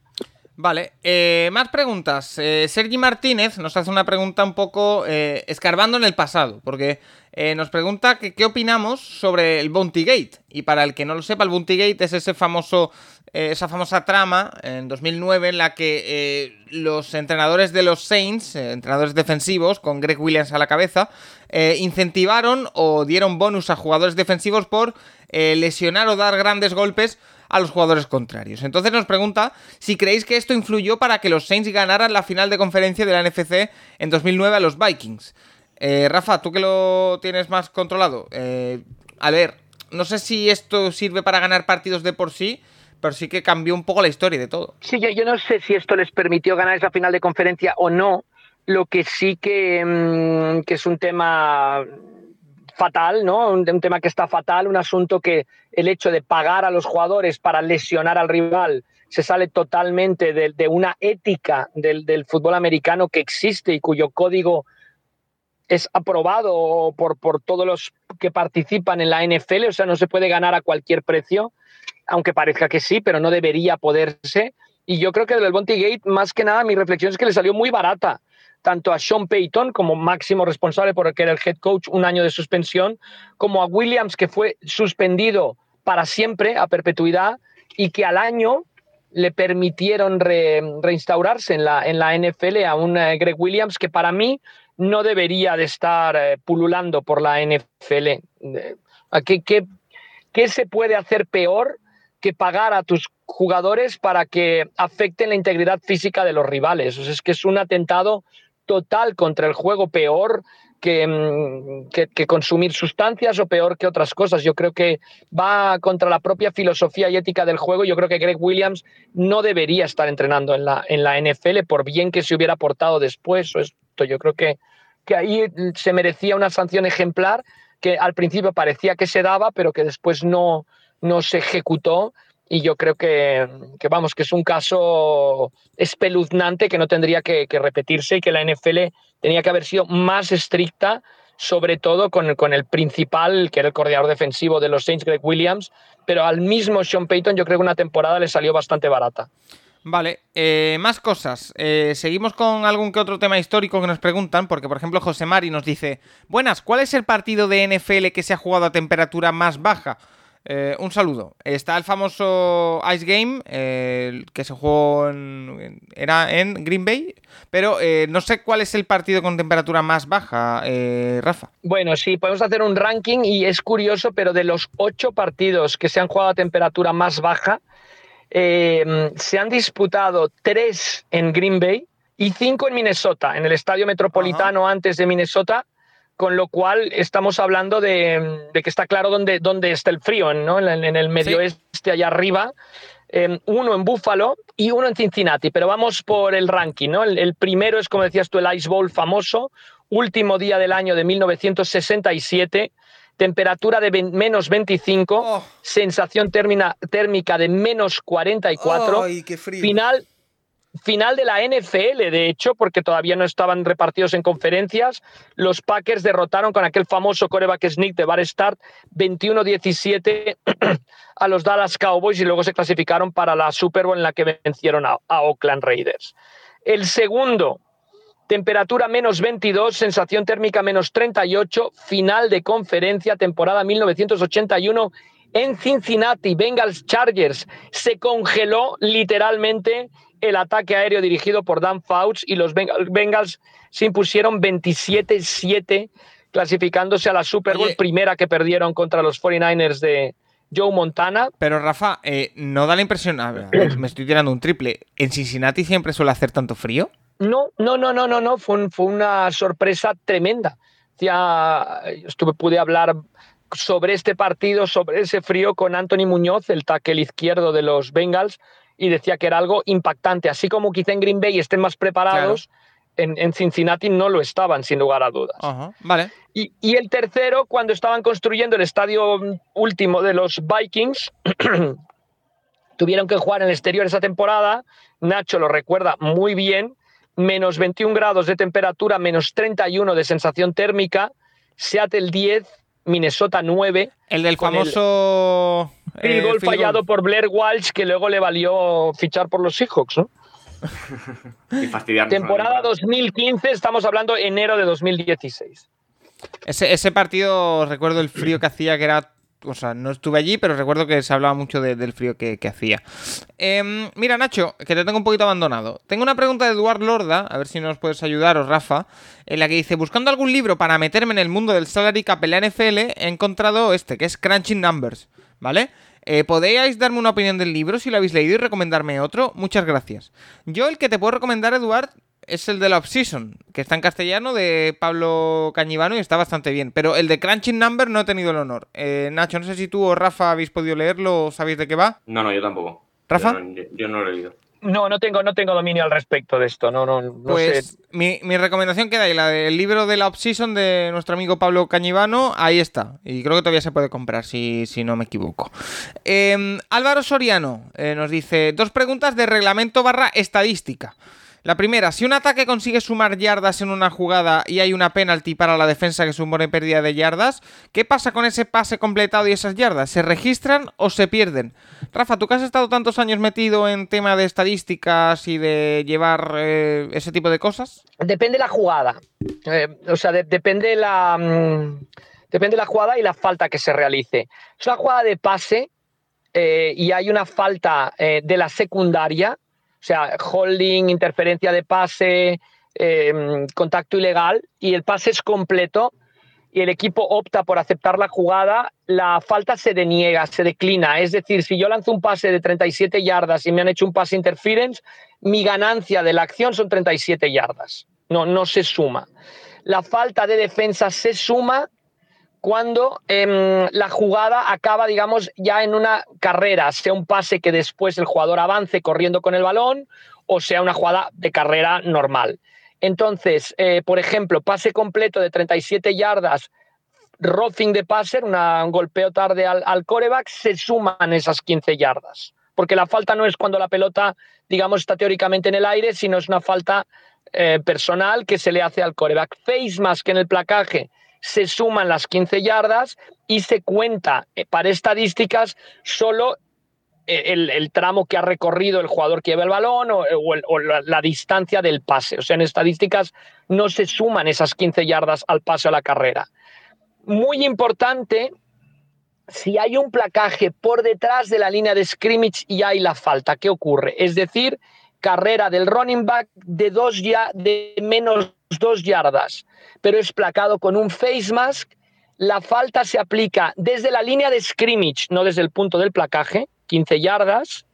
Vale, eh, más preguntas. Eh, Sergi Martínez nos hace una pregunta un poco eh, escarbando en el pasado, porque nos pregunta que, qué opinamos sobre el Bounty Gate. Y para el que no lo sepa, el Bounty Gate es ese famoso, esa famosa trama en 2009 en la que los entrenadores de los Saints, entrenadores defensivos, con Greg Williams a la cabeza, incentivaron o dieron bonus a jugadores defensivos por lesionar o dar grandes golpes a los jugadores contrarios. Entonces nos pregunta si creéis que esto influyó para que los Saints ganaran la final de conferencia de la NFC en 2009 a los Vikings. Eh, Rafa, tú que lo tienes más controlado, eh, a ver, no sé si esto sirve para ganar partidos de por sí, pero sí que cambió un poco la historia de todo. Sí, yo, no sé si esto les permitió ganar esa final de conferencia o no. Lo que sí que, mm, que es un tema fatal, ¿no? Un, tema que está fatal, un asunto que el hecho de pagar a los jugadores para lesionar al rival se sale totalmente de, una ética del, fútbol americano que existe y cuyo código es aprobado por, por todos los que participan en la NFL, o sea, no se puede ganar a cualquier precio, aunque parezca que sí, pero no debería poderse. Y yo creo que del Bounty Gate, más que nada, mi reflexión es que le salió muy barata tanto a Sean Payton como máximo responsable por el que era el head coach, un año de suspensión, como a Williams, que fue suspendido para siempre, a perpetuidad, y que al año le permitieron reinstaurarse en la, en la NFL a un eh, Greg Williams que para mí no debería de estar eh, pululando por la NFL. ¿Qué, qué, qué se puede hacer peor que pagar a tus jugadores para que afecten la integridad física de los rivales? es que es un atentado total contra el juego, peor mm, que, que, consumir sustancias o peor que otras cosas. Yo creo que va contra la propia filosofía y ética del juego. Yo creo que Greg Williams no debería estar entrenando en la, en la NFL, por bien que se hubiera portado después. Esto. Yo creo que, que ahí se merecía una sanción ejemplar que al principio parecía que se daba, pero que después no, no se ejecutó y yo creo que, vamos, que es un caso espeluznante que no tendría que, repetirse y que la NFL tenía que haber sido más estricta, sobre todo con el, principal, que era el coordinador defensivo de los Saints, Greg Williams, pero al mismo Sean Payton yo creo que una temporada le salió bastante barata. Vale, eh, más cosas. Eh, seguimos con algún que otro tema histórico que nos preguntan, porque por ejemplo José Mari nos dice, buenas, ¿cuál es el partido de NFL que se ha jugado a temperatura más baja? Eh, un saludo. Está el famoso Ice Game, que se jugó en, era en Green Bay, pero no sé cuál es el partido con temperatura más baja, Rafa. Bueno, sí, podemos hacer un ranking y es curioso, pero de los ocho partidos que se han jugado a temperatura más baja, eh, se han disputado tres en Green Bay y cinco en Minnesota, en el estadio metropolitano antes de Minnesota, con lo cual estamos hablando de, que está claro dónde, dónde, está el frío, ¿no? en, el medio oeste, allá arriba. Em, uno en Buffalo y uno en Cincinnati, pero vamos por el ranking. ¿no? El, el, primero es, como decías tú, el Ice Bowl famoso, último día del año de 1967 temperatura de menos 25, sensación térmica de menos 44, final final de la NFL, de hecho, porque todavía no estaban repartidos en conferencias. Los Packers derrotaron con aquel famoso coreback sneak de Bar Start 21-17 a los Dallas Cowboys y luego se clasificaron para la Super Bowl en la que vencieron a Oakland Raiders. El segundo, Temperatura menos 22, sensación térmica menos 38, final de conferencia, temporada 1981 en Cincinnati, Bengals Chargers. Se congeló literalmente el ataque aéreo dirigido por Dan Fouts y los Bengals se impusieron 27-7, clasificándose a la Super Bowl primera que perdieron contra los 49ers de Joe Montana. Pero Rafa, eh, ¿no da la impresión, me estoy tirando un triple, ¿en Cincinnati siempre suele hacer tanto frío? No, no, no, no, no, no, fue, fue una sorpresa tremenda. Ya estuve, pude hablar sobre este partido, sobre ese frío con Anthony Muñoz, el tackle izquierdo de los Bengals, y decía que era algo impactante. Así como quizá en Green Bay estén más preparados, en, Cincinnati no lo estaban, sin lugar a dudas. vale. Y, y, el tercero, cuando estaban construyendo el estadio último de los Vikings, tuvieron que jugar en el exterior esa temporada. Nacho lo recuerda muy bien menos 21 grados de temperatura, menos 31 de sensación térmica, Seattle 10, Minnesota 9. El del famoso... El, gol fallado por Blair Walsh que luego le valió fichar por los Seahawks, ¿no? Temporada 2015, estamos hablando enero de 2016. Ese, ese partido, recuerdo el frío que hacía, que era o sea, no estuve allí, pero recuerdo que se hablaba mucho del frío que, hacía. Em, mira, Nacho, que te tengo un poquito abandonado. Tengo una pregunta de Eduard Lorda, a ver si nos puedes ayudar, o Rafa, en la que dice, buscando algún libro para meterme en el mundo del salary cap en la NFL, he encontrado este, que es Crunching Numbers, ¿vale? Eh, ¿Podéis darme una opinión del libro si lo habéis leído y recomendarme otro? Muchas gracias. Yo el que te puedo recomendar, Eduard, es el de la Off-Season, que está en castellano, de Pablo Cañivano y está bastante bien. Pero el de Crunching Number no he tenido el honor. Eh, Nacho, no sé si tú o Rafa habéis podido leerlo o sabéis de qué va. No, no, yo tampoco. ¿Rafa? Yo no, lo he leído. No, no tengo, no tengo dominio al respecto de esto. No, no, pues Mi, recomendación queda ahí, la del libro de la Off-Season de nuestro amigo Pablo Cañivano, ahí está. Y creo que todavía se puede comprar, si, si no me equivoco. Em, Álvaro Soriano eh, nos dice, dos preguntas de reglamento barra estadística. La primera, si un ataque consigue sumar yardas en una jugada y hay una penalty para la defensa que supone pérdida de yardas, ¿qué pasa con ese pase completado y esas yardas? ¿Se registran o se pierden? Rafa, tú que has estado tantos años metido en tema de estadísticas y de llevar eh, ese tipo de cosas. Depende la jugada. Eh, o sea, depende la. Mm, depende la jugada y la falta que se realice. Es una jugada de pase eh, y hay una falta de la secundaria o sea, holding, interferencia de pase, em, contacto ilegal, y el pase es completo y el equipo opta por aceptar la jugada, la falta se deniega, se declina. Es decir, si yo lanzo un pase de 37 yardas y me han hecho un pase interference, mi ganancia de la acción son 37 yardas. No, no se suma. La falta de defensa se suma cuando em, la jugada acaba, digamos, ya en una carrera, sea un pase que después el jugador avance corriendo con el balón o sea una jugada de carrera normal. Entonces, eh, por ejemplo, pase completo de 37 yardas, roughing de passer, un golpeo tarde al, coreback, se suman esas 15 yardas. Porque la falta no es cuando la pelota, digamos, está teóricamente en el aire, sino es una falta eh, personal que se le hace al coreback. Face más que en el placaje se suman las 15 yardas y se cuenta eh, para estadísticas solo el, tramo que ha recorrido el jugador que lleva el balón o, la, distancia del pase. O sea, en estadísticas no se suman esas 15 yardas al pase a la carrera. Muy importante, si hay un placaje por detrás de la línea de scrimmage y hay la falta, ¿qué ocurre? Es decir, carrera del running back de, dos ya, de menos dos yardas, pero es placado con un face mask, la falta se aplica desde la línea de scrimmage, no desde el punto del placaje, 15 yardas,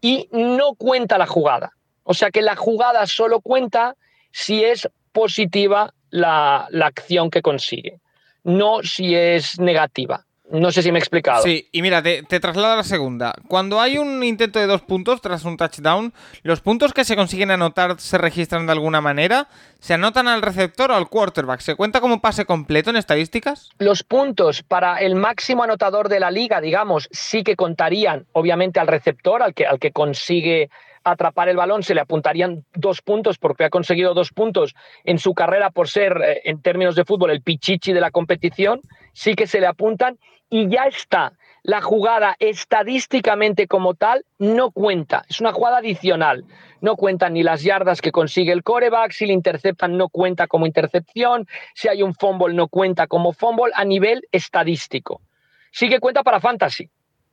y no cuenta la jugada. O sea que la jugada solo cuenta si es positiva la, la acción que consigue, no si es negativa. No sé si me he explicado. Sí, y mira, te, traslado a la segunda. Cuando hay un intento de dos puntos tras un touchdown, ¿los puntos que se consiguen anotar se registran de alguna manera? ¿Se anotan al receptor o al quarterback? ¿Se cuenta como pase completo en estadísticas? Los puntos para el máximo anotador de la liga, digamos, sí que contarían, obviamente, al receptor, al que, al que consigue atrapar el balón, se le apuntarían dos puntos porque ha conseguido dos puntos en su carrera por ser, eh, en términos de fútbol, el pichichi de la competición, sí que se le apuntan y ya está. La jugada estadísticamente como tal no cuenta, es una jugada adicional. No cuentan ni las yardas que consigue el coreback, si le interceptan no cuenta como intercepción, si hay un fumble no cuenta como fumble a nivel estadístico. Sí que cuenta para fantasy,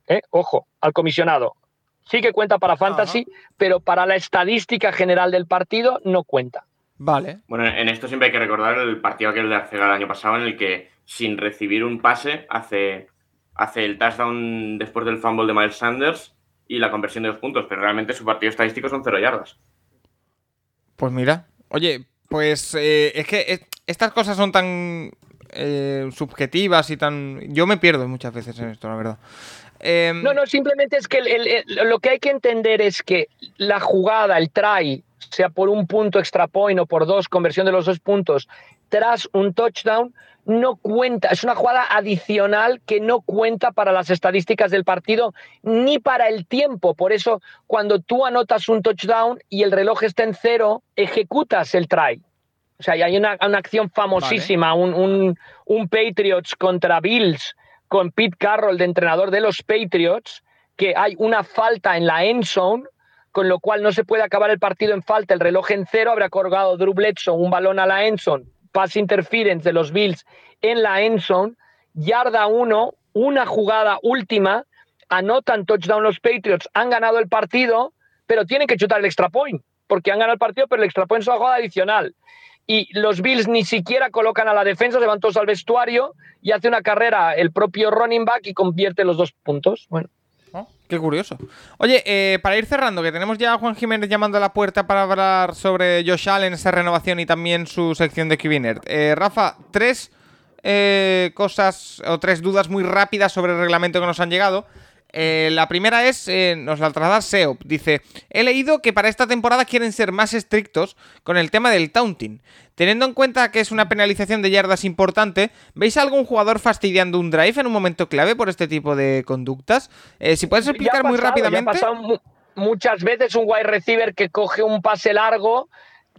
¿eh? ojo, al comisionado sí que cuenta para fantasy, pero para la estadística general del partido no cuenta. Vale. Bueno, en esto siempre hay que recordar el partido aquel de Arcega el año pasado en el que sin recibir un pase hace, hace el touchdown después del fumble de Miles Sanders y la conversión de dos puntos, pero realmente su partido estadístico son cero yardas. Pues mira, oye, pues eh, es que estas cosas son tan eh, subjetivas y tan... Yo me pierdo muchas veces en esto, la verdad. Em, no, no, simplemente es que lo que hay que entender es que la jugada, el try, sea por un punto extra point o por dos, conversión de los dos puntos, tras un touchdown, no cuenta. Es una jugada adicional que no cuenta para las estadísticas del partido ni para el tiempo. Por eso, cuando tú anotas un touchdown y el reloj está en cero, ejecutas el try. O sea, hay una, acción famosísima, un, un, un Patriots contra Bills con Pete Carroll de entrenador de los Patriots, que hay una falta en la end zone, con lo cual no se puede acabar el partido en falta, el reloj en cero, habrá colgado Drew Bledsoe un balón a la end zone, pass interference de los Bills en la end zone, yarda uno, una jugada última, anotan touchdown los Patriots, han ganado el partido, pero tienen que chutar el extra point, porque han ganado el partido, pero el extra point es una jugada adicional y los Bills ni siquiera colocan a la defensa, se van todos al vestuario y hace una carrera el propio running back y convierte los dos puntos. Bueno. Qué curioso. Oye, eh, para ir cerrando, que tenemos ya a Juan Jiménez llamando a la puerta para hablar sobre Josh Allen, esa renovación y también su sección de QB eh, Rafa, tres eh, cosas o tres dudas muy rápidas sobre el reglamento que nos han llegado. Eh, la primera es, eh, nos la traslada SEOP. Dice, he leído que para esta temporada quieren ser más estrictos con el tema del taunting. Teniendo en cuenta que es una penalización de yardas importante, ¿veis a algún jugador fastidiando un drive en un momento clave por este tipo de conductas? Eh, si puedes explicar muy rápidamente. muchas veces un wide receiver que coge un pase largo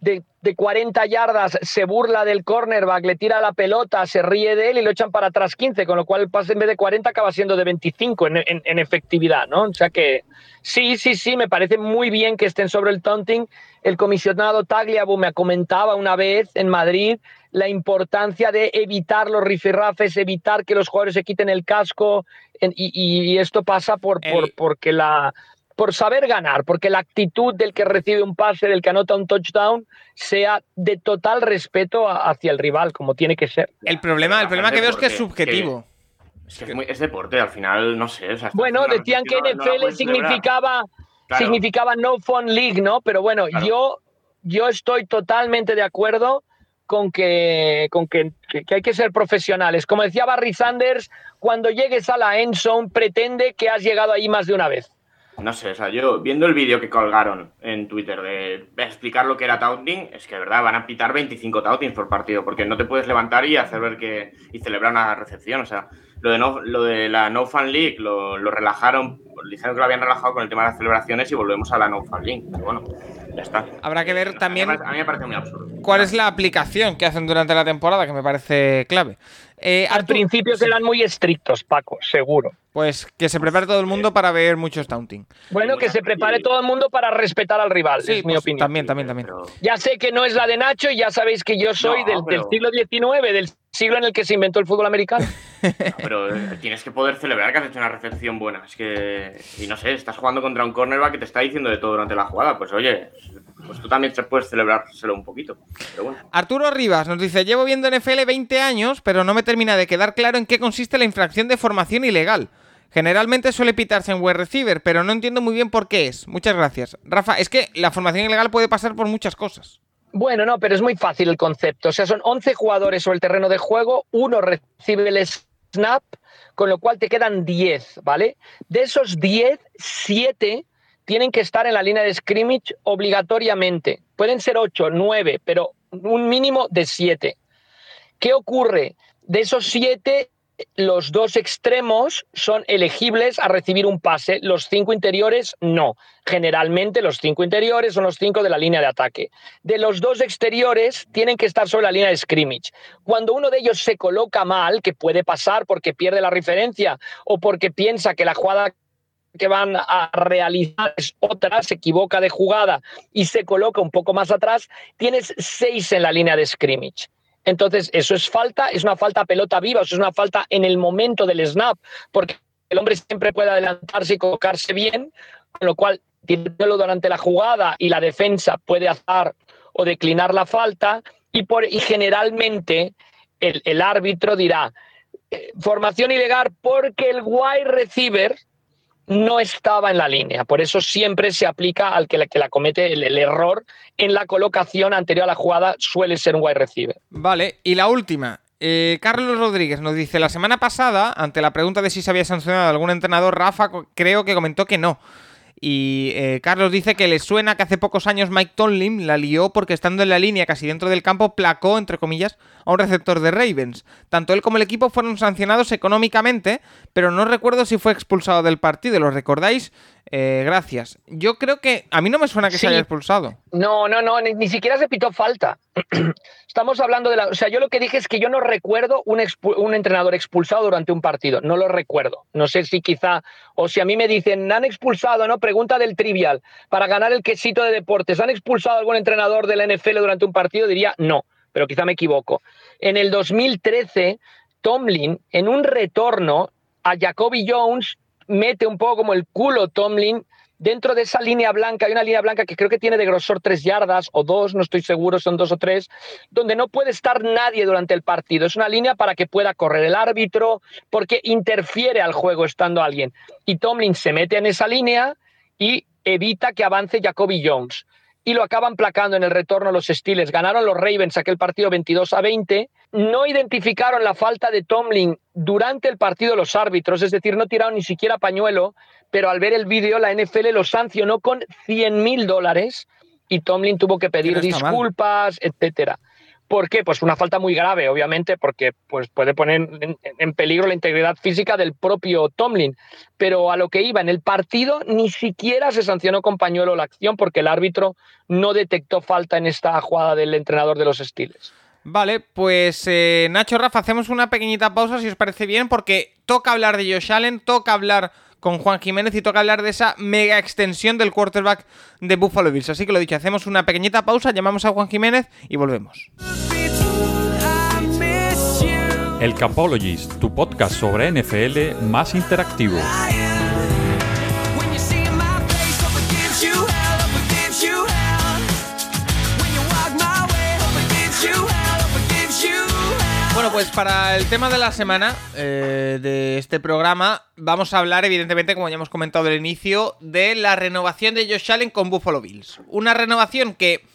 de, 40 yardas se burla del cornerback, le tira la pelota, se ríe de él y lo echan para atrás 15, con lo cual el pase en vez de 40 acaba siendo de 25 en, efectividad, ¿no? O sea que sí, sí, sí, me parece muy bien que estén sobre el taunting. El comisionado Tagliabo me comentaba una vez en Madrid la importancia de evitar los rifirrafes, evitar que los jugadores se quiten el casco y, esto pasa por, por porque la por saber ganar, porque la actitud del que recibe un pase, del que anota un touchdown, sea de total respeto hacia el rival, como tiene que ser. El problema, el problema que veo es que es subjetivo. es, deporte, al final, no sé. bueno, decían que NFL significaba, significaba no fun league, ¿no? Pero bueno, yo, yo estoy totalmente de acuerdo con, que, con que, que, hay que ser profesionales. Como decía Barry Sanders, cuando llegues a la end zone, pretende que has llegado ahí más de una vez. No sé, o sea, yo viendo el vídeo que colgaron en Twitter de, explicar lo que era taunting, es que de verdad van a pitar 25 tauntings por partido, porque no te puedes levantar y hacer ver que. y celebrar una recepción. O sea, lo de, no, lo de la No Fan League lo, lo relajaron, dijeron que lo habían relajado con el tema de las celebraciones y volvemos a la No Fan League. Pero bueno, ya está. Habrá que ver también. A mí me parece muy absurdo. ¿Cuál es la aplicación que hacen durante la temporada? Que me parece clave. Eh, Al principio serán muy estrictos, Paco, seguro. Pues que se prepare todo el mundo para ver muchos taunting. Bueno, que se prepare todo el mundo para respetar al rival, sí, es mi pues, opinión. También, también, también. Ya sé que no es la de Nacho y ya sabéis que yo soy del, del, siglo XIX, del siglo en el que se inventó el fútbol americano. pero eh, tienes que poder celebrar que has hecho una recepción buena. Es que, y no sé, estás jugando contra un cornerback que te está diciendo de todo durante la jugada. Pues oye, pues tú también te puedes celebrárselo un poquito. Arturo Rivas nos dice, llevo viendo NFL 20 años, pero no me termina de quedar claro en qué consiste la infracción de formación ilegal. Generalmente suele pitarse en web receiver, pero no entiendo muy bien por qué es. Muchas gracias. Rafa, es que la formación ilegal puede pasar por muchas cosas. Bueno, no, pero es muy fácil el concepto. O sea, son 11 jugadores sobre el terreno de juego, uno recibe el snap, con lo cual te quedan 10, ¿vale? De esos 10, 7 tienen que estar en la línea de scrimmage obligatoriamente. Pueden ser 8, 9, pero un mínimo de 7. ¿Qué ocurre? De esos 7, los dos extremos son elegibles a recibir un pase, los cinco interiores no. Generalmente los cinco interiores son los cinco de la línea de ataque. De los dos exteriores tienen que estar sobre la línea de scrimmage. Cuando uno de ellos se coloca mal, que puede pasar porque pierde la referencia o porque piensa que la jugada que van a realizar es otra, se equivoca de jugada y se coloca un poco más atrás, tienes seis en la línea de scrimmage. Entonces, eso es falta, es una falta pelota viva, es una falta en el momento del snap, porque el hombre siempre puede adelantarse y colocarse bien, con lo cual, tirándolo durante la jugada y la defensa puede hacer o declinar la falta, y, por, y generalmente el, el árbitro dirá, eh, formación ilegal porque el wide receiver no estaba en la línea. Por eso siempre se aplica al que la, que la comete el, error en la colocación anterior a la jugada, suele ser un wide receiver. Vale, y la última. Eh, Carlos Rodríguez nos dice, la semana pasada, ante la pregunta de si se había sancionado algún entrenador, Rafa creo que comentó que no. Y eh, Carlos dice que le suena que hace pocos años Mike Tomlin la lió porque estando en la línea casi dentro del campo placó, entre comillas, a un receptor de Ravens. Tanto él como el equipo fueron sancionados económicamente, pero no recuerdo si fue expulsado del partido. ¿Lo recordáis? Eh, gracias. Yo creo que a mí no me suena que se haya expulsado. No, no, no, ni, siquiera se pitó falta. Estamos hablando de la. O sea, yo lo que dije es que yo no recuerdo un, un, entrenador expulsado durante un partido. No lo recuerdo. No sé si quizá. O si a mí me dicen, han expulsado, ¿no? Pregunta del trivial. Para ganar el quesito de deportes, ¿han expulsado algún entrenador de la NFL durante un partido? Diría no, pero quizá me equivoco. En el 2013, Tomlin, en un retorno a Jacoby Jones, mete un poco como el culo Tomlin dentro de esa línea blanca, hay una línea blanca que creo que tiene de grosor tres yardas o dos, no estoy seguro, son dos o tres, donde no puede estar nadie durante el partido. Es una línea para que pueda correr el árbitro, porque interfiere al juego estando alguien. Y Tomlin se mete en esa línea y evita que avance Jacoby Jones. Y lo acaban placando en el retorno los Steelers. Ganaron los Ravens aquel partido 22 a 20 no identificaron la falta de Tomlin durante el partido los árbitros, es decir, no tiraron ni siquiera pañuelo, pero al ver el vídeo la NFL lo sancionó con 100 mil dólares y Tomlin tuvo que pedir disculpas, etcétera. ¿Por qué? Pues una falta muy grave, obviamente, porque pues, puede poner en, peligro la integridad física del propio Tomlin. Pero a lo que iba, en el partido ni siquiera se sancionó con pañuelo la acción porque el árbitro no detectó falta en esta jugada del entrenador de los Steelers. Vale, pues eh, Nacho Rafa, hacemos una pequeñita pausa si os parece bien, porque toca hablar de Josh Allen, toca hablar con Juan Jiménez y toca hablar de esa mega extensión del quarterback de Buffalo Bills. Así que lo dicho, hacemos una pequeñita pausa, llamamos a Juan Jiménez y volvemos. El Capologist, tu podcast sobre NFL más interactivo. Pues para el tema de la semana eh, de este programa vamos a hablar, evidentemente, como ya hemos comentado al inicio, de la renovación de Josh Allen con Buffalo Bills. Una renovación que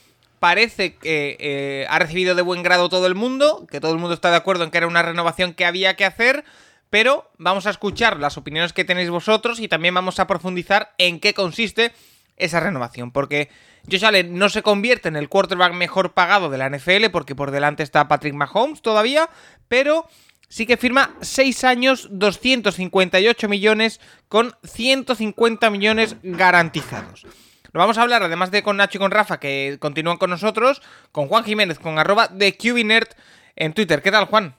parece que eh, ha recibido de buen grado todo el mundo, que todo el mundo está de acuerdo en que era una renovación que había que hacer, pero vamos a escuchar las opiniones que tenéis vosotros y también vamos a profundizar en qué consiste esa renovación, porque Josh Allen no se convierte en el quarterback mejor pagado de la NFL, porque por delante está Patrick Mahomes todavía, pero sí que firma 6 años, 258 millones, con 150 millones garantizados. Lo vamos a hablar, además de con Nacho y con Rafa, que continúan con nosotros, con Juan Jiménez, con arroba de QBNerd en Twitter. ¿Qué tal, Juan?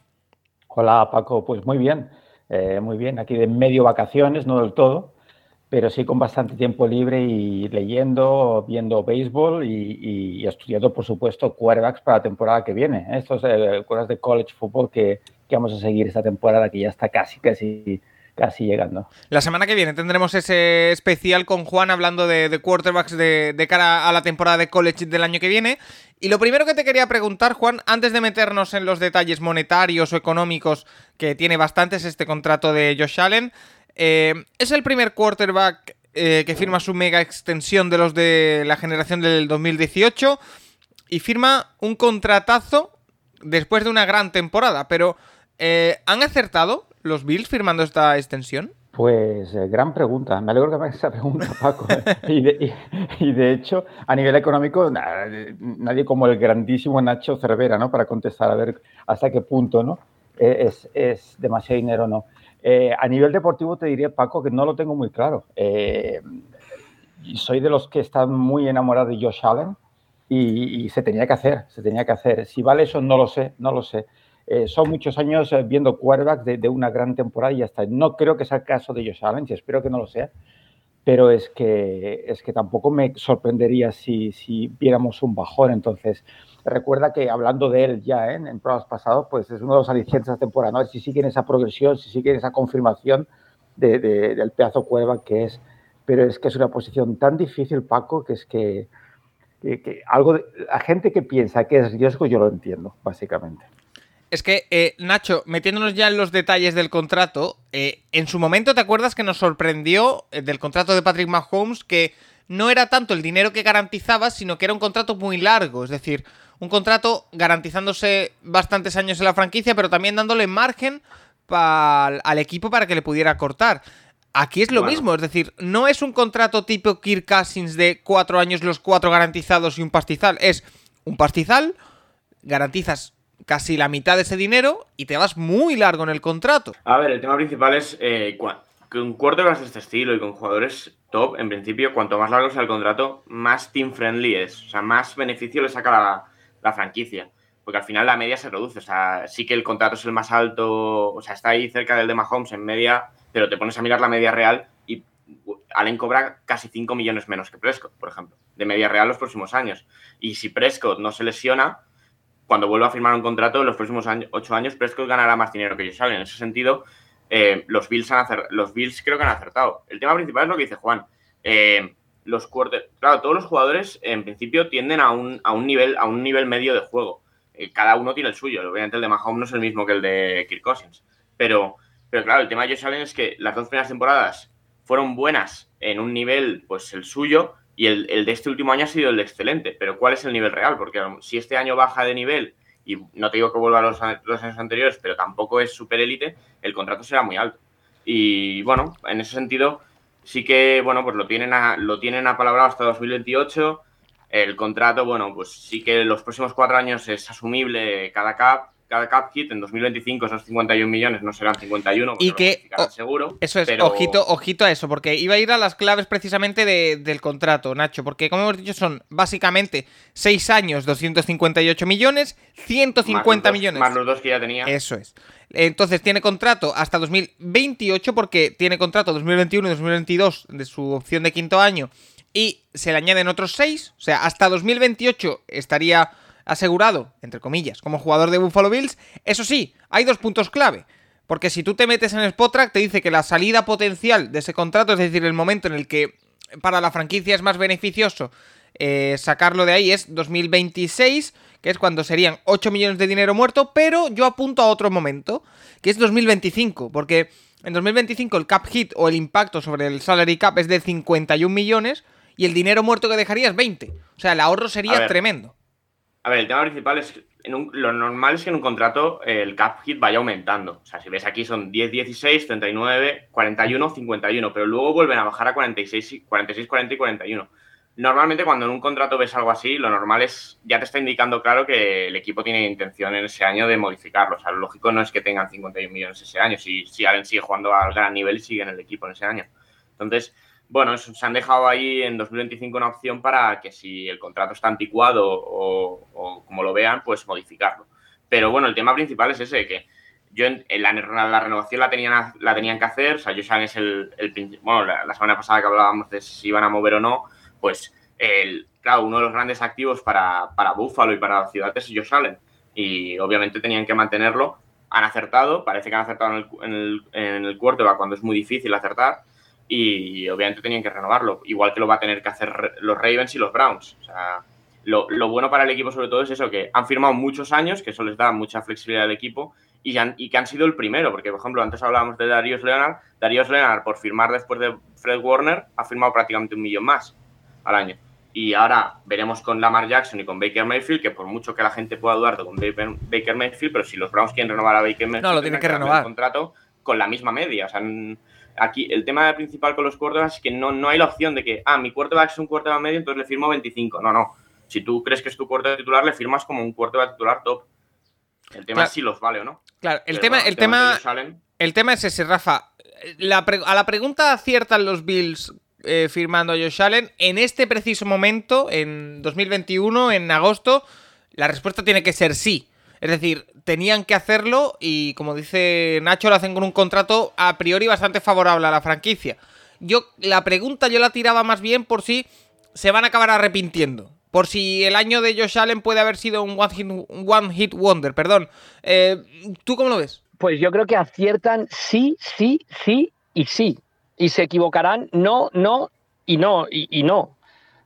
Hola, Paco. Pues muy bien, eh, muy bien. Aquí de medio vacaciones, no del todo, pero sí con bastante tiempo libre y leyendo, viendo béisbol y, estudiando, por supuesto, quarterbacks para la temporada que viene. ¿eh? Estos eh, de college football que, que vamos a seguir esta temporada que ya está casi, casi casi llegando. La semana que viene tendremos ese especial con Juan hablando de, quarterbacks de, cara a la temporada de college del año que viene. Y lo primero que te quería preguntar, Juan, antes de meternos en los detalles monetarios o económicos, que tiene bastantes este contrato de Josh Allen, eh, es el primer quarterback eh, que firma su mega extensión de los de la generación del 2018 y firma un contratazo después de una gran temporada, pero eh, ¿han acertado los Bills firmando esta extensión? Pues eh, gran pregunta. Me alegro que me hagas esa pregunta, Paco. y, de, hecho, a nivel económico, nadie como el grandísimo Nacho Cervera, ¿no? Para contestar a ver hasta qué punto, ¿no? Eh, es, demasiado dinero no. Eh, a nivel deportivo te diría, Paco, que no lo tengo muy claro. soy de los que están muy enamorados de Josh Allen y, y se tenía que hacer, se tenía que hacer. Si vale eso, no lo sé, no lo sé. Eh, son muchos años eh, viendo quarterbacks de, una gran temporada y ya está. No creo que sea el caso de Josh Allen, y espero que no lo sea, pero es que, es que tampoco me sorprendería si, si viéramos un bajón. Entonces, recuerda que hablando de él ya ¿eh? en pruebas pasadas, pues es uno de los alicientes de la temporada, ¿no? Si siguen esa progresión, si siguen esa confirmación de, del pedazo quarterback que es. Pero es que es una posición tan difícil, Paco, que es que, que, algo de, la gente que piensa que es riesgo, yo lo entiendo, básicamente. Es que, eh, Nacho, metiéndonos ya en los detalles del contrato, eh, en su momento te acuerdas que nos sorprendió eh, del contrato de Patrick Mahomes que no era tanto el dinero que garantizaba, sino que era un contrato muy largo, es decir, un contrato garantizándose bastantes años en la franquicia, pero también dándole margen al equipo para que le pudiera cortar. Aquí es lo mismo, es decir, no es un contrato tipo Kirk Cousins de cuatro años, los cuatro garantizados y un pastizal, es un pastizal, garantizas casi la mitad de ese dinero y te vas muy largo en el contrato. A ver, el tema principal es eh, con quarterbacks de este estilo y con jugadores top, en principio, cuanto más largo sea el contrato, más team friendly es. O sea, más beneficio le saca la, la franquicia. Porque al final la media se reduce. O sea, sí que el contrato es el más alto, o sea, está ahí cerca del de Mahomes en media, pero te pones a mirar la media real y Allen cobra casi 5 millones menos que Prescott, por ejemplo, de media real los próximos años. Y si Prescott no se lesiona, cuando vuelva a firmar un contrato en los próximos ocho años, Prescott ganará más dinero que Josh Allen. En ese sentido, eh, los, Bills han los Bills creo que han acertado. El tema principal es lo que dice Juan. Eh, los claro, todos los jugadores en principio tienden a un, a un, nivel, a un nivel medio de juego. Eh, cada uno tiene el suyo. Obviamente el de Mahomes no es el mismo que el de Kirk Cousins. Pero, pero claro, el tema de Josh Allen es que las dos primeras temporadas fueron buenas en un nivel, pues el suyo, y el, de este último año ha sido el excelente, pero ¿cuál es el nivel real? Porque si este año baja de nivel, y no te digo que vuelva a los, años anteriores, pero tampoco es super élite, el contrato será muy alto. Y bueno, en ese sentido, sí que, bueno, pues lo tienen, a, lo tienen apalabrado hasta 2028. El contrato, bueno, pues sí que los próximos cuatro años es asumible cada cap, cada cap hit. En 2025 esos 51 millones no serán 51 y que seguro eso es ojito ojito a eso porque iba a ir a las claves precisamente del contrato Nacho porque como hemos dicho son básicamente 6 años 258 millones 150 millones. más los dos que ya tenía. Eso es entonces tiene contrato hasta 2028 porque tiene contrato 2021 y 2022 de su opción de quinto año y se le añaden otros 6 o sea hasta 2028 estaría asegurado, entre comillas, como jugador de Buffalo Bills. Eso sí, hay dos puntos clave. Porque si tú te metes en Spotrack, te dice que la salida potencial de ese contrato, es decir, el momento en el que para la franquicia es más beneficioso eh, sacarlo de ahí, es 2026, que es cuando serían 8 millones de dinero muerto, pero yo apunto a otro momento, que es 2025, porque en 2025 el cap hit o el impacto sobre el salary cap es de 51 millones y el dinero muerto que dejaría es 20. O sea, el ahorro sería tremendo. A ver, el tema principal es, en lo normal es que en un contrato el cap hit vaya aumentando. O sea, si ves aquí son 10, 16, 39, 41, 51, pero luego vuelven a bajar a 46, 46 40 y 41. Normalmente cuando en un contrato ves algo así, lo normal es, ya te está indicando claro que el equipo tiene intención en ese año de modificarlo. O sea, lo lógico no es que tengan 51 millones ese año, si, si Allen sigue jugando al gran nivel y sigue en el equipo en ese año. Entonces, bueno, se han dejado ahí en 2025 una opción para que si el contrato está anticuado o, como lo vean, pues modificarlo. Pero bueno, el tema principal es ese, que yo en, la, renovación la tenían, la tenían que hacer, o sea, es el, el bueno, la, semana pasada que hablábamos de si iban a mover o no, pues el, claro, uno de los grandes activos para, para Buffalo y para la ciudad es Josh Allen. Y obviamente tenían que mantenerlo. Han acertado, parece que han acertado en el, en el, en el cuando es muy difícil acertar y obviamente tenían que renovarlo, igual que lo va a tener que hacer los Ravens y los Browns. O sea, lo, bueno para el equipo sobre todo es eso, que han firmado muchos años, que eso les da mucha flexibilidad al equipo y, y que han sido el primero, porque por ejemplo antes hablábamos de Darius Leonard, Darius Leonard por firmar después de Fred Warner ha firmado prácticamente un millón más al año. Y ahora veremos con Lamar Jackson y con Baker Mayfield, que por mucho que la gente pueda dudar de con Baker Mayfield, pero si los Browns quieren renovar a Baker Mayfield, no, lo tienen que renovar. El contrato con la misma media. O sea, aquí el tema principal con los quarterbacks es que no, no hay la opción de que, ah, mi quarterback es un quarterback medio, entonces le firmo 25. No, no. Si tú crees que es tu quarterback titular, le firmas como un quarterback titular top. El tema es si los vale o no. Claro, el tema, el, tema, el tema es ese, Rafa. a la pregunta aciertan los Bills eh, firmando a Josh Allen. En este preciso momento, en 2021, en agosto, la respuesta tiene que ser sí. Es decir, tenían que hacerlo y como dice Nacho, lo hacen con un contrato a priori bastante favorable a la franquicia. Yo, la pregunta yo la tiraba más bien por si se van a acabar arrepintiendo. Por si el año de Josh Allen puede haber sido un one hit, wonder, perdón. Eh, ¿Tú cómo lo ves? Pues yo creo que aciertan sí, sí, sí y sí. Y se equivocarán no, no y no y, no.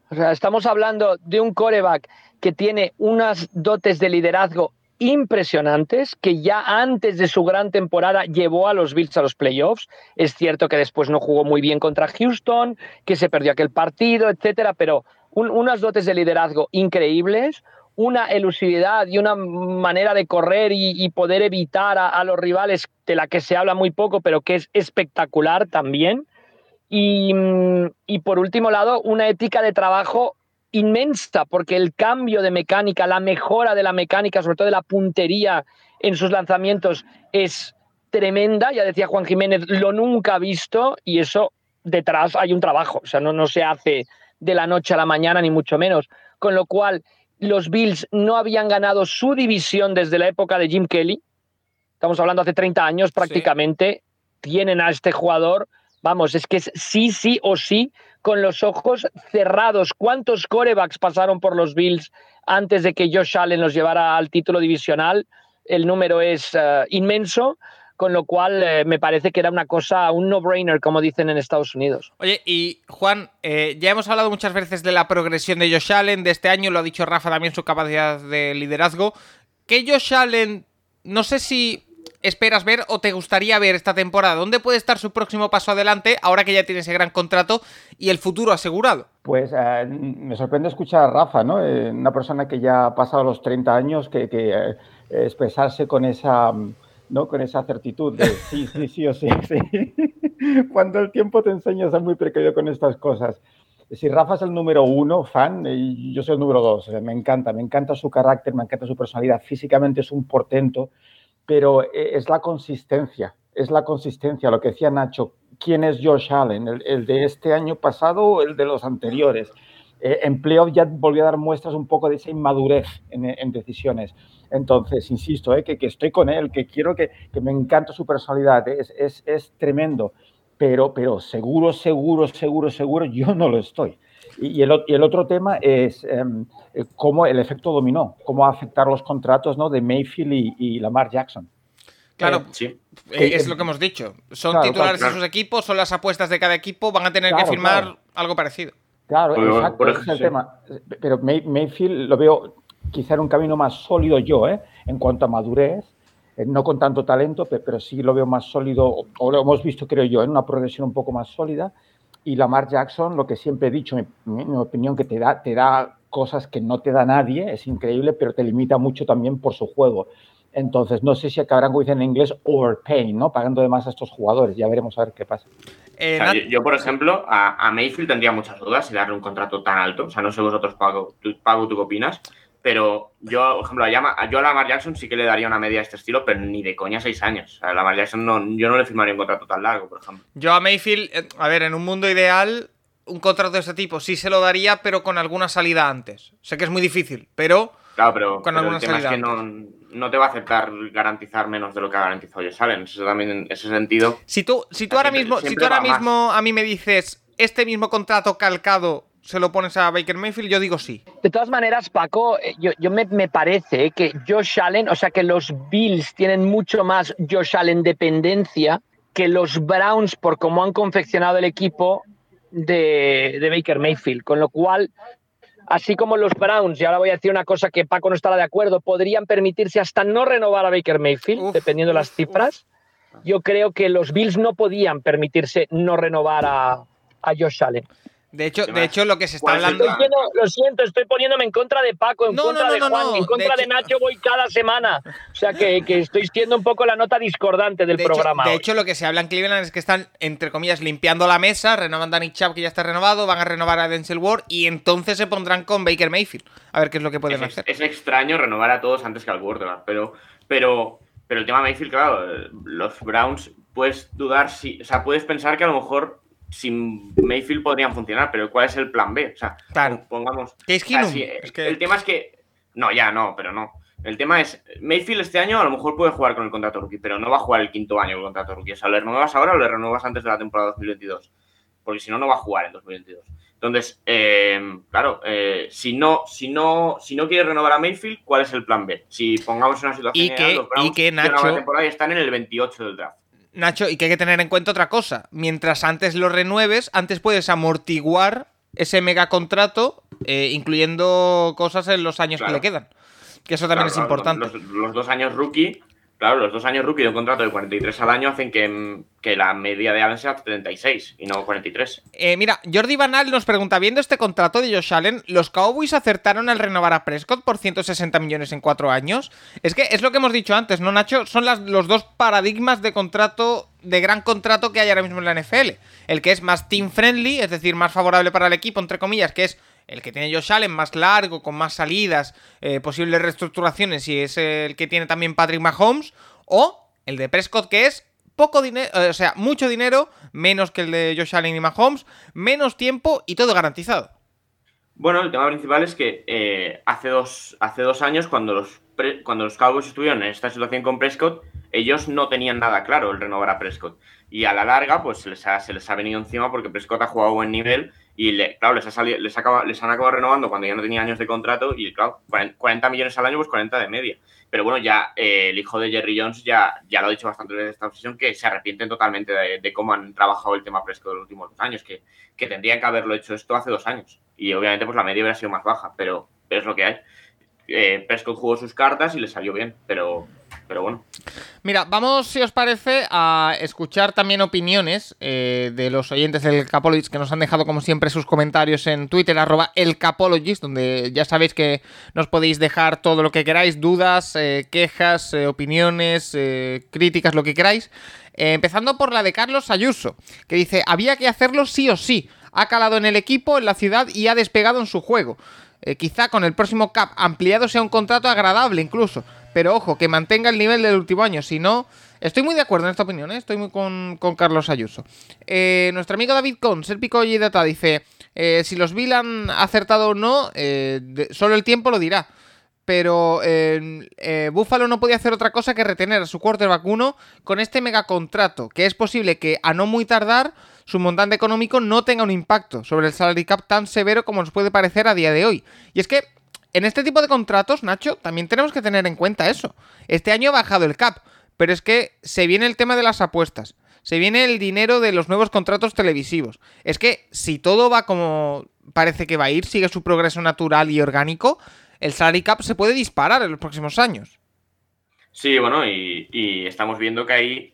O sea, estamos hablando de un coreback que tiene unas dotes de liderazgo impresionantes que ya antes de su gran temporada llevó a los Bills a los playoffs. Es cierto que después no jugó muy bien contra Houston, que se perdió aquel partido, etcétera, pero unas dotes de liderazgo increíbles, una elusividad y una manera de correr y, poder evitar a, los rivales de la que se habla muy poco, pero que es espectacular también. Y, y por último lado, una ética de trabajo inmensa, porque el cambio de mecánica, la mejora de la mecánica, sobre todo de la puntería en sus lanzamientos, es tremenda. Ya decía Juan Jiménez, lo nunca ha visto y eso detrás hay un trabajo, o sea, no, no se hace de la noche a la mañana, ni mucho menos. Con lo cual, los Bills no habían ganado su división desde la época de Jim Kelly. Estamos hablando hace 30 años prácticamente. Tienen a este jugador, vamos, es que es sí, sí o sí con los ojos cerrados. ¿Cuántos corebacks pasaron por los Bills antes de que Josh Allen los llevara al título divisional? El número es eh, inmenso, con lo cual eh, me parece que era una cosa, un no-brainer, como dicen en Estados Unidos. Oye, y Juan, eh, ya hemos hablado muchas veces de la progresión de Josh Allen de este año, lo ha dicho Rafa también, su capacidad de liderazgo. ¿Qué Josh Allen, no sé si esperas ver o te gustaría ver esta temporada? ¿Dónde puede estar su próximo paso adelante ahora que ya tiene ese gran contrato y el futuro asegurado? Pues eh, me sorprende escuchar a Rafa, ¿no? Eh, una persona que ya ha pasado los 30 años, que, eh, expresarse con esa, ¿no? con esa certitud de sí, sí, sí o sí, sí. Cuando el tiempo te enseña a ser muy precavido con estas cosas. Si Rafa es el número uno fan, yo soy el número dos. Me encanta, me encanta su carácter, me encanta su personalidad. Físicamente es un portento pero eh, es la consistencia, es la consistencia, lo que decía Nacho, ¿quién es Josh Allen? ¿El, de este año pasado o el de los anteriores? Eh, en playoff ya volvió a dar muestras un poco de esa inmadurez en, decisiones. Entonces, insisto, eh, que, estoy con él, que quiero que, me encanta su personalidad, es, es, tremendo, pero, pero seguro, seguro, seguro, seguro, yo no lo estoy. Y, el, y el, otro tema es em, eh, cómo el efecto dominó, cómo afectar los contratos ¿no? de Mayfield y, Lamar Jackson. Claro, eh, sí. Eh, es lo que hemos dicho. Son titulares de sus equipos, son las apuestas de cada equipo, van a tener que firmar algo parecido. Claro, exacto, ese es el tema. Pero Mayfield lo veo quizá en un camino más sólido yo, ¿eh? en cuanto a madurez, no con tanto talento, pero sí lo veo más sólido, o lo hemos visto, creo yo, en una progresión un poco más sólida. Y Lamar Jackson, lo que siempre he dicho, en mi, opinión, que te da, te da cosas que no te da nadie, es increíble, pero te limita mucho también por su juego. Entonces, no sé si acabarán, como dicen en inglés, overpaying, ¿no? Pagando de más a estos jugadores. Ya veremos a ver qué pasa. Eh, O sea, Nat- yo, yo, por ejemplo, a, a Mayfield tendría muchas dudas si darle un contrato tan alto. O sea, no sé vosotros, Pago, tú, Pago, ¿tú qué opinas? Pero yo, por ejemplo, a, Yama- a- yo a Lamar Jackson sí que le daría una media de este estilo, pero ni de coña seis años. A Lamar Jackson no, yo no le firmaría un contrato tan largo, por ejemplo. Yo a Mayfield, eh, a ver, en un mundo ideal, un contrato de este tipo sí se lo daría, pero con alguna salida antes. Sé que es muy difícil, pero Claro, pero, Con pero alguna el tema es salida que no, no te va a aceptar garantizar menos de lo que ha garantizado Josh Allen. Eso también, en ese sentido, si tú, si tú Siempre- ahora mismo, si tú ahora más. mismo a mí me dices este mismo contrato calcado se lo pones a Baker Mayfield, yo digo sí. De todas maneras, Paco, eh, yo, yo me, me parece que Josh Allen, o sea que los Bills tienen mucho más Josh Allen dependencia que los Browns por cómo han confeccionado el equipo de, de Baker Mayfield. Con lo cual, así como los Browns, y ahora voy a decir una cosa que Paco no estará de acuerdo, podrían permitirse hasta no renovar a Baker Mayfield, Uf, dependiendo de las uf, cifras. Yo creo que los Bills no podían permitirse no renovar a, a Josh Allen. De hecho, ¿Qué de hecho lo que se está ¿Cuál es el hablando Estoy lo siento, estoy poniéndome en contra de Paco, en No, contra no, no, de Juan, no, en contra de de, hecho- Nacho voy cada semana. O sea que, que estoy siendo un poco la nota discordante del de hecho, programa. de hoy. hecho, lo que se habla en Cleveland es que están, entre comillas, limpiando la mesa, renovan Danny Chubb, que ya está renovado, van a renovar a Denzel Ward y entonces se pondrán con Baker Mayfield. A ver qué es lo que pueden es, hacer. es extraño renovar a todos antes que al quarterback, pero, pero, pero el tema Mayfield, claro, los Browns, puedes dudar si, o sea, puedes pensar que a lo mejor sin Mayfield podrían funcionar, pero ¿cuál es el plan B? O sea, Claro. pongamos. Si- es que- El tema es que. No, ya no, pero no. El tema es, Mayfield este año a lo mejor puede jugar con el contrato rookie, pero no va a jugar el quinto año con el contrato rookie. O sea, ¿le renuevas ahora o le renuevas antes de la temporada 2022? Porque si no, no va a jugar en 2022. Entonces, eh, claro, eh, si, no, si, no, si no quieres renovar a Mayfield, ¿cuál es el plan B? Si pongamos una situación Y que- los Browns y que Nacho- la temporada y están en el 28 del draft. Nacho, y que hay que tener en cuenta otra cosa. Mientras antes lo renueves, antes puedes amortiguar ese megacontrato, eh, incluyendo cosas en los años Claro. que le quedan. Que eso también Claro, es importante. Los, los dos años rookie, claro, los dos años rookie de un contrato de 43 al año hacen que, que la media de Allen sea 36 y no 43. Eh, mira, Jordi Banal nos pregunta, viendo este contrato de Josh Allen, ¿los Cowboys acertaron al renovar a Prescott por 160 millones en cuatro años? Es que es lo que hemos dicho antes, ¿no, Nacho? Son los dos paradigmas de contrato, de gran contrato que hay ahora mismo en la NFL. El que es más team friendly, es decir, más favorable para el equipo, entre comillas, que es el que tiene Josh Allen más largo, con más salidas, eh, posibles reestructuraciones, y es el que tiene también Patrick Mahomes, o el de Prescott, que es poco dinero, o sea, mucho dinero, menos que el de Josh Allen y Mahomes, menos tiempo y todo garantizado. Bueno, el tema principal es que eh, hace, dos, hace dos años, cuando los, cuando los Cowboys estuvieron en esta situación con Prescott, ellos no tenían nada claro el renovar a Prescott. Y a la larga, pues se les ha, se les ha venido encima porque Prescott ha jugado buen nivel y, le- claro, les, ha salido, les, acaba- les han acabado renovando cuando ya no tenía años de contrato y, claro, 40 40 millones al año, pues 40 de media. Pero bueno, ya eh, el hijo de Jerry Jones ya, ya lo ha dicho bastante veces esta obsesión, que se arrepienten totalmente de, de cómo han trabajado el tema Prescott en los últimos dos años, que, que tendrían que haberlo hecho esto hace dos años. Y obviamente pues la media hubiera sido más baja, pero, pero es lo que hay. Eh, Prescott jugó sus cartas y le salió bien, pero, pero bueno. Mira, vamos, si os parece, a escuchar también opiniones eh, de los oyentes del Capologist que nos han dejado, como siempre, sus comentarios en Twitter, arroba el Capologist, donde ya sabéis que nos podéis dejar todo lo que queráis, dudas, eh, quejas, eh, opiniones, críticas, lo que queráis. Empezando por la de Carlos Ayuso, que dice, había que hacerlo sí o sí. Ha calado en el equipo, en la ciudad y ha despegado en su juego. Quizá con el próximo cap ampliado sea un contrato agradable incluso. Pero ojo, que mantenga el nivel del último año. Si no, estoy muy de acuerdo en esta opinión, ¿eh? estoy muy con, con Carlos Ayuso. Eh, nuestro amigo David Cons, el pico y data, dice: eh, Si los Bill han acertado o no, eh, solo el tiempo lo dirá. Pero Buffalo no podía hacer otra cosa que retener a su quarterback 1 con este megacontrato, que es posible que a no muy tardar su montante económico no tenga un impacto sobre el salary cap tan severo como nos puede parecer a día de hoy. Y es que en este tipo de contratos, Nacho, también tenemos que tener en cuenta eso. Este año ha bajado el cap, pero es que se viene el tema de las apuestas. Se viene el dinero de los nuevos contratos televisivos. Es que si todo va como parece que va a ir, sigue su progreso natural y orgánico, el salary cap se puede disparar en los próximos años. Sí, bueno, y, y estamos viendo que ahí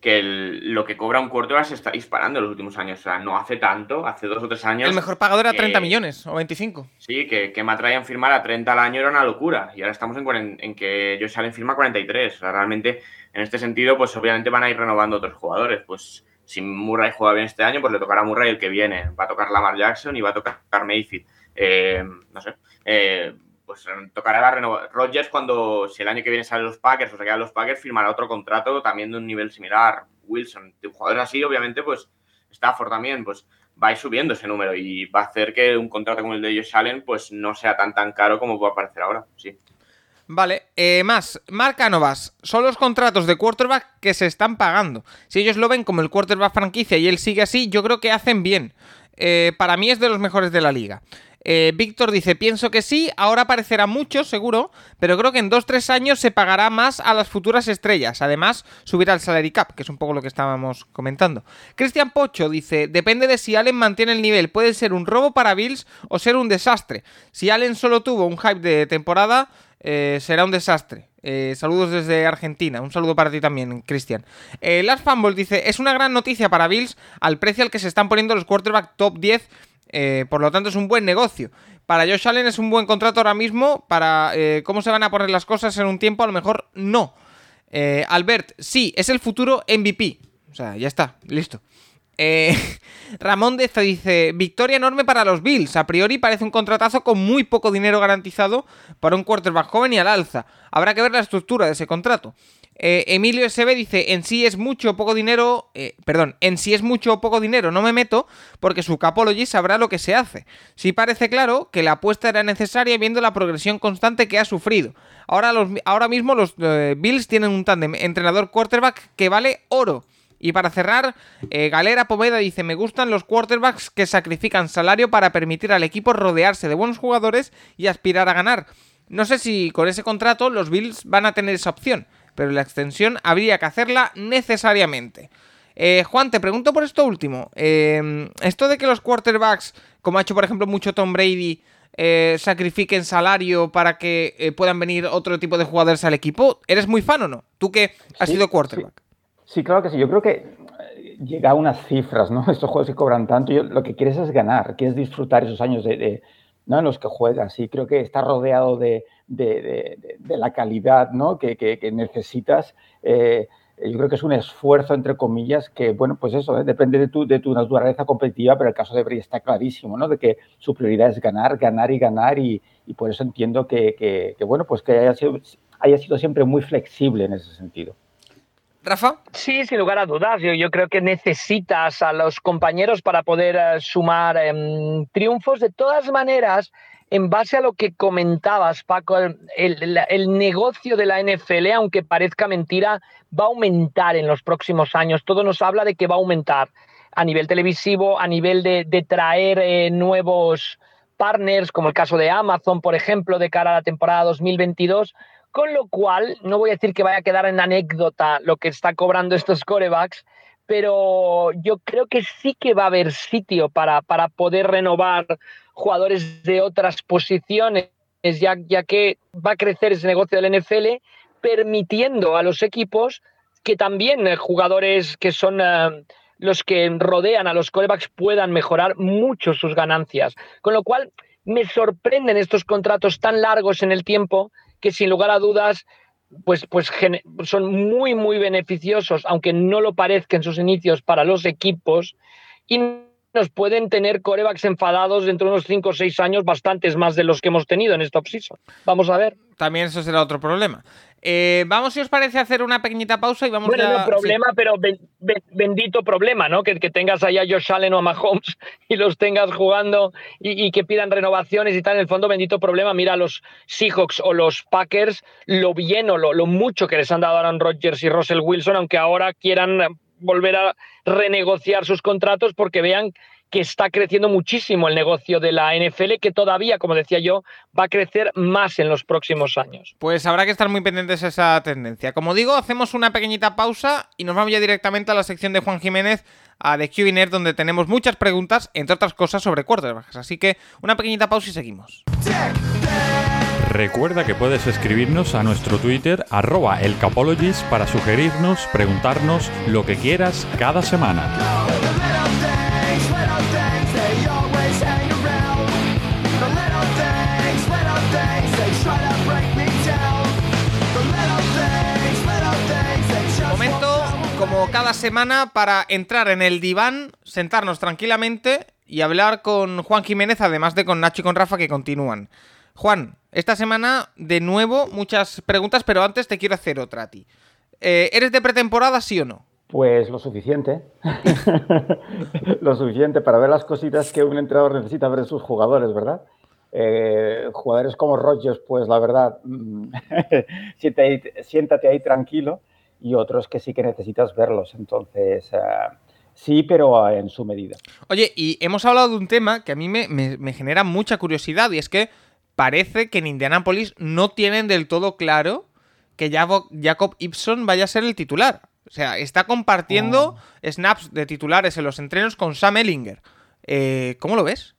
que el- lo que cobra un quarterback se está disparando en los últimos años. O sea, no hace tanto, hace dos o tres años. El mejor pagador era que- 30 millones o 25. Sí, que, que me atraían firmar a 30 al año era una locura. Y ahora estamos en, cuaren- en que Josh Allen firma 43. O sea, realmente, en este sentido, pues obviamente van a ir renovando otros jugadores. Pues si Murray juega bien este año, pues le tocará a Murray el que viene. Va a tocar Lamar Jackson y va a tocar Mayfield. Eh, no sé. Eh, pues tocará la renovación. Rodgers, cuando si el año que viene salen los Packers o se quedan los Packers, firmará otro contrato también de un nivel similar. Wilson, de jugadores así, obviamente, pues Stafford también, pues va a ir subiendo ese número y va a hacer que un contrato como el de Josh Allen, pues no sea tan tan caro como puede parecer ahora. Sí. Vale, eh, más, Marca Novas, son los contratos de quarterback que se están pagando. Si ellos lo ven como el quarterback franquicia y él sigue así, yo creo que hacen bien. Eh, para mí es de los mejores de la liga. Eh, Víctor dice, pienso que sí, ahora parecerá mucho, seguro, pero creo que en 2-3 años se pagará más a las futuras estrellas. Además, subirá el salary cap, que es un poco lo que estábamos comentando. Cristian Pocho dice, depende de si Allen mantiene el nivel, puede ser un robo para Bills o ser un desastre. Si Allen solo tuvo un hype de temporada, eh, será un desastre. Eh, saludos desde Argentina. Un saludo para ti también, Cristian. Last Fumble dice: Es una gran noticia para Bills al precio al que se están poniendo los quarterback top 10. Por lo tanto, es un buen negocio. Para Josh Allen es un buen contrato ahora mismo. Para cómo se van a poner las cosas en un tiempo, a lo mejor no. Albert, sí, es el futuro MVP. O sea, ya está, listo. Eh, Ramón Deza dice, victoria enorme para los Bills. A priori parece un contratazo con muy poco dinero garantizado para un quarterback joven y al alza. Habrá que ver la estructura de ese contrato. Eh, Emilio SB dice, en sí es mucho poco dinero, eh, perdón, en sí es mucho o poco dinero, no me meto, porque su Capology sabrá lo que se hace. Sí parece claro que la apuesta era necesaria viendo la progresión constante que ha sufrido. Ahora, los, ahora mismo los Bills tienen un tándem entrenador-quarterback que vale oro. Y para cerrar, eh, Galera Poveda dice, me gustan los quarterbacks que sacrifican salario para permitir al equipo rodearse de buenos jugadores y aspirar a ganar. No sé si con ese contrato los Bills van a tener esa opción, pero la extensión habría que hacerla necesariamente. Eh, Juan, te pregunto por esto último. Eh, esto de que los quarterbacks, como ha hecho por ejemplo mucho Tom Brady, sacrifiquen salario para que puedan venir otro tipo de jugadores al equipo, ¿eres muy fan o no? Tú que has sido quarterback. Sí, claro que sí. Yo creo que eh, llega a unas cifras, ¿no? Estos juegos que cobran tanto. Yo, lo que quieres es ganar, quieres disfrutar esos años de, ¿no? en los que juegas. Y creo que estar rodeado de, la calidad ¿no? que, necesitas. Eh, yo creo que es un esfuerzo, entre comillas, que, bueno, pues eso, ¿eh? depende de tu, de tu naturaleza competitiva, pero el caso de Bray está clarísimo, ¿no? De que su prioridad es ganar, ganar y ganar, y, por eso entiendo que, bueno, pues que haya sido, haya sido siempre muy flexible en ese sentido. Rafa. Sí, sin lugar a dudas. Yo, yo creo que necesitas a los compañeros para poder eh, sumar em, triunfos. De todas maneras, en base a lo que comentabas, Paco, el, el, negocio de la NFL, aunque parezca mentira, va a aumentar en los próximos años. Todo nos habla de que va a aumentar a nivel televisivo, a nivel de, de traer eh, nuevos partners, como el caso de Amazon, por ejemplo, de cara a la temporada 2022 con lo cual, no voy a decir que vaya a quedar en anécdota lo que está cobrando estos corebacks, pero yo creo que sí que va a haber sitio para, para poder renovar jugadores de otras posiciones, ya, ya que va a crecer ese negocio del NFL, permitiendo a los equipos que también eh, jugadores que son eh, los que rodean a los corebacks puedan mejorar mucho sus ganancias. Con lo cual, me sorprenden estos contratos tan largos en el tiempo que sin lugar a dudas pues, pues son muy, muy beneficiosos, aunque no lo parezca en sus inicios para los equipos, y nos pueden tener corebacks enfadados dentro de unos 5 o 6 años, bastantes más de los que hemos tenido en esta offseason. Vamos a ver. También eso será otro problema. Eh, vamos, si os parece, a hacer una pequeñita pausa y vamos bueno, a... Bueno, problema, pero bendito problema, ¿no? Que, tengas allá a Josh Allen o a Mahomes y los tengas jugando y, que pidan renovaciones y tal. En el fondo, bendito problema. Mira a los Seahawks o los Packers, lo bien o lo, lo mucho que les han dado Aaron Rodgers y Russell Wilson, aunque ahora quieran volver a renegociar sus contratos porque vean que está creciendo muchísimo el negocio de la NFL, que todavía, como decía yo, va a crecer más en los próximos años. Pues habrá que estar muy pendientes de esa tendencia. Como digo, hacemos una pequeñita pausa y nos vamos ya directamente a la sección de Juan Jiménez, a The QNR, donde tenemos muchas preguntas, entre otras cosas, sobre quarterbacks. Así que una pequeñita pausa y seguimos. Recuerda que puedes escribirnos a nuestro Twitter, arroba elcapologist, para sugerirnos, preguntarnos lo que quieras cada semana. cada semana para entrar en el diván, sentarnos tranquilamente y hablar con Juan Jiménez, además de con Nacho y con Rafa que continúan. Juan, esta semana de nuevo muchas preguntas, pero antes te quiero hacer otra a ti. Eh, ¿Eres de pretemporada, sí o no? Pues lo suficiente. lo suficiente para ver las cositas que un entrenador necesita ver de sus jugadores, ¿verdad? Eh, jugadores como Rogers, pues la verdad, mm, siéntate, ahí, tranquilo y otros que sí que necesitas verlos. Entonces, eh, sí, pero en su medida. Oye, y hemos hablado de un tema que a mí me, genera mucha curiosidad y es que parece que en Indianapolis no tienen del todo claro que Jacob Ibson vaya a ser el titular. O sea, está compartiendo oh. snaps de titulares en los entrenos con Sam Ellinger. Eh, ¿Cómo lo ves?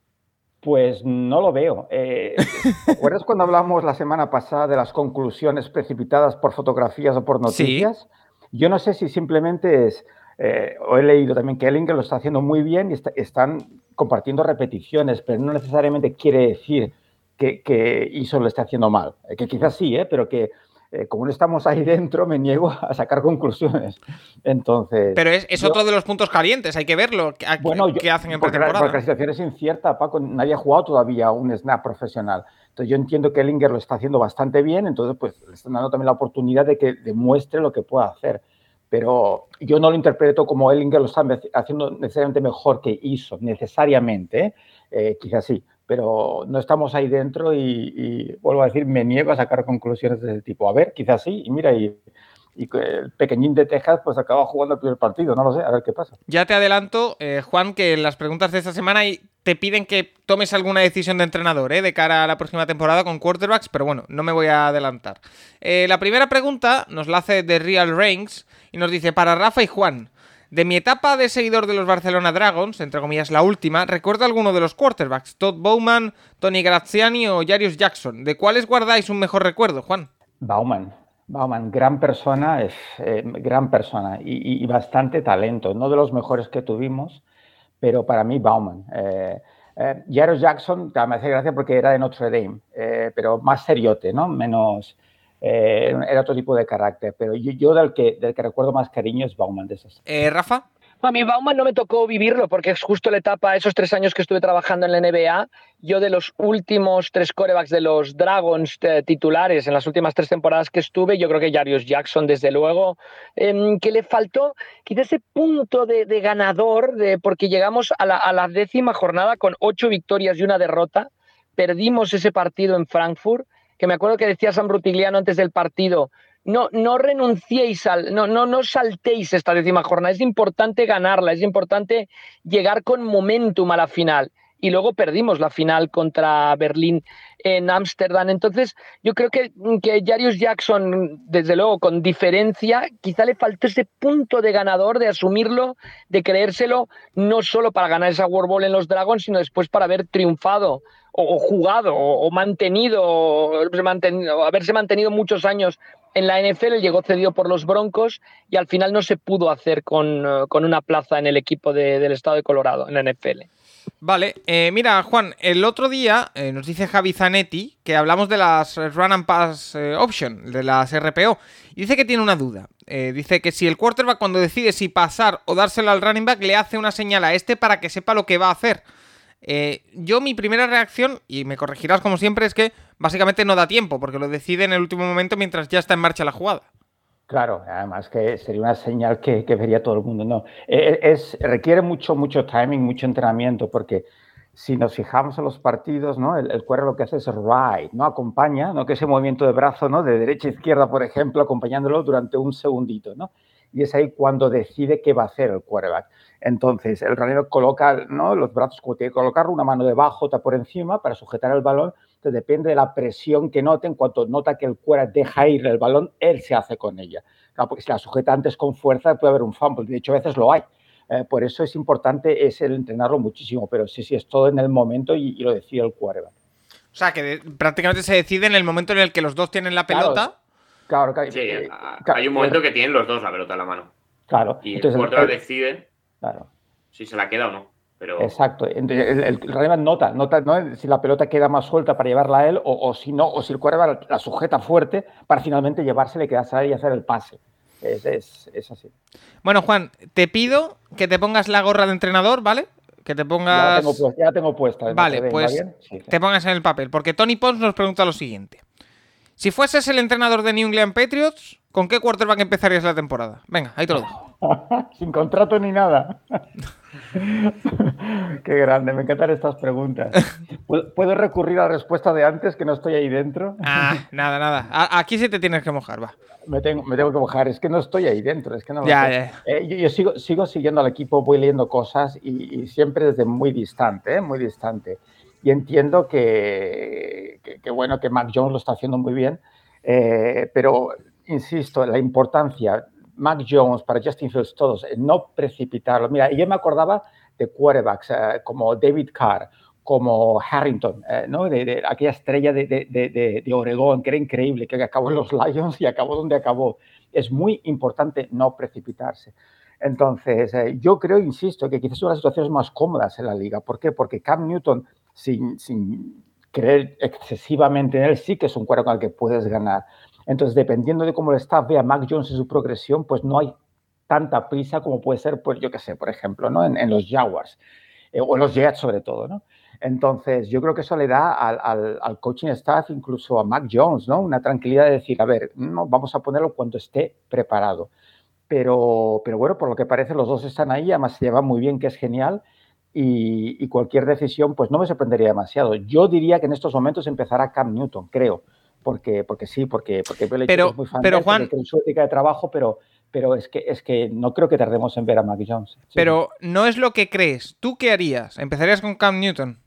Pues no lo veo. Eh, ¿Recuerdas cuando hablamos la semana pasada de las conclusiones precipitadas por fotografías o por noticias? Yo no sé si simplemente es, eh, o he leído también que Ellinger lo está haciendo muy bien y están compartiendo repeticiones, pero no necesariamente quiere decir que, que Iso lo esté haciendo mal. Que quizás sí, ¿eh? pero que eh, como no estamos ahí dentro, me niego a sacar conclusiones. Entonces. Pero es, otro de los puntos calientes, hay que verlo. ¿Qué, bueno, hacen en pretemporada? Porque la situación es incierta, Paco. Nadie ha jugado todavía un snap profesional. Entonces, yo entiendo que Ellinger lo está haciendo bastante bien, entonces, pues le están dando también la oportunidad de que demuestre lo que pueda hacer. Pero yo no lo interpreto como Ellinger lo está haciendo necesariamente mejor que hizo, necesariamente. ¿eh? Eh, quizás sí, pero no estamos ahí dentro y, vuelvo a decir, me niego a sacar conclusiones de ese tipo. A ver, quizás sí, y mira, y, el pequeñín de Texas pues acaba jugando el primer partido, no lo sé, a ver qué pasa. Ya te adelanto, eh, Juan, que las preguntas de esta semana te piden que tomes alguna decisión de entrenador eh, de cara a la próxima temporada con quarterbacks, pero bueno, no me voy a adelantar. Eh, la primera pregunta nos la hace The Real Ranks y nos dice, para Rafa y Juan, de mi etapa de seguidor de los Barcelona Dragons, entre comillas la última, recuerdo alguno de los quarterbacks, Todd Bowman, Tony Graziani o Jarius Jackson. ¿De cuáles guardáis un mejor recuerdo, Juan? Bauman. Bauman, gran persona, es eh, gran persona y, bastante talento. No de los mejores que tuvimos, pero para mí Bauman. Eh, eh Jackson, me hace gracia porque era de Notre Dame, eh, pero más seriote, ¿no? Menos, eh, era otro tipo de carácter, pero yo, del, que, del que recuerdo más cariño es Bauman de esos. Eh, Rafa. A mí Bauman no me tocó vivirlo porque es justo la etapa, esos tres años que estuve trabajando en la NBA, yo de los últimos tres corebacks de los Dragons eh, titulares en las últimas tres temporadas que estuve, yo creo que Jarius Jackson, desde luego, em, que le faltó quizás ese punto de, ganador, de, porque llegamos a la, a la décima jornada con ocho victorias y una derrota, perdimos ese partido en Frankfurt que me acuerdo que decía San Brutigliano antes del partido, no, no renunciéis al, no, no, no saltéis esta décima jornada, es importante ganarla, es importante llegar con momentum a la final. Y luego perdimos la final contra Berlín en Ámsterdam. Entonces, yo creo que, que Jarius Jackson, desde luego, con diferencia, quizá le faltó ese punto de ganador, de asumirlo, de creérselo, no solo para ganar esa World Bowl en los Dragons, sino después para haber triunfado o, jugado o, mantenido, o haberse mantenido muchos años en la NFL, llegó cedido por los Broncos y al final no se pudo hacer con, eh, una plaza en el equipo del estado de Colorado, en la NFL. Vale, eh, mira, Juan, el otro día eh, nos dice Javi Zanetti que hablamos de las Run and Pass Option, de las RPO, y dice que tiene una duda. dice que si el quarterback cuando decide si pasar o dárselo al running back le hace una señal a este para que sepa lo que va a hacer. Eh, yo mi primera reacción, y me corregirás como siempre, es que básicamente no da tiempo, porque lo decide en el último momento mientras ya está en marcha la jugada. Claro, además que sería una señal que, vería todo el mundo. No, eh, es, requiere mucho, mucho timing, mucho entrenamiento, porque si nos fijamos en los partidos, ¿no? El, el lo que hace es ride, ¿no? Acompaña, ¿no? Que ese movimiento de brazo, ¿no? De derecha a izquierda, por ejemplo, acompañándolo durante un segundito, ¿no? Y es ahí cuando decide qué va a hacer el quarterback. Entonces, el runner coloca ¿no? los brazos como tiene que colocarlo, una mano debajo, otra por encima para sujetar el balón. Entonces, depende de la presión que note. En cuanto nota que el cuera deja ir el balón, él se hace con ella. Claro, porque si la sujeta antes con fuerza, puede haber un fumble. De hecho, a veces lo hay. Eh, por eso es importante es el entrenarlo muchísimo, pero sí, sí, es todo en el momento y, lo decide el quarterback. O sea, que prácticamente se decide en el momento en el que los dos tienen la pelota. Claro, claro. Sí, eh, hay un momento que tienen los dos la pelota en la mano. Claro. Y el quarterback decide Claro. Si se la queda o no. Pero... Exacto. el, el, nota, nota si la pelota queda más suelta para llevarla a él o, si no, o si el quarterback la sujeta fuerte para finalmente llevársela y quedarse ahí y hacer el pase. Es, es, es así. Bueno, Juan, te pido que te pongas la gorra de entrenador, ¿vale? Que te Ya la pongas. tengo, puesta- ya la tengo puesta. Vale, ¿Te va pues bien? Sí, sí. te pongas en el papel. Porque Tony Pons nos pregunta lo siguiente. Si fueses el entrenador de New England Patriots, ¿con qué quarterback empezarías la temporada? Venga, ahí te lo dejo. Sin contrato ni nada. Qué grande, me encantan estas preguntas. ¿Puedo recurrir a la respuesta de antes, que no estoy ahí dentro? Ah, nada, nada. A- aquí sí te tienes que mojar, va. Me tengo, me tengo que mojar, es que no estoy ahí dentro, es que no Ya. Eh, yo yo sigo, sigo siguiendo al equipo, voy leyendo cosas y, y siempre desde muy distante, ¿eh? muy distante. Y entiendo que, que, que bueno, que Mac Jones lo está haciendo muy bien, eh, pero insisto, la importancia, Mac Jones para Justin Fields, todos, no precipitarlo. Mira, yo me acordaba de quarterbacks eh, como David Carr, como Harrington, eh, ¿no? de, de aquella estrella de, de, Oregón, que era increíble, que acabó en los Lions y acabó donde acabó. Es muy importante no precipitarse. Entonces, eh, yo creo, insisto, que quizás son las situaciones más cómodas en la liga. ¿Por qué? Porque Cam Newton, sin, sin creer excesivamente en él, sí que es un cuadro con el que puedes ganar. Entonces, dependiendo de cómo el staff vea a Mac Jones en su progresión, pues no hay tanta prisa como puede ser, pues yo qué sé, por ejemplo, ¿no? en, en los Jaguars eh, o en los Jets sobre todo, ¿no? Entonces, yo creo que eso le da al, al, al coaching staff, incluso a Mac Jones, ¿no? Una tranquilidad de decir, a ver, no, vamos a ponerlo cuando esté preparado. Pero, pero bueno, por lo que parece, los dos están ahí, además se llevan muy bien, que es genial. Y, y cualquier decisión, pues no me sorprendería demasiado. Yo diría que en estos momentos empezará Cam Newton, creo. Porque, porque sí, porque, porque Pero- es muy fan pero, de Juan- su ética de trabajo, pero, pero es, que, es que no creo que tardemos en ver a Mac Jones. Sí. Pero no es lo que crees. ¿Tú qué harías? ¿Empezarías con Cam Newton?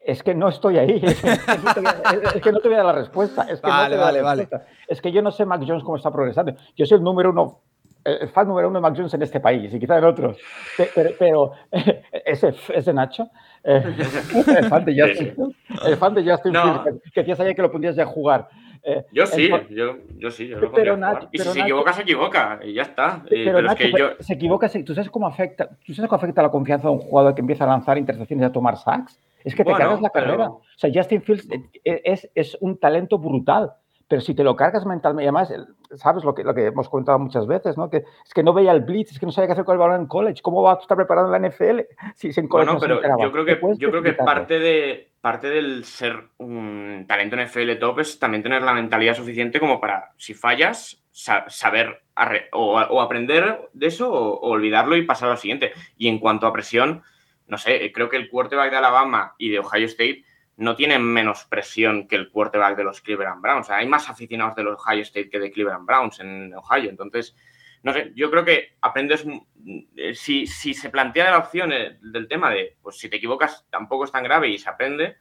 Es que no estoy ahí. Es que, no te voy a- es que no te voy a dar la respuesta. Es que no Vale, te voy a dar vale, la vale. Es que yo no sé Mac Jones cómo está progresando. Yo soy el número uno, el fan número uno de Mac Jones en este país y quizá en otros. Pe- Pero, pero ese, ese Nacho, eh, el fan de Justin, el fan de Justin No. Fields, que, decías ayer que lo pondrías ya a jugar. Eh, Yo sí, yo, yo sí, yo Pero. Nacho- Y si pero se Nacho- equivoca, se equivoca. Y ya está. Eh, Pero, pero Nacho, es que yo. se equivoca, ¿tú sabes cómo afecta, tú sabes cómo afecta la confianza de un jugador que empieza a lanzar intercepciones y a tomar sacks? Es que te Bueno, cargas la carrera. O sea, Justin Fields eh, es, es un talento brutal, pero si te lo cargas mentalmente, y además, sabes lo que, lo que hemos comentado muchas veces, ¿no? Que es que no veía el blitz, es que no sabía qué hacer con el balón en college. ¿Cómo va a estar preparado en la NFL si, si en college Bueno, no pero yo creo que, yo creo que parte, de, parte del ser un talento en FL top es también tener la mentalidad suficiente como para, si fallas, sa- saber o, o aprender de eso o, o olvidarlo y pasar al siguiente. Y en cuanto a presión, no sé, creo que el quarterback de Alabama y de Ohio State no tienen menos presión que el quarterback de los Cleveland Browns. O sea, hay más aficionados de los Ohio State que de Cleveland Browns en Ohio. Entonces, no sé, yo creo que aprendes, eh, si, si se plantea la opción eh, del tema de, pues si te equivocas tampoco es tan grave y se aprende,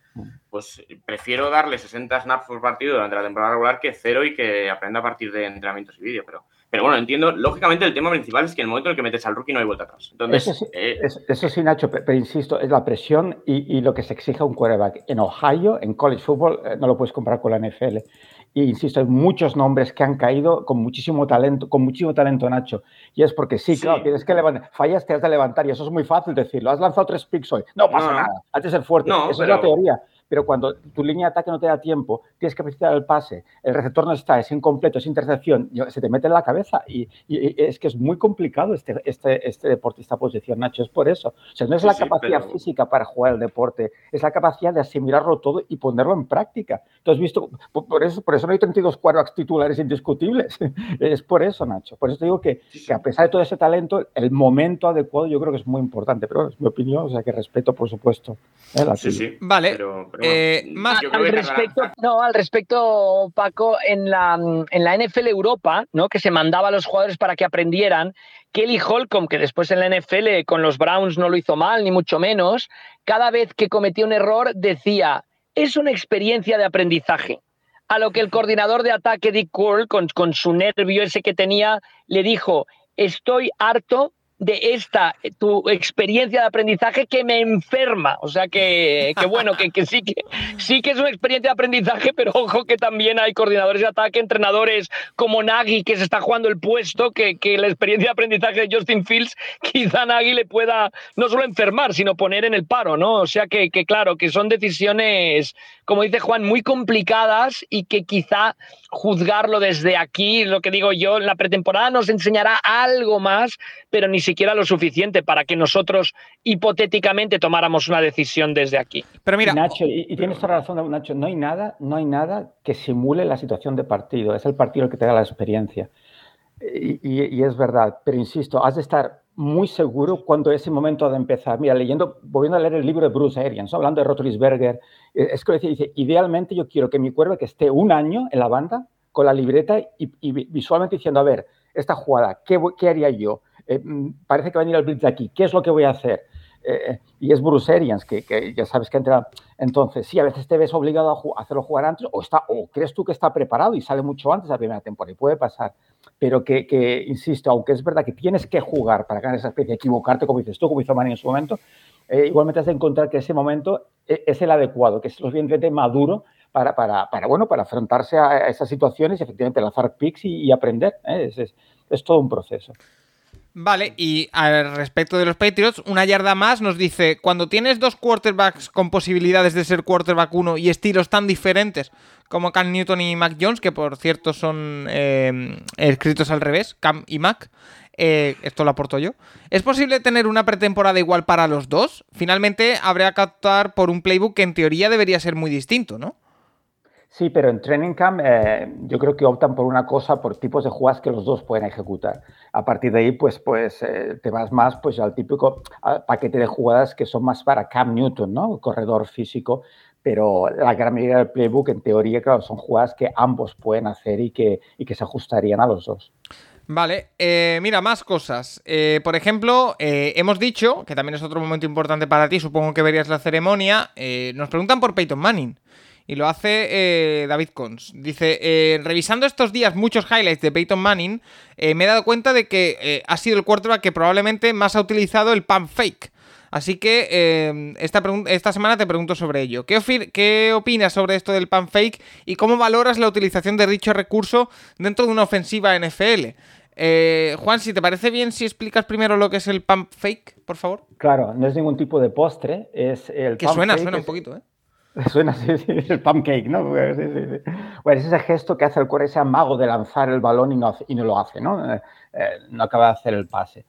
pues prefiero darle 60 snaps por partido durante la temporada regular que cero y que aprenda a partir de entrenamientos y vídeo. Pero, pero bueno, entiendo, lógicamente el tema principal es que en el momento en el que metes al rookie no hay vuelta atrás. Entonces, Eso sí, eh, Es- Eso sí, Nacho, pe- pero, insisto, es la presión y, y lo que se exige a un quarterback. En Ohio, en college football, eh, no lo puedes comparar con la NFL. Y insisto, hay muchos nombres que han caído con muchísimo talento, con muchísimo talento, Nacho. Y es porque sí, Sí. claro, tienes que levantar, fallas, te has de levantar, y eso es muy fácil decirlo. Has lanzado tres picks hoy, no pasa No, nada, has de ser fuerte. No, Eso es la pero- teoría. Pero cuando tu línea de ataque no te da tiempo, tienes que precipitar el pase, el receptor no está, es incompleto, es intercepción, se te mete en la cabeza. Y, y- y es que es muy complicado este, este, este deporte, esta posición, Nacho, es por eso. O sea, no es la sí, capacidad pero- física para jugar el deporte, es la capacidad de asimilarlo todo y ponerlo en práctica. Tú has visto, por, por eso, por eso no hay 32 quarterbacks titulares indiscutibles. es por eso, Nacho. Por eso te digo que, que a pesar de todo ese talento, el momento adecuado yo creo que es muy importante. Pero es mi opinión, o sea que respeto, por supuesto. ¿eh? la sí, sí. Vale, Pero, pero eh, bueno, más- yo creo al que respecto, no, al respecto, Paco, en la, en la NFL Europa, ¿no? que se mandaba a los jugadores para que aprendieran, Kelly Holcomb, que después en la NFL con los Browns no lo hizo mal, ni mucho menos, cada vez que cometía un error decía, es una experiencia de aprendizaje. A lo que el coordinador de ataque, Dick Curl, con, con su nervio ese que tenía, le dijo, estoy harto de esta, tu experiencia de aprendizaje que me enferma. O sea que, bueno, que, sí que sí que es una experiencia de aprendizaje, pero ojo que también hay coordinadores de ataque, entrenadores como Nagy, que se está jugando el puesto, que, que la experiencia de aprendizaje de Justin Fields, quizá Nagy le pueda no solo enfermar, sino poner en el paro, ¿no? O sea que, que claro, que son decisiones, como dice Juan, muy complicadas y que quizá juzgarlo desde aquí, lo que digo yo, en la pretemporada nos enseñará algo más, pero ni siquiera lo suficiente para que nosotros hipotéticamente tomáramos una decisión desde aquí. Pero mira, Nacho, y, tienes toda la razón, Nacho, no hay nada, no hay nada que simule la situación de partido. Es el partido el que te da la experiencia. Y, es verdad, pero insisto, has de estar muy seguro cuando es el momento de empezar. Mira, leyendo, volviendo a leer el libro de Bruce Arians, hablando de Rotlisberger, eh, es que dice, idealmente yo quiero que mi cuervo que esté un año en la banda con la libreta y, visualmente diciendo, a ver, esta jugada, ¿qué, qué haría yo? Eh, mm, parece que va a venir el blitz de aquí, ¿qué es lo que voy a hacer? Eh, y es Bruce Arians, que, ya sabes que entra. Entonces, sí, a veces te ves obligado a, hacerlo jugar antes, o, está, o crees tú que está preparado y sale mucho antes la primera temporada, y puede pasar. Pero que, insisto, aunque es verdad que tienes que jugar para ganar esa especie, equivocarte, como dices tú, como hizo Manny en su momento, eh, igualmente has de encontrar que ese momento es el adecuado, que es lo suficientemente maduro para, para, bueno, para afrontarse a esas situaciones y efectivamente lanzar picks y, aprender. es todo un proceso. Vale, y al respecto de los Patriots, una yarda más nos dice, cuando tienes dos quarterbacks con posibilidades de ser quarterback uno y estilos tan diferentes como Cam Newton y Mac Jones, que por cierto son eh, escritos al revés, Cam y Mac, eh, esto lo aporto yo, ¿es posible tener una pretemporada igual para los dos? Finalmente habría que actuar por un playbook que en teoría debería ser muy distinto, ¿no? Sí, pero en Training Camp eh, yo creo que optan por una cosa, por tipos de jugadas que los dos pueden ejecutar. A partir de ahí, pues, pues eh, te vas más pues, al típico paquete de jugadas que son más para Cam Newton, ¿no? Corredor físico, pero la gran mayoría del playbook, en teoría, claro, son jugadas que ambos pueden hacer y que, y que se ajustarían a los dos. Vale, eh, mira, más cosas. por ejemplo, hemos dicho, que también es otro momento importante para ti, supongo que verías la ceremonia, nos preguntan por Peyton Manning. Y lo hace eh, David Cons. Dice, eh, revisando estos días muchos highlights de Peyton Manning, eh, me he dado cuenta de que ha sido el quarterback que probablemente más ha utilizado el pump fake. Así que esta, esta, semana te pregunto sobre ello. ¿Qué, ¿Qué, opinas sobre esto del pump fake y cómo valoras la utilización de dicho recurso dentro de una ofensiva NFL? Juan, si te parece bien, si explicas primero lo que es el pump fake, por favor. Claro, no es ningún tipo de postre, es el... Que suena, suena un poquito, ¿eh? Suena así, el pancake, ¿no? Bueno, es ese gesto que hace el core, ese amago de lanzar el balón y no, y no lo hace, ¿no? Eh, eh, no acaba de hacer el pase.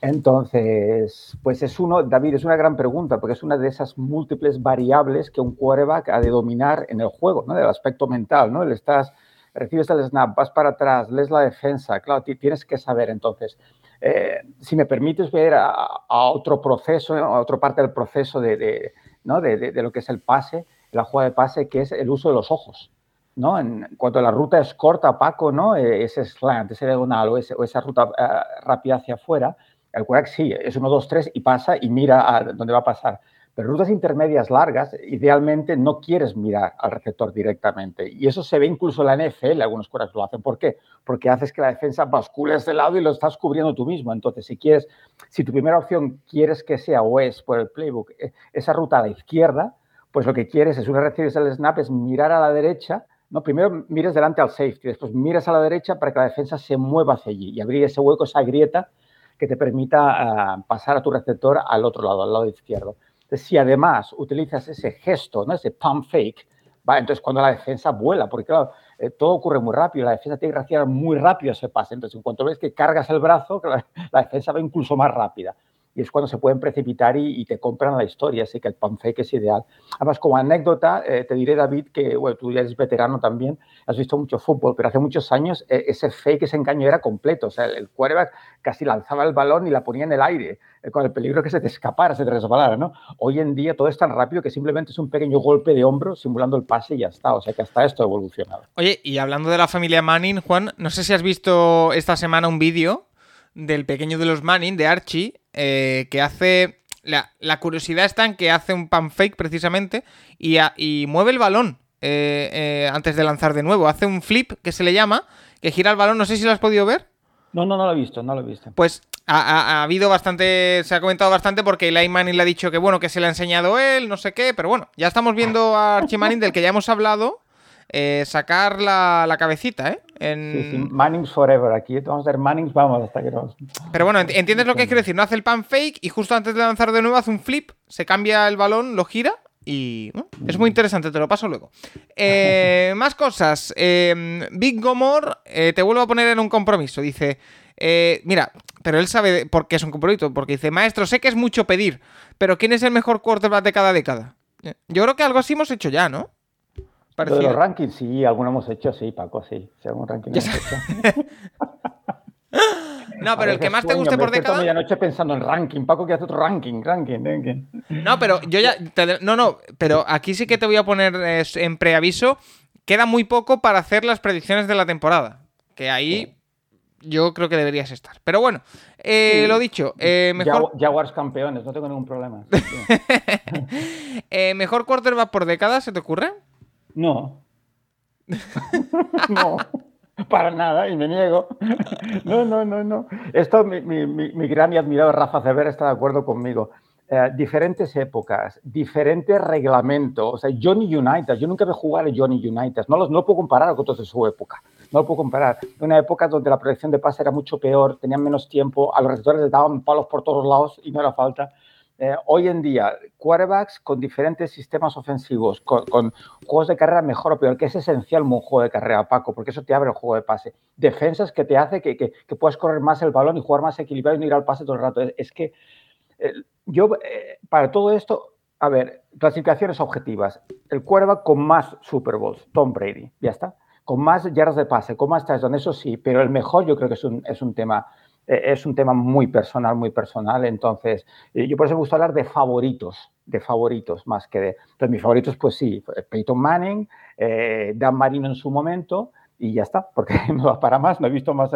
Entonces, pues es uno, David, es una gran pregunta, porque es una de esas múltiples variables que un quarterback ha de dominar en el juego, ¿no? Del aspecto mental, ¿no? Le estás, recibes el snap, vas para atrás, lees la defensa, claro, tienes que saber. Entonces, eh, si me permites ver a, a, otro proceso, a otra parte del proceso de de, lo que es el pase, la jugada de pase, que es el uso de los ojos. ¿no? En la ruta es corta, Paco, ¿no? E, ese slant, ese diagonal o, esa ruta eh, rápida hacia afuera, el quarterback sí, es 1, 2, 3 y pasa y mira a dónde va a pasar. Pero rutas intermedias largas, idealmente no quieres mirar al receptor directamente. Y eso se ve incluso en la NFL, algunos quarterbacks lo hacen. ¿Por qué? Porque haces que la defensa bascule ese lado y lo estás cubriendo tú mismo. Entonces, si quieres, si tu primera opción quieres que sea o es por el playbook eh, esa ruta a la izquierda, pues lo que quieres es, una vez recibes el snap, es mirar a la derecha ¿no? Primero mires delante al safety, después miras a la derecha para que la defensa se mueva hacia allí y abrir ese hueco, esa grieta que te permita ah, pasar a tu receptor al otro lado, al lado izquierdo si además utilizas ese gesto, ¿no? ese pump fake, ¿va? entonces cuando la defensa vuela, porque claro, eh, todo ocurre muy rápido, la defensa tiene que reaccionar muy rápido a ese pase. Entonces, en cuanto ves que cargas el brazo, la defensa va incluso más rápida y es cuando se pueden precipitar y, te compran la historia, así que el pump fake es ideal. Además, como anécdota, eh, te diré, David, que bueno, tú ya eres veterano también, has visto mucho fútbol, pero hace muchos años eh, ese fake, ese engaño era completo, o sea, el, quarterback casi lanzaba el balón y la ponía en el aire, eh, con el peligro que se te escapara, se te resbalara, ¿no? Hoy en día todo es tan rápido que simplemente es un pequeño golpe de hombro simulando el pase y ya está, o sea que hasta esto ha evolucionado. Oye, y hablando de la familia Manning, Juan, no sé si has visto esta semana un vídeo del pequeño de los Manning, de Archie, eh, que hace... La, curiosidad está en que hace un pan fake precisamente y, y mueve el balón eh, eh, antes de lanzar de nuevo. Hace un flip que se le llama, que gira el balón. No sé si lo has podido ver. No, no, no lo he visto, no lo he visto. Pues ha, habido bastante, se ha comentado bastante porque Eli Manning le ha dicho que bueno, que se le ha enseñado él, no sé qué, pero bueno, ya estamos viendo a Archie Manning del que ya hemos hablado. Eh, sacar la, cabecita, ¿eh? Sí, sí, Mannings forever. Aquí vamos a hacer Mannings, vamos, hasta que nos... Pero bueno, ¿entiendes lo que quiero decir? No hace el pan fake y justo antes de lanzar de nuevo hace un flip, se cambia el balón, lo gira y es muy interesante, te lo paso luego. Eh, más cosas. Eh, Big Gomor, te vuelvo a poner en un compromiso. Dice, mira, pero él sabe por qué es un compromiso. Porque dice, maestro, sé que es mucho pedir, pero ¿quién es el mejor quarterback de cada década? Yo creo que algo así hemos hecho ya, ¿no? De los rankings, sí, algunos hemos hecho, sí, Paco, sí. algún ranking hemos hecho. No, pero el que más te guste por década. medianoche pensando en ranking, Paco, que hace otro ranking, ranking, ranking. No, pero yo ya. no, no, pero aquí sí que te voy a poner en preaviso. Queda muy poco para hacer las predicciones de la temporada. Que ahí yo creo que deberías estar. Pero bueno, eh, lo dicho, eh, mejor. Jaguars campeones, no tengo ningún problema. eh, mejor quarterback por década, ¿se te ocurre? No. no, para nada, y me niego. no, no, no, no. Esto, mi, mi, gran y admirado Rafa Ceber está de acuerdo conmigo. Eh, diferentes épocas, diferentes reglamentos. O sea, Johnny United, yo nunca vi jugar a Johnny United, no, los, no lo puedo comparar con otros de su época. No lo puedo comparar. Una época donde la proyección de pase era mucho peor, tenían menos tiempo, a los receptores les daban palos por todos lados y no era falta. Eh, hoy en día, quarterbacks con diferentes sistemas ofensivos, con, juegos de carrera mejor o peor, que es esencial un juego de carrera, Paco, porque eso te abre el juego de pase. Defensas que te hace que, que, puedas correr más el balón y jugar más equilibrado y no ir al pase todo el rato. Es, que yo, eh, para todo esto, a ver, clasificaciones objetivas. El quarterback con más Super Bowls, Tom Brady, ya está. Con más yardas de pase, con más touchdowns, eso sí, pero el mejor yo creo que es un, es un tema es un tema muy personal, muy personal. Entonces, eh, yo por eso me gusta hablar de favoritos, de favoritos más que de. Entonces, mis favoritos, pues sí, Peyton Manning, eh, Dan Marino en su momento. Y ya está, porque no va para más, no he visto más.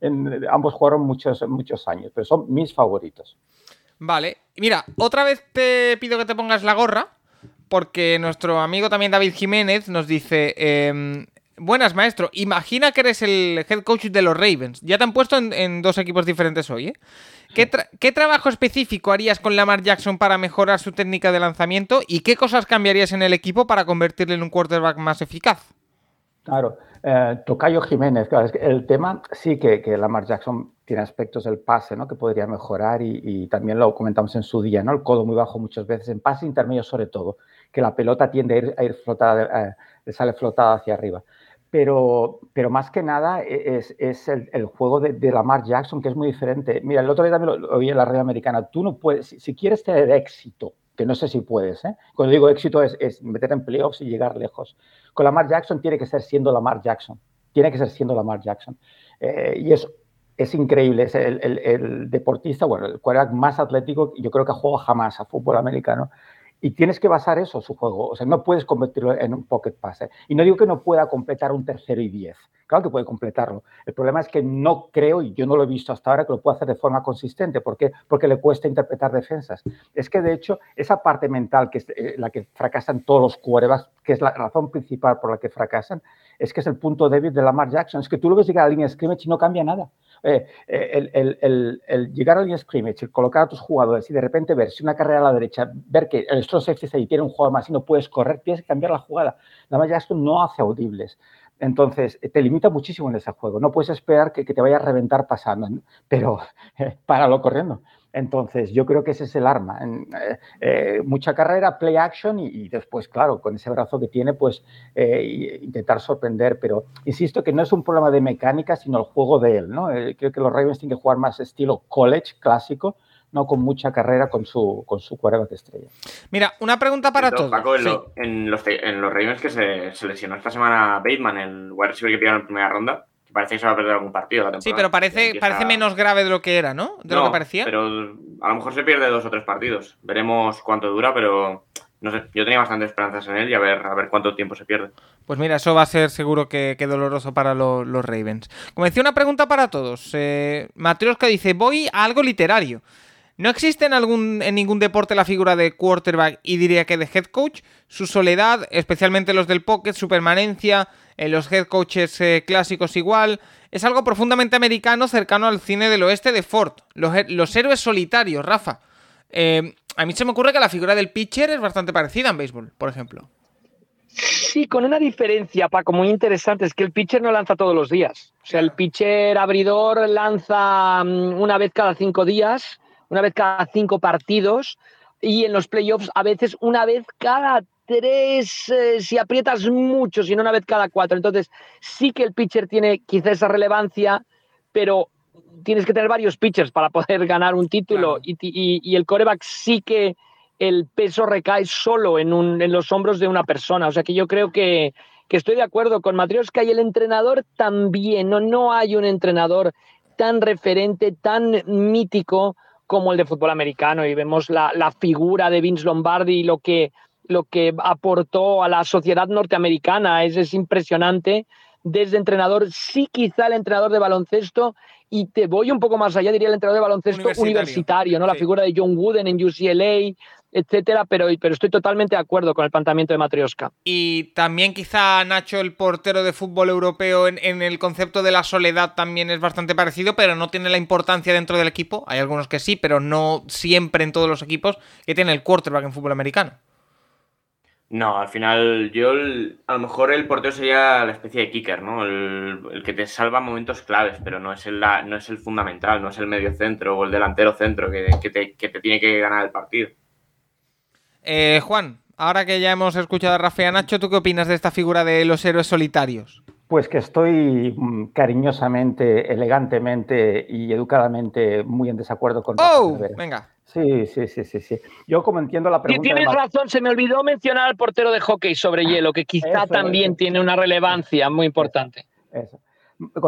En, ambos jugaron muchos, muchos años, pero son mis favoritos. Vale, mira, otra vez te pido que te pongas la gorra, porque nuestro amigo también David Jiménez nos dice: em, Buenas, maestro. Imagina que eres el head coach de los Ravens. Ya te han puesto en, dos equipos diferentes hoy, ¿eh? ¿Qué, trabajo específico harías con Lamar Jackson para mejorar su técnica de lanzamiento y qué cosas cambiarías en el equipo para convertirle en un quarterback más eficaz? Claro, eh, Tocayo Jiménez, claro, es que el tema sí que, Lamar Jackson tiene aspectos del pase ¿no? que podría mejorar y, también lo comentamos en su día, ¿no? el codo muy bajo muchas veces, en pase intermedio sobre todo, que la pelota tiende a ir, a ir flotada, eh, sale flotada hacia arriba pero, pero más que nada e, es, es el, el, juego de, de, Lamar Jackson, que es muy diferente. Mira, el otro día también lo, oí en la red americana. Tú no puedes, si, quieres tener éxito, que no sé si puedes, ¿eh? cuando digo éxito es, es, meter en playoffs y llegar lejos. Con Lamar Jackson tiene que ser siendo Lamar Jackson. Tiene que ser siendo Lamar Jackson. Eh, y es, es increíble. Es el, el, el, deportista, bueno, el quarterback más atlético, yo creo que ha jugado jamás a fútbol americano. Y tienes que basar eso, su juego. O sea, no puedes convertirlo en un pocket passer. Y no digo que no pueda completar un tercero y diez. Claro que puede completarlo. El problema es que no creo, y yo no lo he visto hasta ahora, que lo pueda hacer de forma consistente. ¿Por qué? Porque le cuesta interpretar defensas. Es que, de hecho, esa parte mental, que es eh, la que fracasan todos los quarterbacks, que es la razón principal por la que fracasan, es que es el punto débil de Lamar Jackson. Es que tú lo ves llegar a la línea de scrimmage y no cambia nada. Eh, eh, el, llegar a la línea de scrimmage, el colocar a tus jugadores y de repente ver si una carrera a la derecha, ver que el strong safety ahí tiene un jugador más y no puedes correr, tienes que cambiar la jugada. Lamar Jackson no hace audibles. Entonces, te limita muchísimo en ese juego. No puedes esperar que, te vaya a reventar pasando, pero páralo corriendo. Entonces, yo creo que ese es el arma. Eh, eh, mucha carrera, play action y, después, claro, con ese brazo que tiene, pues eh, intentar sorprender. Pero insisto que no es un problema de mecánica, sino el juego de él. ¿no? creo que los Ravens tienen que jugar más estilo college clásico, no con mucha carrera con su, con su de estrella. Mira, una pregunta para todos. en, los, en los Ravens que se, lesionó esta semana Bateman, el wide receiver que pillaron en primera ronda, parece que se va a perder algún partido la temporada. Sí, pero parece, parece menos grave de lo que era, ¿no? De lo que parecía. Pero a lo mejor se pierde dos o tres partidos. Veremos cuánto dura, pero no sé, yo tenía bastantes esperanzas en él y a ver, a ver cuánto tiempo se pierde. Pues mira, eso va a ser seguro que, doloroso para los Ravens. Como decía, una pregunta para todos. Eh, que dice, voy a algo literario. No existe en, algún, en ningún deporte la figura de quarterback y diría que de head coach. Su soledad, especialmente los del pocket, su permanencia, en los head coaches eh, clásicos igual, es algo profundamente americano cercano al cine del oeste de Ford. Los, héroes solitarios, Rafa. Eh, a mí se me ocurre que la figura del pitcher es bastante parecida en béisbol, por ejemplo. Sí, con una diferencia, Paco, muy interesante, es que el pitcher no lanza todos los días. O sea, el pitcher abridor lanza mm, una vez cada cinco días, una vez cada cinco partidos, y en los playoffs a veces una vez cada tres, eh, si aprietas mucho, si no una vez cada cuatro. Entonces, sí que el pitcher tiene quizá esa relevancia, pero tienes que tener varios pitchers para poder ganar un título y, y, el coreback sí que el peso recae solo en, un, en los hombros de una persona. O sea que yo creo que, que estoy de acuerdo con Matrioska y el entrenador también. No, no hay un entrenador tan referente, tan mítico como el de fútbol americano y vemos la, la figura de Vince Lombardi y lo que, lo que aportó a la sociedad norteamericana. Es, es impresionante. Desde entrenador, sí quizá el entrenador de baloncesto y te voy un poco más allá, diría el entrenador de baloncesto universitario, ¿no? La figura de John Wooden en UCLA, etcétera, pero, pero estoy totalmente de acuerdo con el planteamiento de Matrioska. Y también quizá Nacho, el portero de fútbol europeo, en, el concepto de la soledad también es bastante parecido, pero no tiene la importancia dentro del equipo. Hay algunos que sí, pero no siempre en todos los equipos que tiene el quarterback en fútbol americano. No, al final yo a lo mejor el portero sería la especie de kicker, ¿no? El, que te salva momentos claves, pero no es, el, no es el fundamental, no es el medio centro o el delantero centro que, te, que te tiene que ganar el partido. Eh, Juan, ahora que ya hemos escuchado a Rafa y a Nacho, ¿tú qué opinas de esta figura de los héroes solitarios? Pues que estoy mm, cariñosamente, elegantemente y educadamente muy en desacuerdo con ¡Oh! Venga. Sí, sí, sí, sí, sí. Yo como entiendo la pregunta... Tienes razón, se me olvidó mencionar al portero de hockey sobre hielo, que quizá también tiene una relevancia muy importante. Eso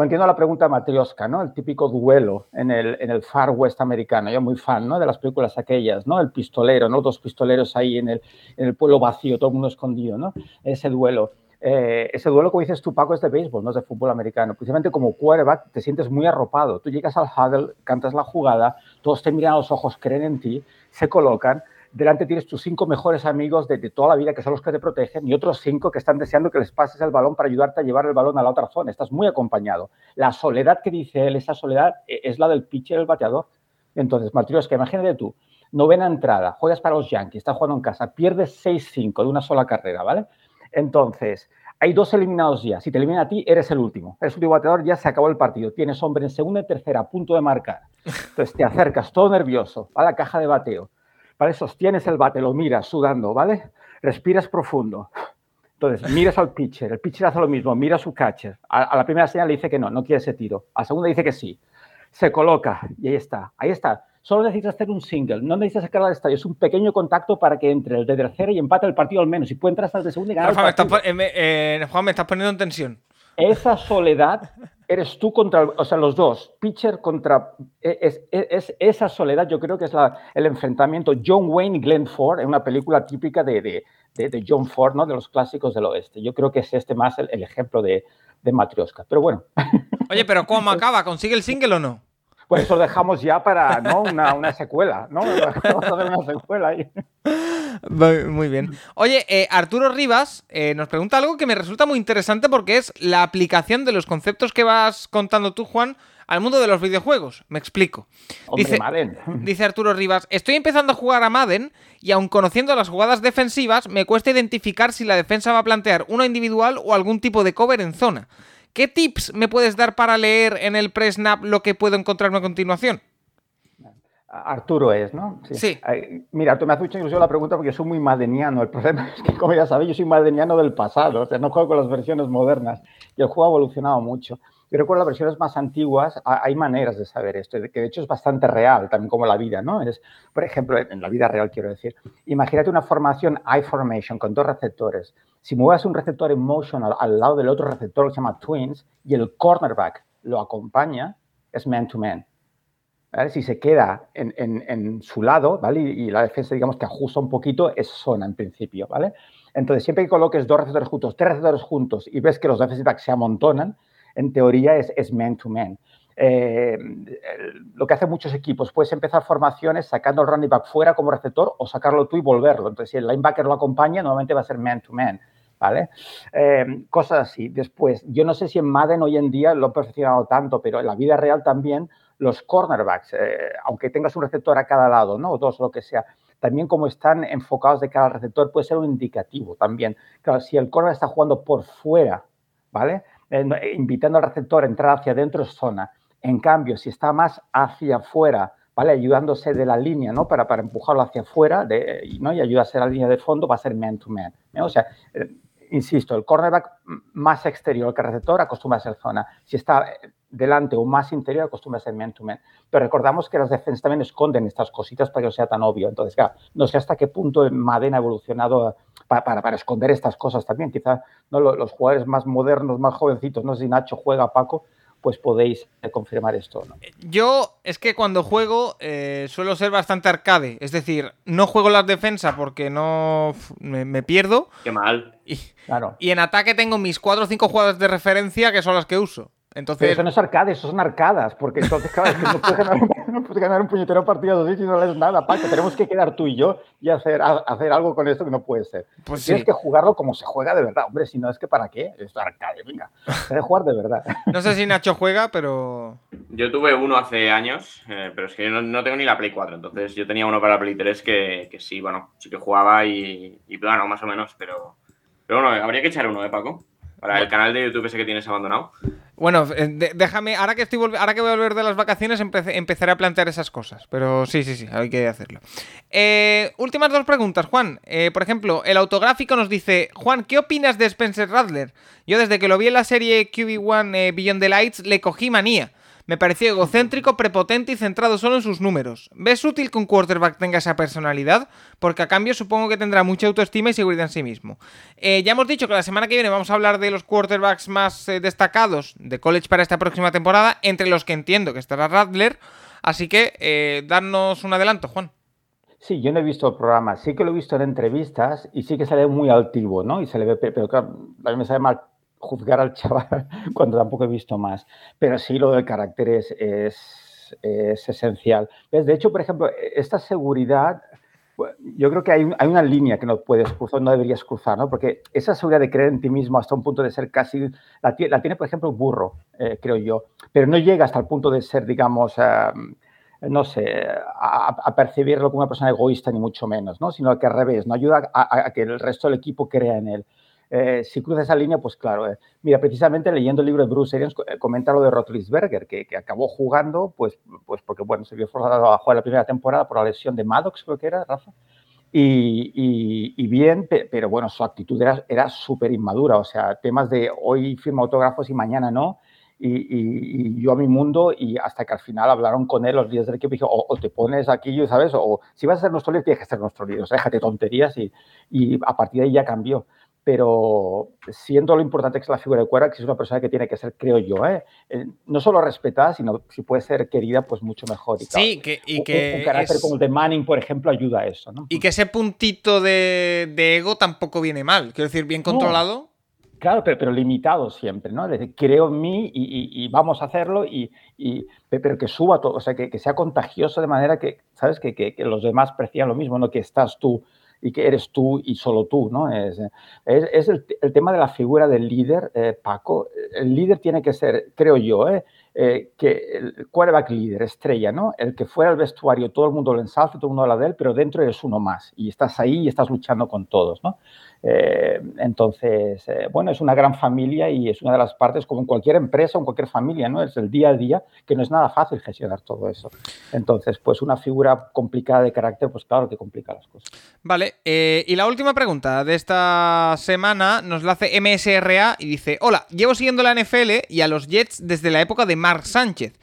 entiendo la pregunta de Matrioska, ¿no? El típico duelo en el, en el Far West americano. Yo muy fan, ¿no? De las películas aquellas, ¿no? El pistolero, ¿no? Dos pistoleros ahí en el, en el pueblo vacío, todo el mundo escondido, ¿no? Ese duelo. Eh, ese duelo, como dices tú, Paco, es de béisbol, no es de fútbol americano. Precisamente como quarterback te sientes muy arropado. Tú llegas al huddle, cantas la jugada, todos te miran a los ojos, creen en ti, se colocan delante tienes tus cinco mejores amigos de, toda la vida, que son los que te protegen, y otros cinco que están deseando que les pases el balón para ayudarte a llevar el balón a la otra zona. Estás muy acompañado. La soledad que dice él, esa soledad e, es la del pitcher, el bateador. Entonces, que imagínate tú, novena entrada, juegas para los Yankees, estás jugando en casa, pierdes 6-5 de una sola carrera, ¿vale? Entonces, hay dos eliminados ya. Si te elimina a ti, eres el último. Eres el último bateador, ya se acabó el partido. Tienes hombre en segunda y tercera, a punto de marcar. Entonces te acercas todo nervioso a la caja de bateo ¿vale? Sostienes el bate, lo miras sudando, ¿vale? Respiras profundo. Entonces, miras al pitcher, el pitcher hace lo mismo, mira a su catcher. A, la primera señal le dice que no, no quiere ese tiro. A la segunda dice que sí. Se coloca y ahí está, ahí está. Solo necesitas hacer un single, no necesitas sacarla del estadio, es un pequeño contacto para que entre el de tercera y empate el partido al menos. Y puede entrar hasta el de segunda y ganar. Eh, Juan, me estás poniendo en tensión. Esa soledad eres tú contra, o sea, los dos, pitcher contra, e, es, es, esa soledad yo creo que es la, el enfrentamiento John Wayne y Glenn Ford en una película típica de, de, de, John Ford, ¿no? De los clásicos del oeste. Yo creo que es este más el, ejemplo de, de Matrioska. Pero bueno. Oye, pero ¿cómo acaba? ¿Consigue el single o no? Pues eso dejamos ya para ¿no? una, una secuela, ¿no? Vamos a hacer una secuela ahí. Muy bien. Oye, eh, Arturo Rivas eh, nos pregunta algo que me resulta muy interesante porque es la aplicación de los conceptos que vas contando tú, Juan, al mundo de los videojuegos. Me explico. dice, dice Arturo Rivas, estoy empezando a jugar a Madden y aun conociendo las jugadas defensivas, me cuesta identificar si la defensa va a plantear una individual o algún tipo de cover en zona. ¿Qué tips me puedes dar para leer en el pre-snap lo que puedo encontrarme a continuación? Arturo es, ¿no? Sí. Mira, tú me has hecho incluso la pregunta porque soy muy madeniano. El problema es que, como ya sabéis, yo soy madeniano del pasado. O sea, no juego con las versiones modernas. Y el juego ha evolucionado mucho. Yo recuerdo las versiones más antiguas, hay maneras de saber esto, que de hecho es bastante real, también como la vida, ¿no? Es, por ejemplo, en la vida real quiero decir, imagínate una formación I-formation con dos receptores. Si mueves un receptor emotional al, lado del otro receptor que se llama twins y el cornerback lo acompaña, es man-to-man. Si se queda en, su lado, ¿vale? Y, y, la defensa, digamos, que ajusta un poquito, es zona en principio, ¿vale? Entonces, siempre que coloques dos receptores juntos, tres receptores juntos y ves que los defensive backs se amontonan, en teoría es, es man to man. eh, lo que hacen muchos equipos, puedes empezar formaciones sacando el running back fuera como receptor o sacarlo tú y volverlo. Entonces, si el linebacker lo acompaña, normalmente va a ser man-to-man. ¿Vale? Eh, cosas así. Después, yo no sé si en Madden hoy en día lo he perfeccionado tanto, pero en la vida real también los cornerbacks, eh, aunque tengas un receptor a cada lado, ¿no? O dos, lo que sea, también como están enfocados de cada receptor puede ser un indicativo también. Si el cornerback está jugando por fuera, ¿vale? Invitando al receptor a entrar hacia adentro es zona. En cambio, si está más hacia afuera, ¿vale? Ayudándose de la línea, ¿no? Para, para empujarlo hacia afuera de, ¿no? y ayudarse a la línea de fondo, va a ser man-to-man. O sea, eh, insisto, el cornerback más exterior que receptor acostumbra a ser zona. Si está eh, delante o más interior, acostumbra a ser man-to-man. Pero recordamos que las defensas también esconden estas cositas para que no sea tan obvio. Entonces, claro, no sé hasta qué punto Madden ha evolucionado para, para, esconder estas cosas también. Quizás ¿no? los, jugadores más modernos, más jovencitos, no sé si Nacho juega, Paco, pues podéis eh, confirmar esto. ¿no? Yo es que cuando juego eh, suelo ser bastante arcade, es decir, no juego las defensas porque no me, pierdo. Qué mal. Y, claro. y en ataque tengo mis 4 o 5 jugadas de referencia que son las que uso. Entonces... eso no es arcade, eso son arcadas, porque entonces cada vez que no puedes ganar, no puedes ganar un puñetero partido así si no lees nada, Paco. Tenemos que quedar tú y yo y hacer, hacer algo con esto que no puede ser. Pues Tienes que jugarlo como se juega de verdad. Hombre, si no es que para qué, es arcade, venga. Tienes que jugar de verdad. No sé si Nacho juega, pero... Yo tuve uno hace años, eh, pero es que yo no, tengo ni la Play 4, entonces yo tenía uno para la Play 3 que, que sí, bueno, sí que jugaba y, y bueno, más o menos, pero... Pero bueno, habría que echar uno, ¿eh, Paco? Para el canal de YouTube ese que tienes abandonado. Bueno, eh, déjame, ahora que estoy ahora que voy a volver de las vacaciones, empezaré a plantear esas cosas. Pero sí, sí, sí, hay que hacerlo. Eh, últimas dos preguntas, Juan. Eh, por ejemplo, el autográfico nos dice, Juan, ¿qué opinas de Spencer Radler? Yo desde que lo vi en la serie QB1 Beyond the Lights le cogí manía. Me pareció egocéntrico, prepotente y centrado solo en sus números. ¿Ves útil que un quarterback tenga esa personalidad? Porque a cambio supongo que tendrá mucha autoestima y seguridad en sí mismo. Eh, ya hemos dicho que la semana que viene vamos a hablar de los quarterbacks más eh, destacados de college para esta próxima temporada, entre los que entiendo que estará Radler. Así que, eh, darnos un adelanto, Juan. Sí, yo no he visto el programa, sí que lo he visto en entrevistas y sí que se ve muy altivo, ¿no? Y se le ve, pero claro, a mí me sale mal juzgar al chaval cuando tampoco he visto más. Pero sí, lo del carácter es, es, esencial. De hecho, por ejemplo, esta seguridad, yo creo que hay, hay, una línea que no puedes cruzar, no deberías cruzar, ¿no? Porque esa seguridad de creer en ti mismo hasta un punto de ser casi, la, la tiene, por ejemplo, Burro, eh, creo yo, pero no llega hasta el punto de ser, digamos, no sé, a, percibirlo como una persona egoísta, ni mucho menos, ¿no? Sino que al revés, no ayuda a, a que el resto del equipo crea en él. Eh, si cruza esa línea, pues claro. Eh. Mira, precisamente leyendo el libro de Bruce Arians, eh, comenta lo de Rotlisberger, que, que, acabó jugando, pues, pues porque, bueno, se vio forzado a jugar la primera temporada por la lesión de Maddox, creo que era, Rafa. Y, y, bien, pero bueno, su actitud era, era súper inmadura. O sea, temas de hoy firma autógrafos y mañana no. Y, y, yo a mi mundo y hasta que al final hablaron con él los días del equipo y dije, o, te pones aquí, ¿sabes? O si vas a ser nuestro líder, tienes que ser nuestro líder. O sea, déjate tonterías y, y a partir de ahí ya cambió pero siendo lo importante que es la figura de Cuera, que es una persona que tiene que ser, creo yo, ¿eh? No solo respetada, sino si puede ser querida, pues mucho mejor. Y sí, que, y que un, carácter como el de Manning, por ejemplo, ayuda a eso. ¿no? Y que ese puntito de, ego tampoco viene mal, quiero decir, bien controlado. Claro, pero, pero, limitado siempre, ¿no? Decir, creo en mí y, vamos a hacerlo, y, pero que suba todo, o sea, que, sea contagioso de manera que, ¿sabes? Que, que, los demás precian lo mismo, no que estás tú y que eres tú y solo tú, ¿no? Es, es, el, tema de la figura del líder, eh, Paco. El líder tiene que ser, creo yo, ¿eh? eh, que el quarterback líder, estrella, ¿no? El que fuera al vestuario, todo el mundo lo ensalza, todo el mundo habla de él, pero dentro eres uno más y estás ahí y estás luchando con todos, ¿no? Eh, entonces, eh, bueno, es una gran familia y es una de las partes, como en cualquier empresa en cualquier familia, ¿no? Es el día a día, que no es nada fácil gestionar todo eso. Entonces, pues una figura complicada de carácter, pues claro que complica las cosas. Vale, eh, y la última pregunta de esta semana nos la hace MSRA y dice, hola, llevo siguiendo la NFL y a los Jets desde la época de Mark Sánchez.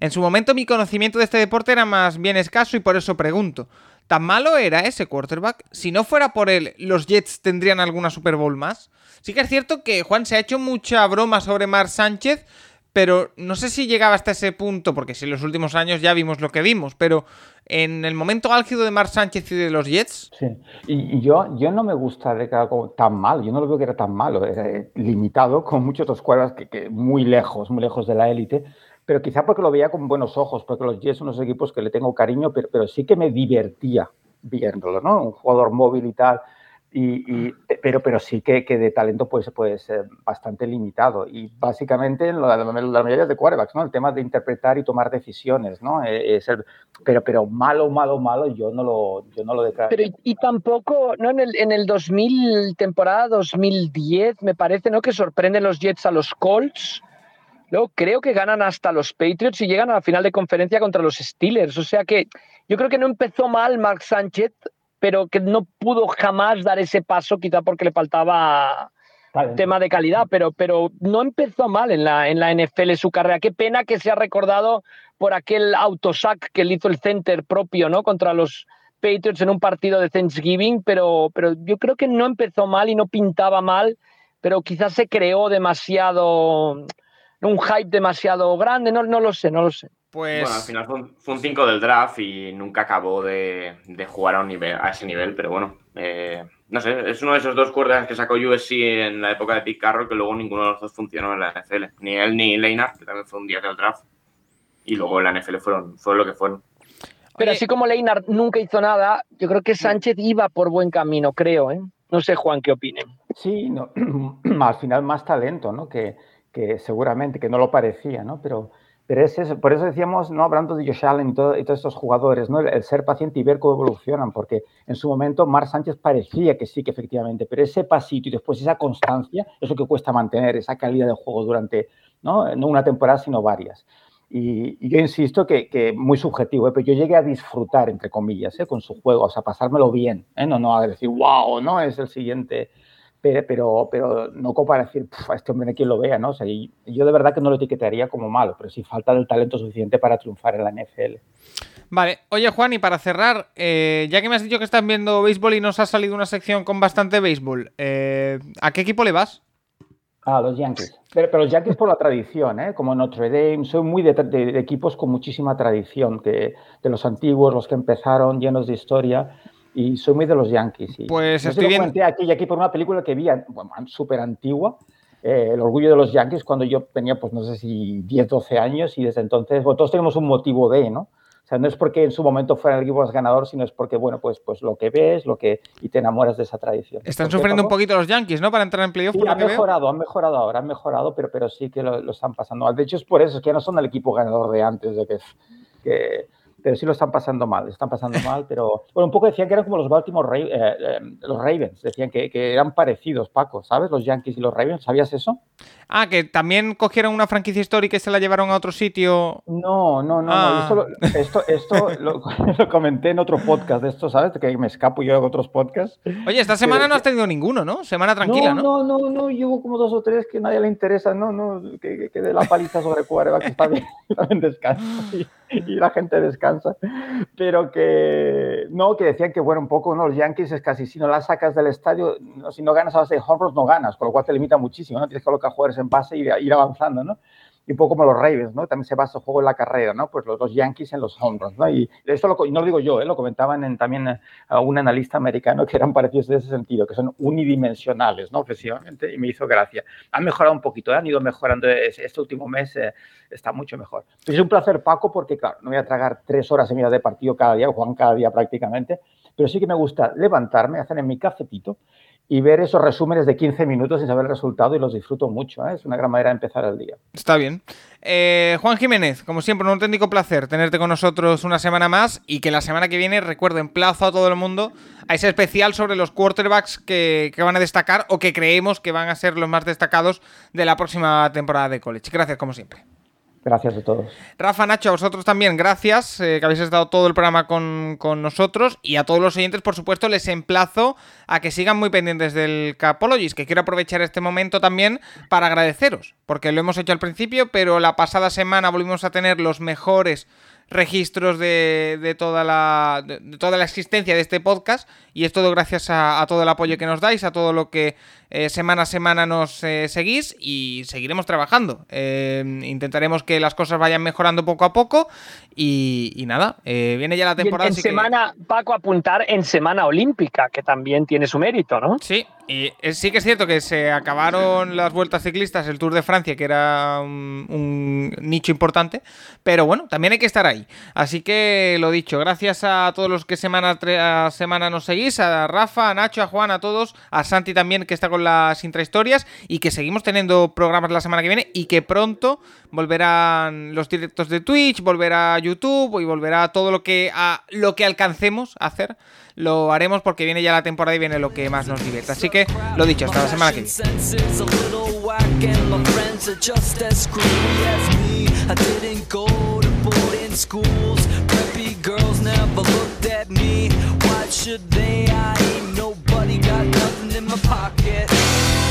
En su momento mi conocimiento de este deporte era más bien escaso y por eso pregunto. ¿Tan malo era ese quarterback? Si no fuera por él, ¿los Jets tendrían alguna Super Bowl más? Sí que es cierto que Juan se ha hecho mucha broma sobre Mar Sánchez, pero no sé si llegaba hasta ese punto, porque si en los últimos años ya vimos lo que vimos, pero en el momento álgido de Mar Sánchez y de los Jets. Sí, y, yo, yo no me gusta de que como tan mal, yo no lo veo que era tan malo, era limitado con muchos otros que, que muy lejos, muy lejos de la élite pero quizá porque lo veía con buenos ojos, porque los Jets son unos equipos que le tengo cariño, pero, pero sí que me divertía viéndolo, ¿no? Un jugador móvil y tal. Y, pero, pero sí que, que, de talento puede ser bastante limitado. Y básicamente en la, mayoría de quarterbacks, ¿no? El tema de interpretar y tomar decisiones, ¿no? Eh, es el, pero, pero malo, malo, malo, yo no lo, yo no lo declaro. Pero y, tampoco, ¿no? En el, en el 2000, temporada 2010, me parece, ¿no? Que sorprenden los Jets a los Colts. Luego creo que ganan hasta los Patriots y llegan a la final de conferencia contra los Steelers. O sea que yo creo que no empezó mal Mark Sánchez pero que no pudo jamás dar ese paso, quizá porque le faltaba tema de calidad, pero, pero no empezó mal en la, en la NFL su carrera. Qué pena que se ha recordado por aquel autosack que le hizo el center propio ¿no? contra los Patriots en un partido de Thanksgiving, pero, pero yo creo que no empezó mal y no pintaba mal, pero quizás se creó demasiado, un hype demasiado grande, no, no lo sé, no lo sé. Pues... Bueno, al final fue un 5 del draft y nunca acabó de, jugar a, un nivel, a ese nivel, pero bueno, eh, no sé, es uno de esos dos cuerdas que sacó USC en la época de Pete Carroll que luego ninguno de los dos funcionó en la NFL. Ni él ni Leinart, que también fue un día del draft. Y luego en la NFL fueron, fueron lo que fueron. Pero así como Leinart nunca hizo nada, yo creo que Sánchez iba por buen camino, creo. ¿eh? No sé, Juan, qué opinen. Sí, no, al final más talento, ¿no? Que, que seguramente, que no lo parecía, ¿no? Pero pero es eso, por eso decíamos, no hablando de Josh Allen y, todos estos jugadores, ¿no? El, ser paciente y ver cómo evolucionan, porque en su momento Mar Sánchez parecía que sí, que efectivamente, pero ese pasito y después esa constancia, eso que cuesta mantener, esa calidad de juego durante no, no una temporada, sino varias. Y, yo insisto que, que muy subjetivo, ¿eh? pero yo llegué a disfrutar, entre comillas, ¿eh? con su juego, o sea, pasármelo bien, ¿eh? no, no a decir, wow, no es el siguiente pero, pero, no como para decir, a este hombre quien lo vea, ¿no? O sea, yo de verdad que no lo etiquetaría como malo, pero sí falta del talento suficiente para triunfar en la NFL. Vale, oye Juan, y para cerrar, eh, ya que me has dicho que están viendo béisbol y nos ha salido una sección con bastante béisbol, eh, ¿a qué equipo le vas? A los Yankees. Pero, pero, los Yankees por la tradición, ¿eh? como Notre Dame, soy muy de, de, equipos con muchísima tradición, de los antiguos, los que empezaron llenos de historia y soy muy de los Yankees. pues estoy bien. aquí y aquí por una película que vi bueno, súper antigua, eh, El orgullo de los Yankees, cuando yo tenía, pues no sé si 10, 12 años y desde entonces, bueno, todos tenemos un motivo de, ¿no? O sea, no es porque en su momento fuera el equipo más ganador, sino es porque, bueno, pues, pues lo que ves, lo que y te enamoras de esa tradición. Están sufriendo un poquito los Yankees, ¿no? Para entrar en playoff. Sí, han mejorado, han mejorado ahora, han mejorado, pero, pero sí que lo, están pasando De hecho, es por eso, es que no son el equipo ganador de antes, de que, que pero sí lo están pasando mal, están pasando mal, pero bueno, un poco decían que eran como los Baltimore eh, eh, los Ravens, decían que, que, eran parecidos, Paco, ¿sabes? Los Yankees y los Ravens, ¿sabías eso? Ah, que también cogieron una franquicia histórica y se la llevaron a otro sitio. No, no, no, ah. esto, esto, lo, comenté en otro podcast de esto, ¿sabes? Que me escapo yo de otros podcasts. Oye, esta semana no has tenido ninguno, ¿no? Semana tranquila, ¿no? No, no, no, no, llevo como dos o tres que nadie le interesa, no, no, que, que de la paliza sobre Cuerva, que está bien, también descansa y, y, la gente descansa. Pero que, no, que decían que, bueno, un poco, ¿no? Los Yankees es casi, si no la sacas del estadio, si no ganas a base de home no ganas, con lo cual te limita muchísimo, ¿no? Tienes que colocar jugadores en base y ir avanzando, ¿no? Y un poco como los Ravens, ¿no? También se basa el juego en la carrera, ¿no? Pues los, Yankees en los home runs, ¿no? Y esto lo, no lo digo yo, ¿eh? Lo comentaban en, también a eh, un analista americano que eran parecidos en ese sentido, que son unidimensionales, ¿no? Ofensivamente, y me hizo gracia. Han mejorado un poquito, ¿eh? han ido mejorando este último mes, eh, está mucho mejor. Es un placer, Paco, porque, claro, no voy a tragar tres horas y de partido cada día, Juan cada día prácticamente, pero sí que me gusta levantarme, hacer en mi cafetito y ver esos resúmenes de 15 minutos sin saber el resultado y los disfruto mucho. ¿eh? Es una gran manera de empezar el día. Está bien. Eh, Juan Jiménez, como siempre, un auténtico placer tenerte con nosotros una semana más y que la semana que viene, recuerdo, emplazo a todo el mundo a ese especial sobre los quarterbacks que, que van a destacar o que creemos que van a ser los más destacados de la próxima temporada de college. Gracias, como siempre. Gracias a todos. Rafa, Nacho, a vosotros también, gracias, eh, que habéis estado todo el programa con, nosotros. Y a todos los oyentes, por supuesto, les emplazo a que sigan muy pendientes del Capologist, que quiero aprovechar este momento también para agradeceros, porque lo hemos hecho al principio, pero la pasada semana volvimos a tener los mejores registros de, toda, la, de, toda la existencia de este podcast y es todo gracias a, todo el apoyo que nos dais, a todo lo que eh, semana a semana nos eh, seguís y seguiremos trabajando. Eh, intentaremos que las cosas vayan mejorando poco a poco y, nada, viene ya la temporada. en, semana, Paco, apuntar en semana olímpica, que también tiene su mérito, ¿no? Sí, Y sí que es cierto que se acabaron las vueltas ciclistas, el Tour de Francia, que era un, nicho importante, pero bueno, también hay que estar ahí. Así que lo dicho, gracias a todos los que semana a semana nos seguís, a Rafa, a Nacho, a Juan, a todos, a Santi también que está con las intrahistorias y que seguimos teniendo programas la semana que viene y que pronto volverán los directos de Twitch, volverá YouTube y volverá todo lo que lo que alcancemos a hacer lo haremos porque viene ya la temporada y viene lo que más nos divierte. Así que lo dicho, hasta la semana que viene. schools. Preppy girls never looked at me. Why should they? I ain't nobody got nothing in my pocket.